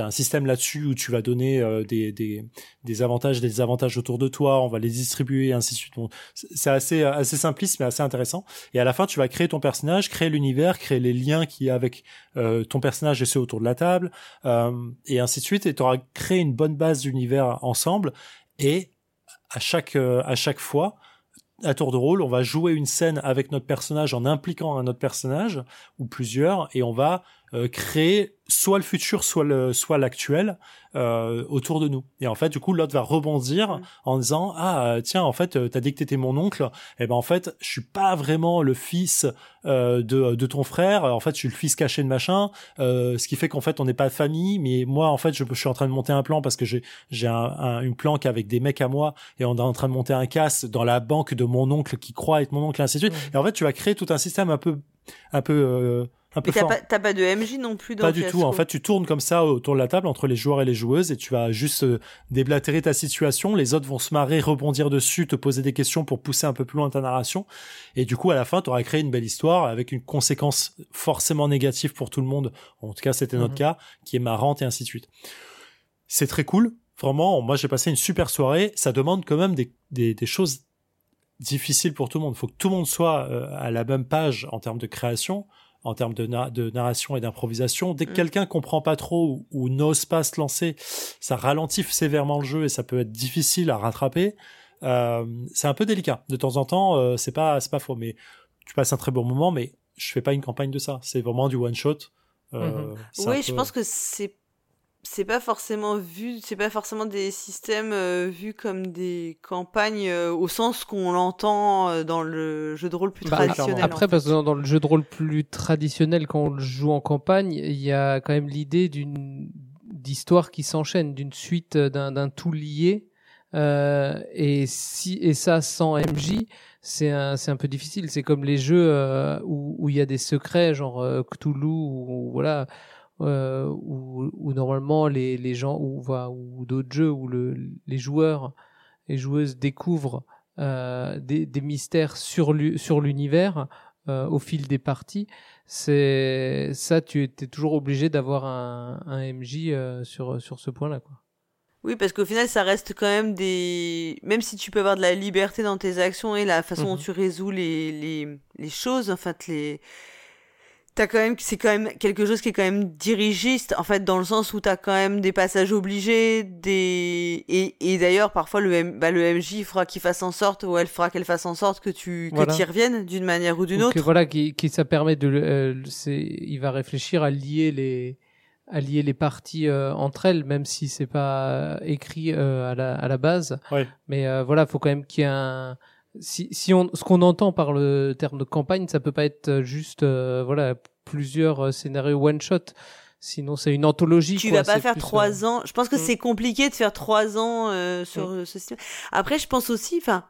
as un système là-dessus où tu vas donner euh, des, des, des avantages, des désavantages autour de toi, on va les distribuer, ainsi de suite. c'est assez, assez simpliste, mais assez intéressant. Et à la fin, tu vas créer ton personnage, créer l'univers, créer les liens qui y a avec euh, ton personnage et ceux autour de la table, euh, et ainsi de suite. Et tu auras créé une bonne base d'univers ensemble. Et à chaque, à chaque fois, à tour de rôle, on va jouer une scène avec notre personnage en impliquant un autre personnage ou plusieurs, et on va euh, créer soit le futur, soit le, soit l'actuel euh, autour de nous. Et en fait, du coup, l'autre va rebondir en disant ah tiens, en fait, t'as dit que t'étais mon oncle. Et eh ben en fait, je suis pas vraiment le fils euh, de, de ton frère. En fait, je suis le fils caché de machin. Euh, ce qui fait qu'en fait, on n'est pas de famille. Mais moi, en fait, je, je, suis en train de monter un plan parce que j'ai j'ai un, une planque avec des mecs à moi et on est en train de monter un casse dans la banque de mon oncle qui croit être mon oncle et ainsi de suite. Et en fait, tu vas créer tout un système un peu un peu euh, un peu t'as pas, pas, de MJ non plus dans Pas du tout. En fait, tu tournes comme ça autour de la table entre les joueurs et les joueuses et tu vas juste euh, déblatérer ta situation. Les autres vont se marrer, rebondir dessus, te poser des questions pour pousser un peu plus loin ta narration. Et du coup, à la fin, tu auras créé une belle histoire avec une conséquence forcément négative pour tout le monde. En tout cas, c'était notre mhm. cas, qui est marrante et ainsi de suite. C'est très cool. Vraiment, moi, j'ai passé une super soirée. Ça demande quand même des, des, des choses difficiles pour tout le monde. Il faut que tout le monde soit euh, à la même page en termes de création en termes de, de narration et d'improvisation. Dès que mm. quelqu'un comprend pas trop ou, n'ose pas se lancer, ça ralentit sévèrement le jeu et ça peut être difficile à rattraper. Euh, c'est un peu délicat. De temps en temps, euh, c'est pas c'est pas faux, mais tu passes un très bon moment. Mais je fais pas une campagne de ça. C'est vraiment du one shot. Euh, mm-hmm. Oui, je pense que c'est c'est pas forcément vu, c'est pas forcément des systèmes euh, vus comme des campagnes euh, au sens qu'on l'entend euh, dans le jeu de rôle plus bah, traditionnel. Après, parce que dans, le jeu de rôle plus traditionnel, quand on le joue en campagne, il y a quand même l'idée d'une d'histoire qui s'enchaîne, d'une suite d'un tout lié. et si et ça sans MJ, c'est un c'est un peu difficile. C'est comme les jeux où où il y a des secrets, genre Cthulhu ou voilà euh, où, où, normalement les, les gens ou, d'autres jeux où le, les joueurs et joueuses découvrent euh, des, des, mystères sur l'univers euh, au fil des parties, c'est ça, tu étais toujours obligé d'avoir un, un MJ sur, sur ce point-là. quoi. Oui, parce qu'au final, ça reste quand même des. Même si tu peux avoir de la liberté dans tes actions et la façon dont mhm. tu résous les, les, les choses, en fait, les t'as quand même c'est quand même quelque chose qui est quand même dirigiste en fait dans le sens où t'as quand même des passages obligés des et, et d'ailleurs parfois le M... bah, le MJ fera qu'il fasse en sorte ou elle fera qu'elle fasse en sorte que tu que tu y reviennes d'une manière ou d'une autre. voilà qui, qui ça permet de euh, c'est il va réfléchir à lier les à lier les parties euh, entre elles même si c'est pas écrit euh, à la à la base. Ouais. mais euh, voilà faut quand même qu'il y ait un si, si on, ce qu'on entend par le terme de campagne, ça peut pas être juste, euh, voilà, plusieurs euh, scénarios one shot. Sinon, c'est une anthologie. Tu vas pas faire trois euh, ans. Je pense que mm. c'est compliqué de faire trois ans sur mm. ce système. Après, je pense aussi, enfin,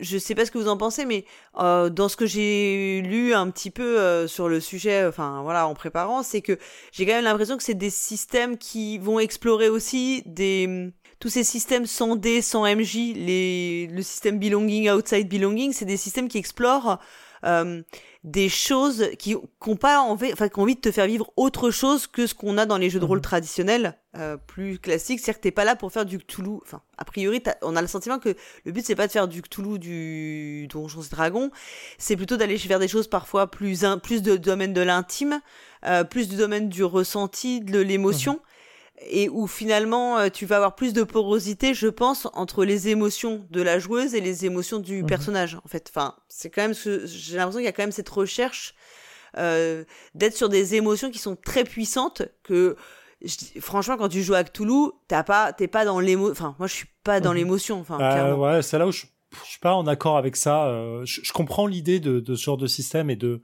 je sais pas ce que vous en pensez, mais dans ce que j'ai lu un petit peu sur le sujet, enfin voilà, en préparant, c'est que j'ai quand même l'impression que c'est des systèmes qui vont explorer aussi des tous ces systèmes sans D, sans MJ, les, le système belonging, outside belonging, c'est des systèmes qui explorent euh, des choses qui n'ont pas envie, enfin, qui ont envie de te faire vivre autre chose que ce qu'on a dans les jeux de rôle mhm. traditionnels, euh, plus classiques. C'est-à-dire que t'es pas là pour faire du Cthulhu. Enfin, a priori, on a le sentiment que le but c'est pas de faire du Cthulhu, du Donjons et Dragons, c'est plutôt d'aller faire des choses parfois plus, plus de domaine de l'intime, euh, plus du domaine du ressenti, de l'émotion. Mhm et où finalement euh, tu vas avoir plus de porosité, je pense, entre les émotions de la joueuse et les émotions du mhm. personnage. En fait, enfin, c'est quand même, j'ai l'impression qu'il y a quand même cette recherche euh, d'être sur des émotions qui sont très puissantes. Que franchement, quand tu joues à Cthulhu, t'as pas, t'es pas dans l'émotion. Enfin, moi, je suis pas dans mhm. l'émotion. Enfin, euh, ouais, c'est là où je, je suis pas en accord avec ça. Euh, je, je, comprends l'idée de, de ce genre de système et de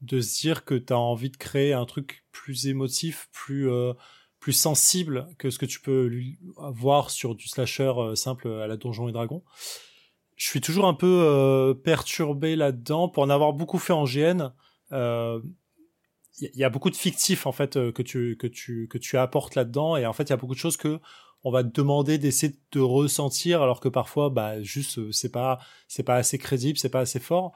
de se dire que tu as envie de créer un truc plus émotif, plus euh, plus sensible que ce que tu peux voir sur du slasher euh, simple à la Donjon et Dragon. Je suis toujours un peu euh, perturbé là-dedans pour en avoir beaucoup fait en GN. Il euh, y, a beaucoup de fictifs en fait que tu que tu que tu apportes là-dedans et en fait il y a beaucoup de choses que on va te demander d'essayer de ressentir alors que parfois bah juste euh, c'est pas c'est pas assez crédible c'est pas assez fort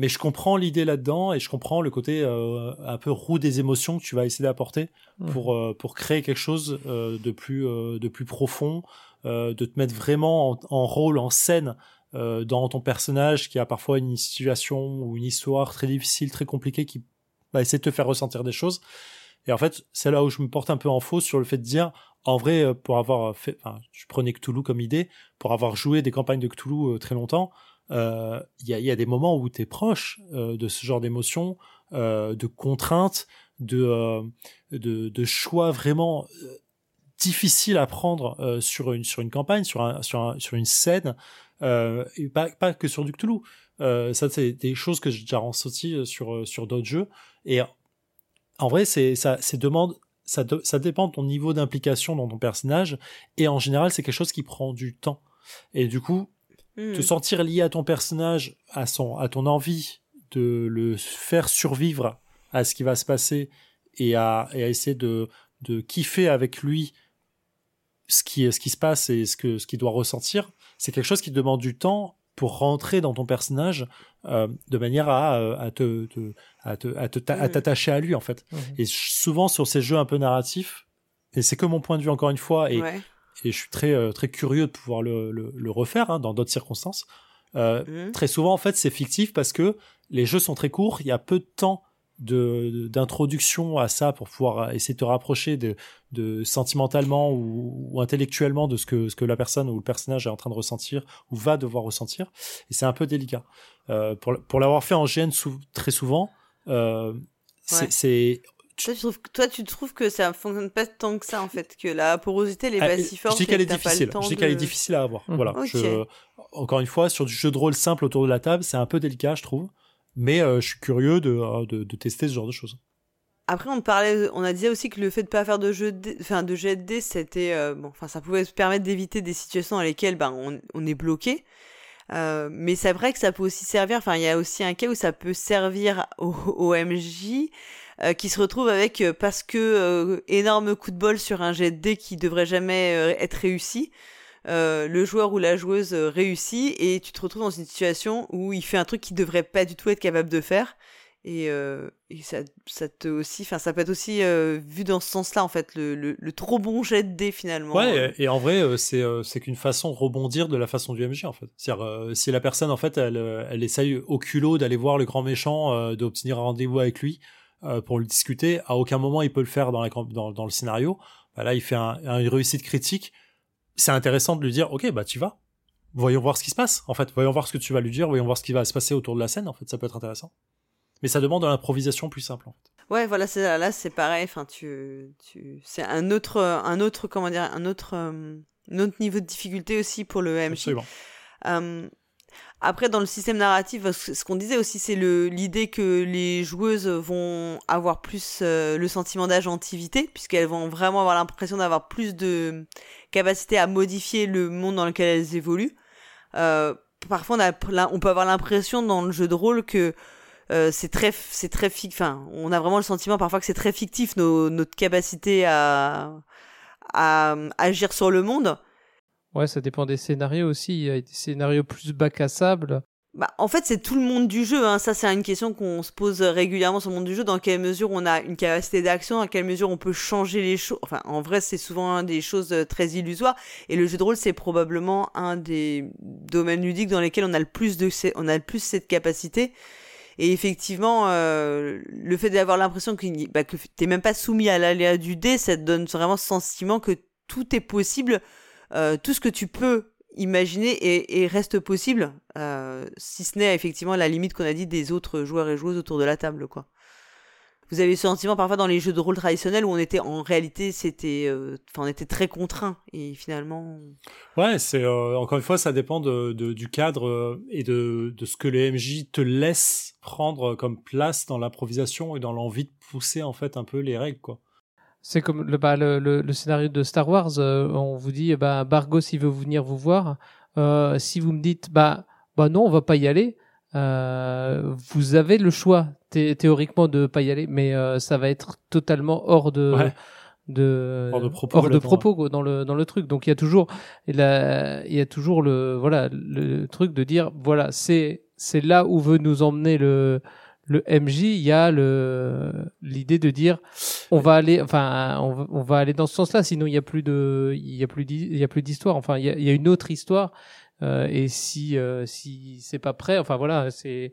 mais je comprends l'idée là-dedans et je comprends le côté euh, un peu roue des émotions que tu vas essayer d'apporter pour euh, pour créer quelque chose de plus de plus profond de te mettre vraiment en, rôle en scène dans ton personnage qui a parfois une situation ou une histoire très difficile très compliquée qui va essayer de te faire ressentir des choses. Et en fait c'est là où je me porte un peu en faux sur le fait de dire en vrai, euh, pour avoir fait, enfin, je prenais Cthulhu comme idée, pour avoir joué des campagnes de Cthulhu euh, très longtemps, euh, il y, a, y, a, des moments où tu es proche de ce genre d'émotions, de contraintes, de, de, de, choix vraiment difficiles à prendre sur une sur une campagne, sur un, sur, un, sur une scène, et pas, pas que sur du Cthulhu. ça, c'est des choses que j'ai déjà ressenti sur sur d'autres jeux. Et en vrai, c'est ça, c'est demande ça, dépend de ton niveau d'implication dans ton personnage, et en général, c'est quelque chose qui prend du temps. Et du coup, te hmm. sentir lié à ton personnage, à, son, à ton envie de le faire survivre à ce qui va se passer, et à, essayer de, de kiffer avec lui ce qui, ce qui se passe et ce qu'il ce doit ressentir, c'est quelque chose qui demande du temps pour rentrer dans ton personnage euh, de manière à, euh, à te, à te, à t'attacher à lui en fait. Et souvent sur ces jeux un peu narratifs, et c'est que mon point de vue encore une fois, et, et je suis très euh, très curieux de pouvoir le, le, refaire hein, dans d'autres circonstances. Mmh. Très souvent en fait c'est fictif parce que les jeux sont très courts, il y a peu de temps de d'introduction à ça pour pouvoir essayer de te rapprocher de, de sentimentalement ou, intellectuellement de ce que ce que la personne ou le personnage est en train de ressentir ou va devoir ressentir et c'est un peu délicat euh, pour pour l'avoir fait en GN très souvent euh, c'est toi tu, trouves, toi, tu trouves que ça fonctionne pas tant que ça en fait, que la porosité n'est pas si forte. Je dis qu'elle est difficile. Je dis qu'elle est difficile à avoir. Mmh. Voilà. Je, encore une fois, sur du jeu de rôle simple autour de la table, c'est un peu délicat, je trouve. Mais euh, je suis curieux euh, de, de, tester ce genre de choses. Après, on parlait, on a dit aussi que le fait de pas faire de jeu, de, enfin de jet de c'était, euh, bon, enfin ça pouvait se permettre d'éviter des situations dans lesquelles, ben, on, on est bloqué. mais c'est vrai que ça peut aussi servir. Enfin, il y a aussi un cas où ça peut servir au, au MJ qui se retrouve avec parce que énorme coup de bol sur un jet de dé qui devrait jamais être réussi. Euh, le joueur ou la joueuse euh, réussit et tu te retrouves dans une situation où il fait un truc qu'il devrait pas du tout être capable de faire. Et, euh, ça, ça, te aussi, enfin, ça peut être aussi vu dans ce sens-là, en fait, le, le, trop bon jet de dé finalement. Ouais, et, en vrai, c'est c'est qu'une façon de rebondir de la façon du MJ, en fait. C'est-à-dire, si la personne, en fait, elle, elle essaye au culot d'aller voir le grand méchant, d'obtenir un rendez-vous avec lui pour le discuter, à aucun moment il peut le faire dans, la, dans, dans le scénario. Bah là, il fait un, une réussite critique c'est intéressant de lui dire, ok, bah tu vas. Voyons voir ce qui se passe. En fait, voyons voir ce que tu vas lui dire, voyons voir ce qui va se passer autour de la scène. En fait, ça peut être intéressant. Mais ça demande de l'improvisation plus simple. En fait. Ouais, voilà, c'est là, c'est pareil. Enfin, tu, tu, c'est un autre, un autre, comment dire, un autre, euh, un autre niveau de difficulté aussi pour le MJ. Absolument. Euh, après, dans le système narratif, ce qu'on disait aussi, c'est l'idée que les joueuses vont avoir plus euh, le sentiment d'agentivité, puisqu'elles vont vraiment avoir l'impression d'avoir plus de capacité à modifier le monde dans lequel elles évoluent. Euh, parfois, on, a, on peut avoir l'impression dans le jeu de rôle que euh, c'est très, c'est très, enfin, on a vraiment le sentiment parfois que c'est très fictif nos, notre capacité à, à agir sur le monde. Ouais, ça dépend des scénarios aussi. Il y a des scénarios plus bac à sable. Bah, en fait, c'est tout le monde du jeu. Hein. Ça, c'est une question qu'on se pose régulièrement sur le monde du jeu. Dans quelle mesure on a une capacité d'action, dans quelle mesure on peut changer les choses. Enfin, en vrai, c'est souvent des choses euh, très illusoires. Et le jeu de rôle, c'est probablement un des domaines ludiques dans lesquels on a le plus de, on a le plus cette capacité. Et effectivement, euh, le fait d'avoir l'impression que, bah, que t'es même pas soumis à l'aléa du dé, ça te donne vraiment ce sentiment que tout est possible euh, tout ce que tu peux imaginer et, reste possible, euh, si ce n'est effectivement la limite qu'on a dit des autres joueurs et joueuses autour de la table, quoi. Vous avez ce sentiment parfois dans les jeux de rôle traditionnels où on était en réalité c'était euh, enfin on était très contraint et finalement ouais c'est encore une fois ça dépend de, du cadre et de, de ce que les MJ te laissent prendre comme place dans l'improvisation et dans l'envie de pousser en fait un peu les règles quoi c'est comme le, bah, le, le, scénario de Star Wars. Euh, on vous dit, bah, Bargos, il veut venir vous voir. Euh, si vous me dites, bah, bah non, on va pas y aller. Euh, vous avez le choix théoriquement de pas y aller, mais ça va être totalement hors de de hors de propos, hors de propos dans le dans le truc donc il y a toujours il y a toujours le voilà le truc de dire voilà c'est c'est là où veut nous emmener le le MJ, il y a le l'idée de dire on va aller, enfin on, va aller dans ce sens-là, sinon il y a plus de, il y a plus d'histoire. Enfin il y a, il y a une autre histoire euh, et si euh, si c'est pas prêt, enfin voilà, c'est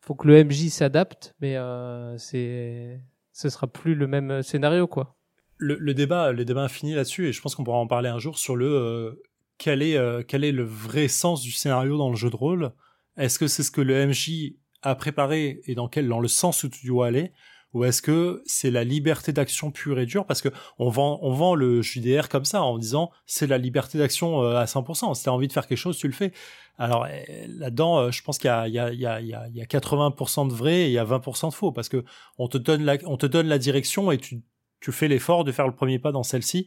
faut que le MJ s'adapte, mais euh, c'est ce sera plus le même scénario quoi. Le, le débat, le débat infini là-dessus et je pense qu'on pourra en parler un jour sur le euh, quel est euh, quel est le vrai sens du scénario dans le jeu de rôle. Est-ce que c'est ce que le MJ à préparer et dans quel dans le sens où tu dois aller ou est-ce que c'est la liberté d'action pure et dure? Parce que on vend on vend le JDR comme ça en disant c'est la liberté d'action euh, à 100% si tu as envie de faire quelque chose tu le fais. Alors eh, là-dedans euh, je pense qu'il y y y y a 80% de vrai et il y a 20% de faux. Parce que on te donne la on te donne la direction et tu tu fais l'effort de faire le premier pas dans celle-ci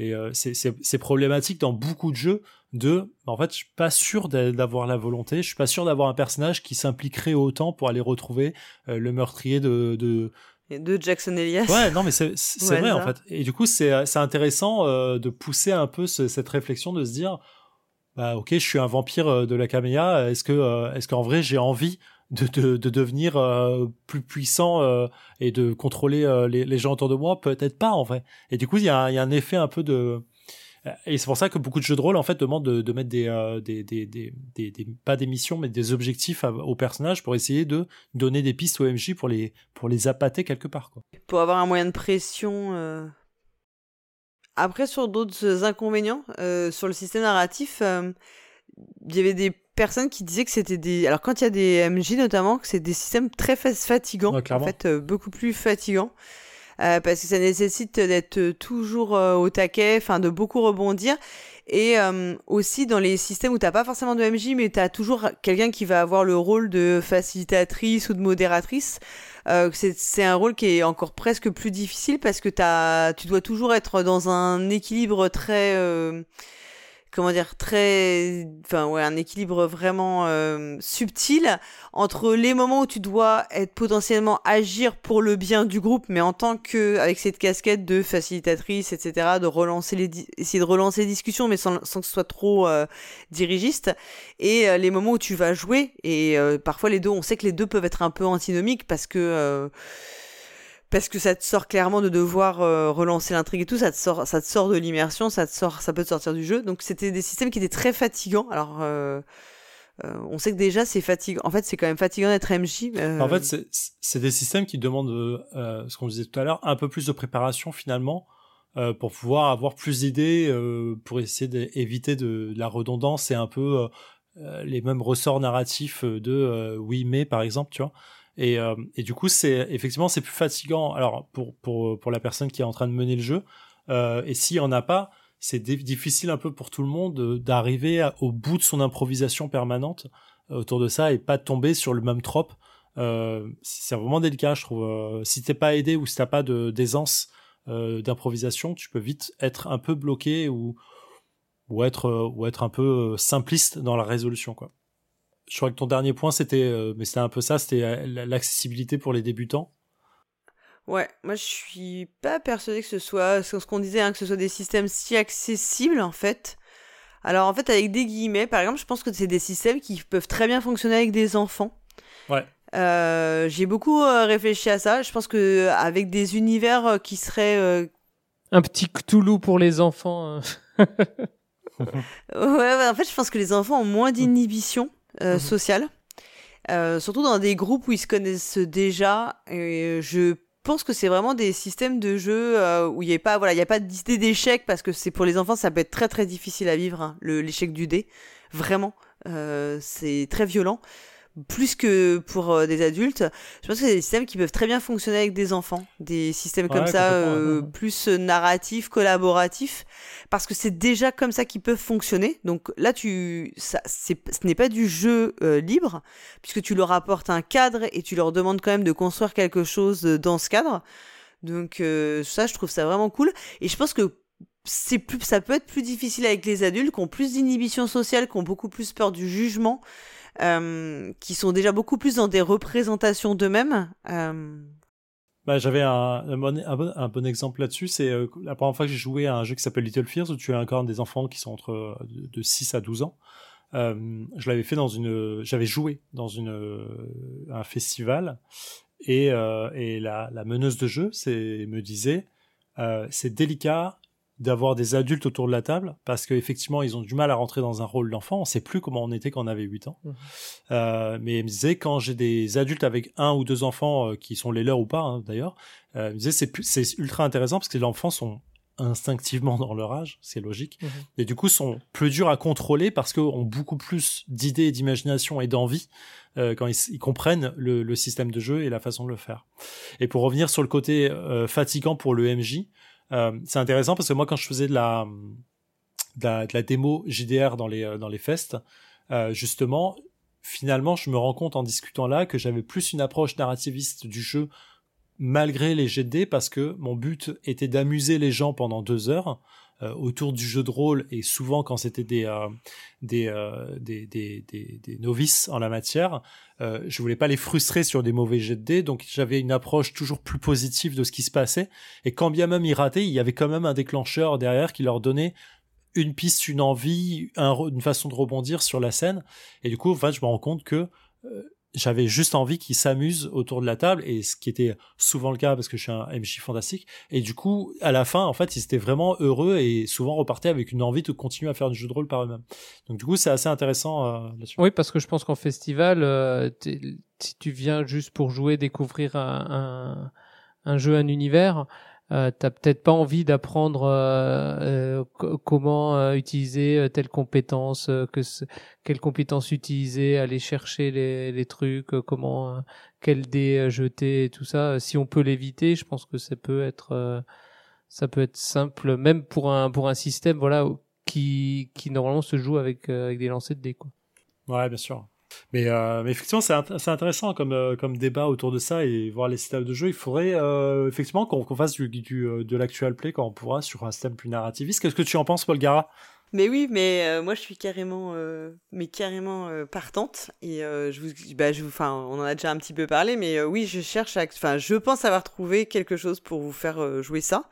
et euh, c'est problématique dans beaucoup de jeux de, en fait, je suis pas sûr d'avoir la volonté, je suis pas sûr d'avoir un personnage qui s'impliquerait autant pour aller retrouver euh, le meurtrier de, de de Jackson Elias. Ouais, non, mais c'est vrai en fait. Et du coup, c'est intéressant euh, de pousser un peu cette réflexion de se dire, bah ok, je suis un vampire de la caméra. Est-ce que, est-ce qu'en vrai, j'ai envie de, de, de devenir euh, plus puissant euh, et de contrôler euh, les, les, gens autour de moi peut-être pas en vrai et du coup il y a, un effet un peu de et c'est pour ça que beaucoup de jeux de rôle en fait demandent de, mettre des, des, des, des, des, pas des missions mais des objectifs aux personnages pour essayer de donner des pistes au MJ pour les pour les appâter quelque part quoi. Pour avoir un moyen de pression. Après sur d'autres inconvénients sur le système narratif, il y avait des personnes qui disaient que c'était des. Alors, quand il y a des MJ notamment, que c'est des systèmes très fatigants. en fait, euh, beaucoup plus fatigants. Euh, parce que ça nécessite d'être toujours euh, au taquet, enfin de beaucoup rebondir. Et aussi dans les systèmes où t'as pas forcément de MJ, mais tu as toujours quelqu'un qui va avoir le rôle de facilitatrice ou de modératrice. c'est un rôle qui est encore presque plus difficile parce que as, tu dois toujours être dans un équilibre très comment dire très enfin ouais un équilibre vraiment euh, subtil entre les moments où tu dois être potentiellement agir pour le bien du groupe mais en tant que avec cette casquette de facilitatrice etc de relancer les essayer de relancer les discussions mais sans, sans que ce soit trop euh, dirigiste. Et euh, les moments où tu vas jouer et parfois les deux on sait que les deux peuvent être un peu antinomiques parce que parce que ça te sort clairement de devoir euh, relancer l'intrigue et tout, ça te sort, ça te sort de l'immersion, ça te sort, ça peut te sortir du jeu. Donc c'était des systèmes qui étaient très fatigants. Alors euh, euh, on sait que déjà c'est fatigant. En fait, c'est quand même fatigant d'être MJ. En fait, c'est des systèmes qui demandent, ce qu'on disait tout à l'heure, un peu plus de préparation finalement. pour pouvoir avoir plus d'idées, pour essayer d'éviter de, de, la redondance et un peu les mêmes ressorts narratifs de oui mais par exemple, tu vois. Et, euh, et du coup, c'est effectivement c'est plus fatigant. Alors pour pour pour la personne qui est en train de mener le jeu, euh, et s'il y en a pas, c'est difficile un peu pour tout le monde d'arriver au bout de son improvisation permanente euh, autour de ça et pas tomber sur le même trope. Euh, c'est vraiment délicat, je trouve. Euh, si t'es pas aidé ou si t'as pas d'aisance euh, d'improvisation, tu peux vite être un peu bloqué ou ou être ou être un peu simpliste dans la résolution, quoi je crois que ton dernier point, c'était, euh, mais c'était un peu ça, c'était euh, l'accessibilité pour les débutants. Ouais, moi je suis pas persuadé que ce soit ce qu'on disait, hein, que ce soit des systèmes si accessibles en fait. Alors en fait, avec des guillemets, par exemple, je pense que c'est des systèmes qui peuvent très bien fonctionner avec des enfants. Ouais. Euh, j'ai beaucoup réfléchi à ça. Je pense que avec des univers qui seraient un petit Cthulhu pour les enfants. ouais, en fait, je pense que les enfants ont moins d'inhibition euh, mhm. social. Euh, surtout dans des groupes où ils se connaissent déjà. Et je pense que c'est vraiment des systèmes de jeu euh, où il n'y a pas, voilà, il y a pas d'idée d'échec parce que c'est pour les enfants, ça peut être très très difficile à vivre, hein, l'échec du dé. Vraiment, c'est très violent plus que pour euh, des adultes. Je pense que c'est des systèmes qui peuvent très bien fonctionner avec des enfants, des systèmes comme ça, euh, plus narratifs, collaboratifs, parce que c'est déjà comme ça qu'ils peuvent fonctionner. Donc là, tu, ça, ce n'est pas du jeu euh, libre, puisque tu leur apportes un cadre et tu leur demandes quand même de construire quelque chose dans ce cadre. Donc ça, je trouve ça vraiment cool. Et je pense que c'est plus, ça peut être plus difficile avec les adultes qui ont plus d'inhibition sociale, qui ont beaucoup plus peur du jugement. Euh, qui sont déjà beaucoup plus dans des représentations d'eux-mêmes. Euh, Bah, j'avais un, bon, exemple là-dessus. C'est euh, la première fois que j'ai joué à un jeu qui s'appelle Little Fears, où tu encore des enfants qui sont entre de, de 6 à 12 ans. Je l'avais fait dans une, j'avais joué dans une un festival et, et la, la, meneuse de jeu me disait c'est délicat d'avoir des adultes autour de la table parce qu'effectivement ils ont du mal à rentrer dans un rôle d'enfant on sait plus comment on était quand on avait 8 ans mmh. euh, mais elle me disait quand j'ai des adultes avec un ou deux enfants euh, qui sont les leurs ou pas hein, d'ailleurs euh, elle me disait c'est c'est ultra intéressant parce que les enfants sont instinctivement dans leur âge, c'est logique, mmh. et du coup sont plus durs à contrôler parce qu'ils ont beaucoup plus d'idées, d'imagination et d'envie euh, quand ils, ils comprennent le, le, système de jeu et la façon de le faire. Et pour revenir sur le côté euh, fatigant pour le MJ, euh, c'est intéressant parce que moi quand je faisais de la, de la, de démo JDR dans les, dans les fests, euh, justement, finalement je me rends compte en discutant là que j'avais plus une approche narrativiste du jeu malgré les GD parce que mon but était d'amuser les gens pendant deux heures euh, autour du jeu de rôle et souvent quand c'était des, euh, des, euh, des, des, des, des, novices en la matière, euh, je voulais pas les frustrer sur des mauvais GD donc j'avais une approche toujours plus positive de ce qui se passait. Et quand bien même ils rataient, il y avait quand même un déclencheur derrière qui leur donnait une piste, une envie, un, une façon de rebondir sur la scène. Et du coup en je me rends compte que j'avais juste envie qu'ils s'amusent autour de la table et ce qui était souvent le cas parce que je suis un MJ fantastique. Et du coup à la fin en fait ils étaient vraiment heureux et souvent repartaient avec une envie de continuer à faire du jeu de rôle par eux-mêmes. Donc du coup c'est assez intéressant euh, là-dessus. Oui parce que je pense qu'en festival euh, si tu viens juste pour jouer découvrir un, un, un jeu un univers euh, t'as peut-être pas envie d'apprendre euh, euh, comment euh, utiliser euh, telle compétence, que quelle compétence utiliser, aller chercher les, les trucs, comment quel dé jeter, et tout ça. Si on peut l'éviter, je pense que ça peut être ça peut être simple, même pour un pour un système voilà qui qui normalement se joue avec avec des lancers de dés quoi. Ouais, bien sûr. Mais, euh, mais effectivement, c'est int intéressant comme, euh, comme débat autour de ça et voir les systèmes de jeu. Il faudrait euh, effectivement qu'on qu fasse du, du, de l'actual play quand on pourra sur un système plus narrativiste. Qu'est-ce que tu en penses, Paul Gara? Mais oui, mais moi je suis carrément, mais carrément partante et je vous, bah, je vous, on en a déjà un petit peu parlé, mais oui, je cherche, enfin, je pense avoir trouvé quelque chose pour vous faire jouer ça.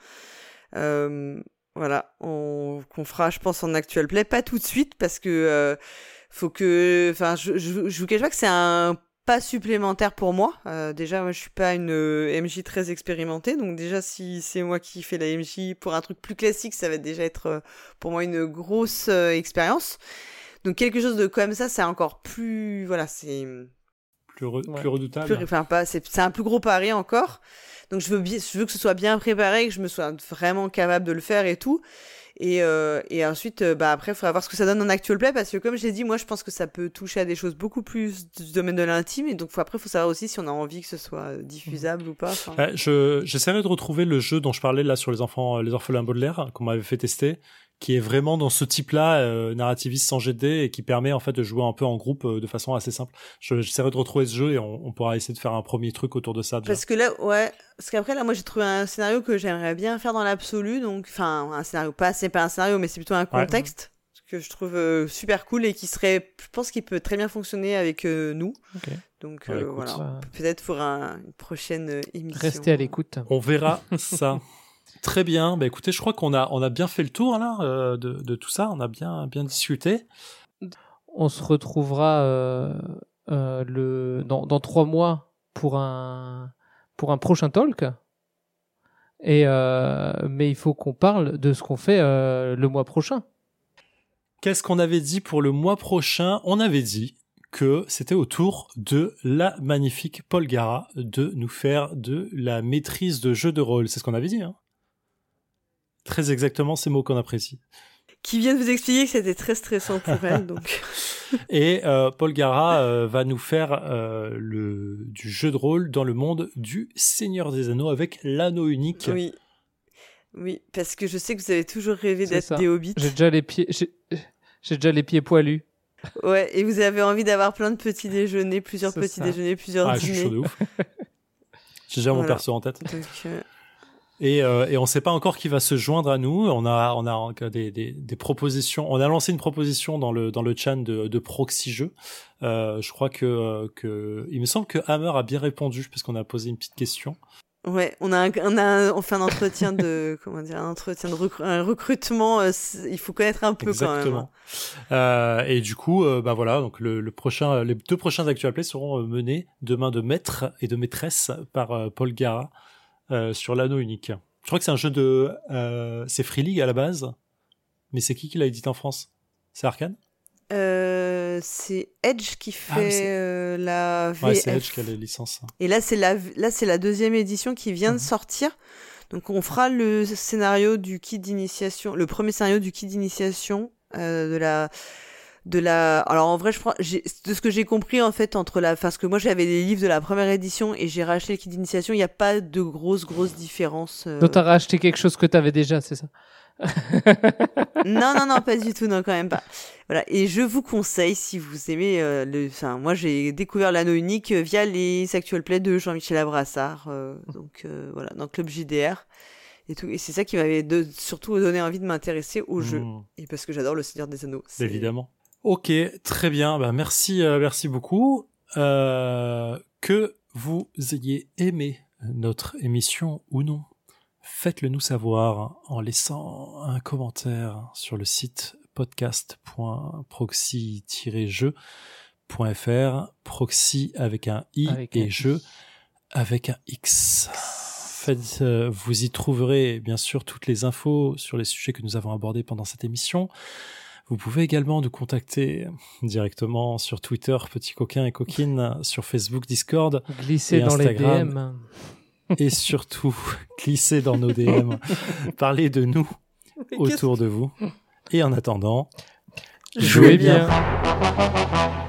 voilà, on qu'on fera, je pense, en actual play, pas tout de suite parce que faut que, enfin, je, je, je vous cache pas que c'est un pas supplémentaire pour moi. Euh, déjà, moi, je suis pas une euh, MJ très expérimentée, donc déjà, si c'est moi qui fais la MJ pour un truc plus classique, ça va déjà être euh, pour moi une grosse euh, expérience. Donc quelque chose de comme ça, c'est encore plus, voilà, c'est plus, re ouais. plus redoutable. Plus, enfin, pas, c'est un plus gros pari encore. Donc je veux, bien, je veux que ce soit bien préparé, que je me sois vraiment capable de le faire et tout. Et, euh, et ensuite, euh, bah après, il faudra voir ce que ça donne en actual play parce que comme j'ai dit, moi, je pense que ça peut toucher à des choses beaucoup plus du domaine de l'intime. Et donc, faut, après, faut savoir aussi si on a envie que ce soit euh, diffusable ou pas. Euh, je j'essaierai de retrouver le jeu dont je parlais là sur les enfants, les orphelins Baudelaire qu'on m'avait fait tester qui est vraiment dans ce type-là, euh, narrativiste sans GD, et qui permet en fait de jouer un peu en groupe euh, de façon assez simple. J'essaierai de retrouver ce jeu et on, on, pourra essayer de faire un premier truc autour de ça. Déjà. Parce que là, ouais, parce qu'après là, moi j'ai trouvé un scénario que j'aimerais bien faire dans l'absolu, donc enfin un scénario pas, c'est pas un scénario, mais c'est plutôt un contexte. Ouais. que je trouve euh, super cool et qui serait, je pense qu'il peut très bien fonctionner avec euh, nous. Okay. Donc ouais, euh, voilà, peut-être pour un, une prochaine émission. Restez à l'écoute. On verra ça. Très bien. Bah, écoutez, je crois qu'on a, on a bien fait le tour là euh, de, de, tout ça. On a bien, bien discuté. On se retrouvera euh, euh, le, dans, dans trois mois pour un, pour un prochain talk. Et mais il faut qu'on parle de ce qu'on fait le mois prochain. Qu'est-ce qu'on avait dit pour le mois prochain? On avait dit que c'était au tour de la magnifique Paul Gara de nous faire de la maîtrise de jeu de rôle. C'est ce qu'on avait dit. Hein? Très exactement ces mots qu'on apprécie. Qui vient de vous expliquer que c'était très stressant pour elle, donc. Et euh, Paul Gara euh, va nous faire euh, le du jeu de rôle dans le monde du Seigneur des Anneaux avec l'anneau unique. Oui. Oui, parce que je sais que vous avez toujours rêvé d'être des hobbits. J'ai déjà les pieds, j'ai déjà les pieds poilus. Ouais, et vous avez envie d'avoir plein de petits déjeuners, plusieurs petits ça. déjeuners, plusieurs ah, dîners. Je suis chaud de ouf. J'ai déjà voilà. mon perso en tête. Donc, euh... Et, euh, et on ne sait pas encore qui va se joindre à nous. On a, on a des, des, des, propositions. On a lancé une proposition dans le dans le chat de, de Proxy Jeux. Euh, je crois que que il me semble que Hammer a bien répondu parce qu'on a posé une petite question. Ouais, on a, un, on a, on fait un entretien de, comment dire, un entretien de recru- un recrutement. euh, il faut connaître un peu quand même. Exactement. Euh, et du coup, euh, bah voilà, donc le, le prochain, les deux prochains Actual Play seront euh, menés demain de maître et de maîtresse par euh, Paul Gara euh, sur l'anneau unique. Je crois que c'est un jeu de, euh, c'est Free League à la base, mais c'est qui qui l'a édité en France? C'est Arkane? Euh, c'est Edge qui Ah fait euh, la VF. Ouais, c'est Edge qui a les licences. Et là, c'est la, là, c'est la deuxième édition qui vient de Mhm. sortir. Donc, on fera le scénario du kit d'initiation, le premier scénario du kit d'initiation euh, de la, de la. Alors, en vrai, je crois, j'ai- de ce que j'ai compris en fait entre la, parce que moi j'avais les livres de la première édition et j'ai racheté le kit d'initiation, il n'y a pas de grosses grosses différences. euh. Donc t'as racheté quelque chose que t'avais déjà, c'est ça? Non, non, non, pas du tout, non, quand même pas. Voilà, et je vous conseille, si vous aimez euh, le... Enfin, moi, j'ai découvert l'anneau unique euh, via les actual plays de Jean-Michel Abrassard, euh, donc euh, voilà, dans le club JDR et tout. Et c'est ça qui m'avait de- surtout donné envie de m'intéresser au jeu. Mmh. Et parce que j'adore le Seigneur des Anneaux. Évidemment. Ok, très bien. Bah, merci, euh, merci beaucoup. Euh, que vous ayez aimé notre émission ou non, faites-le nous savoir en laissant un commentaire sur le site podcast.proxy-jeu.fr, proxy avec un i Avec et un jeu avec un x. Faites, euh, vous y trouverez bien sûr toutes les infos sur les sujets que nous avons abordés pendant cette émission. Vous pouvez également nous contacter directement sur Twitter, Petit Coquin et Coquine, sur Facebook, Discord, Glisser dans Instagram. les DM. et surtout glisser dans nos DM, parler de nous autour de vous. Et en attendant, Jouez bien. bien.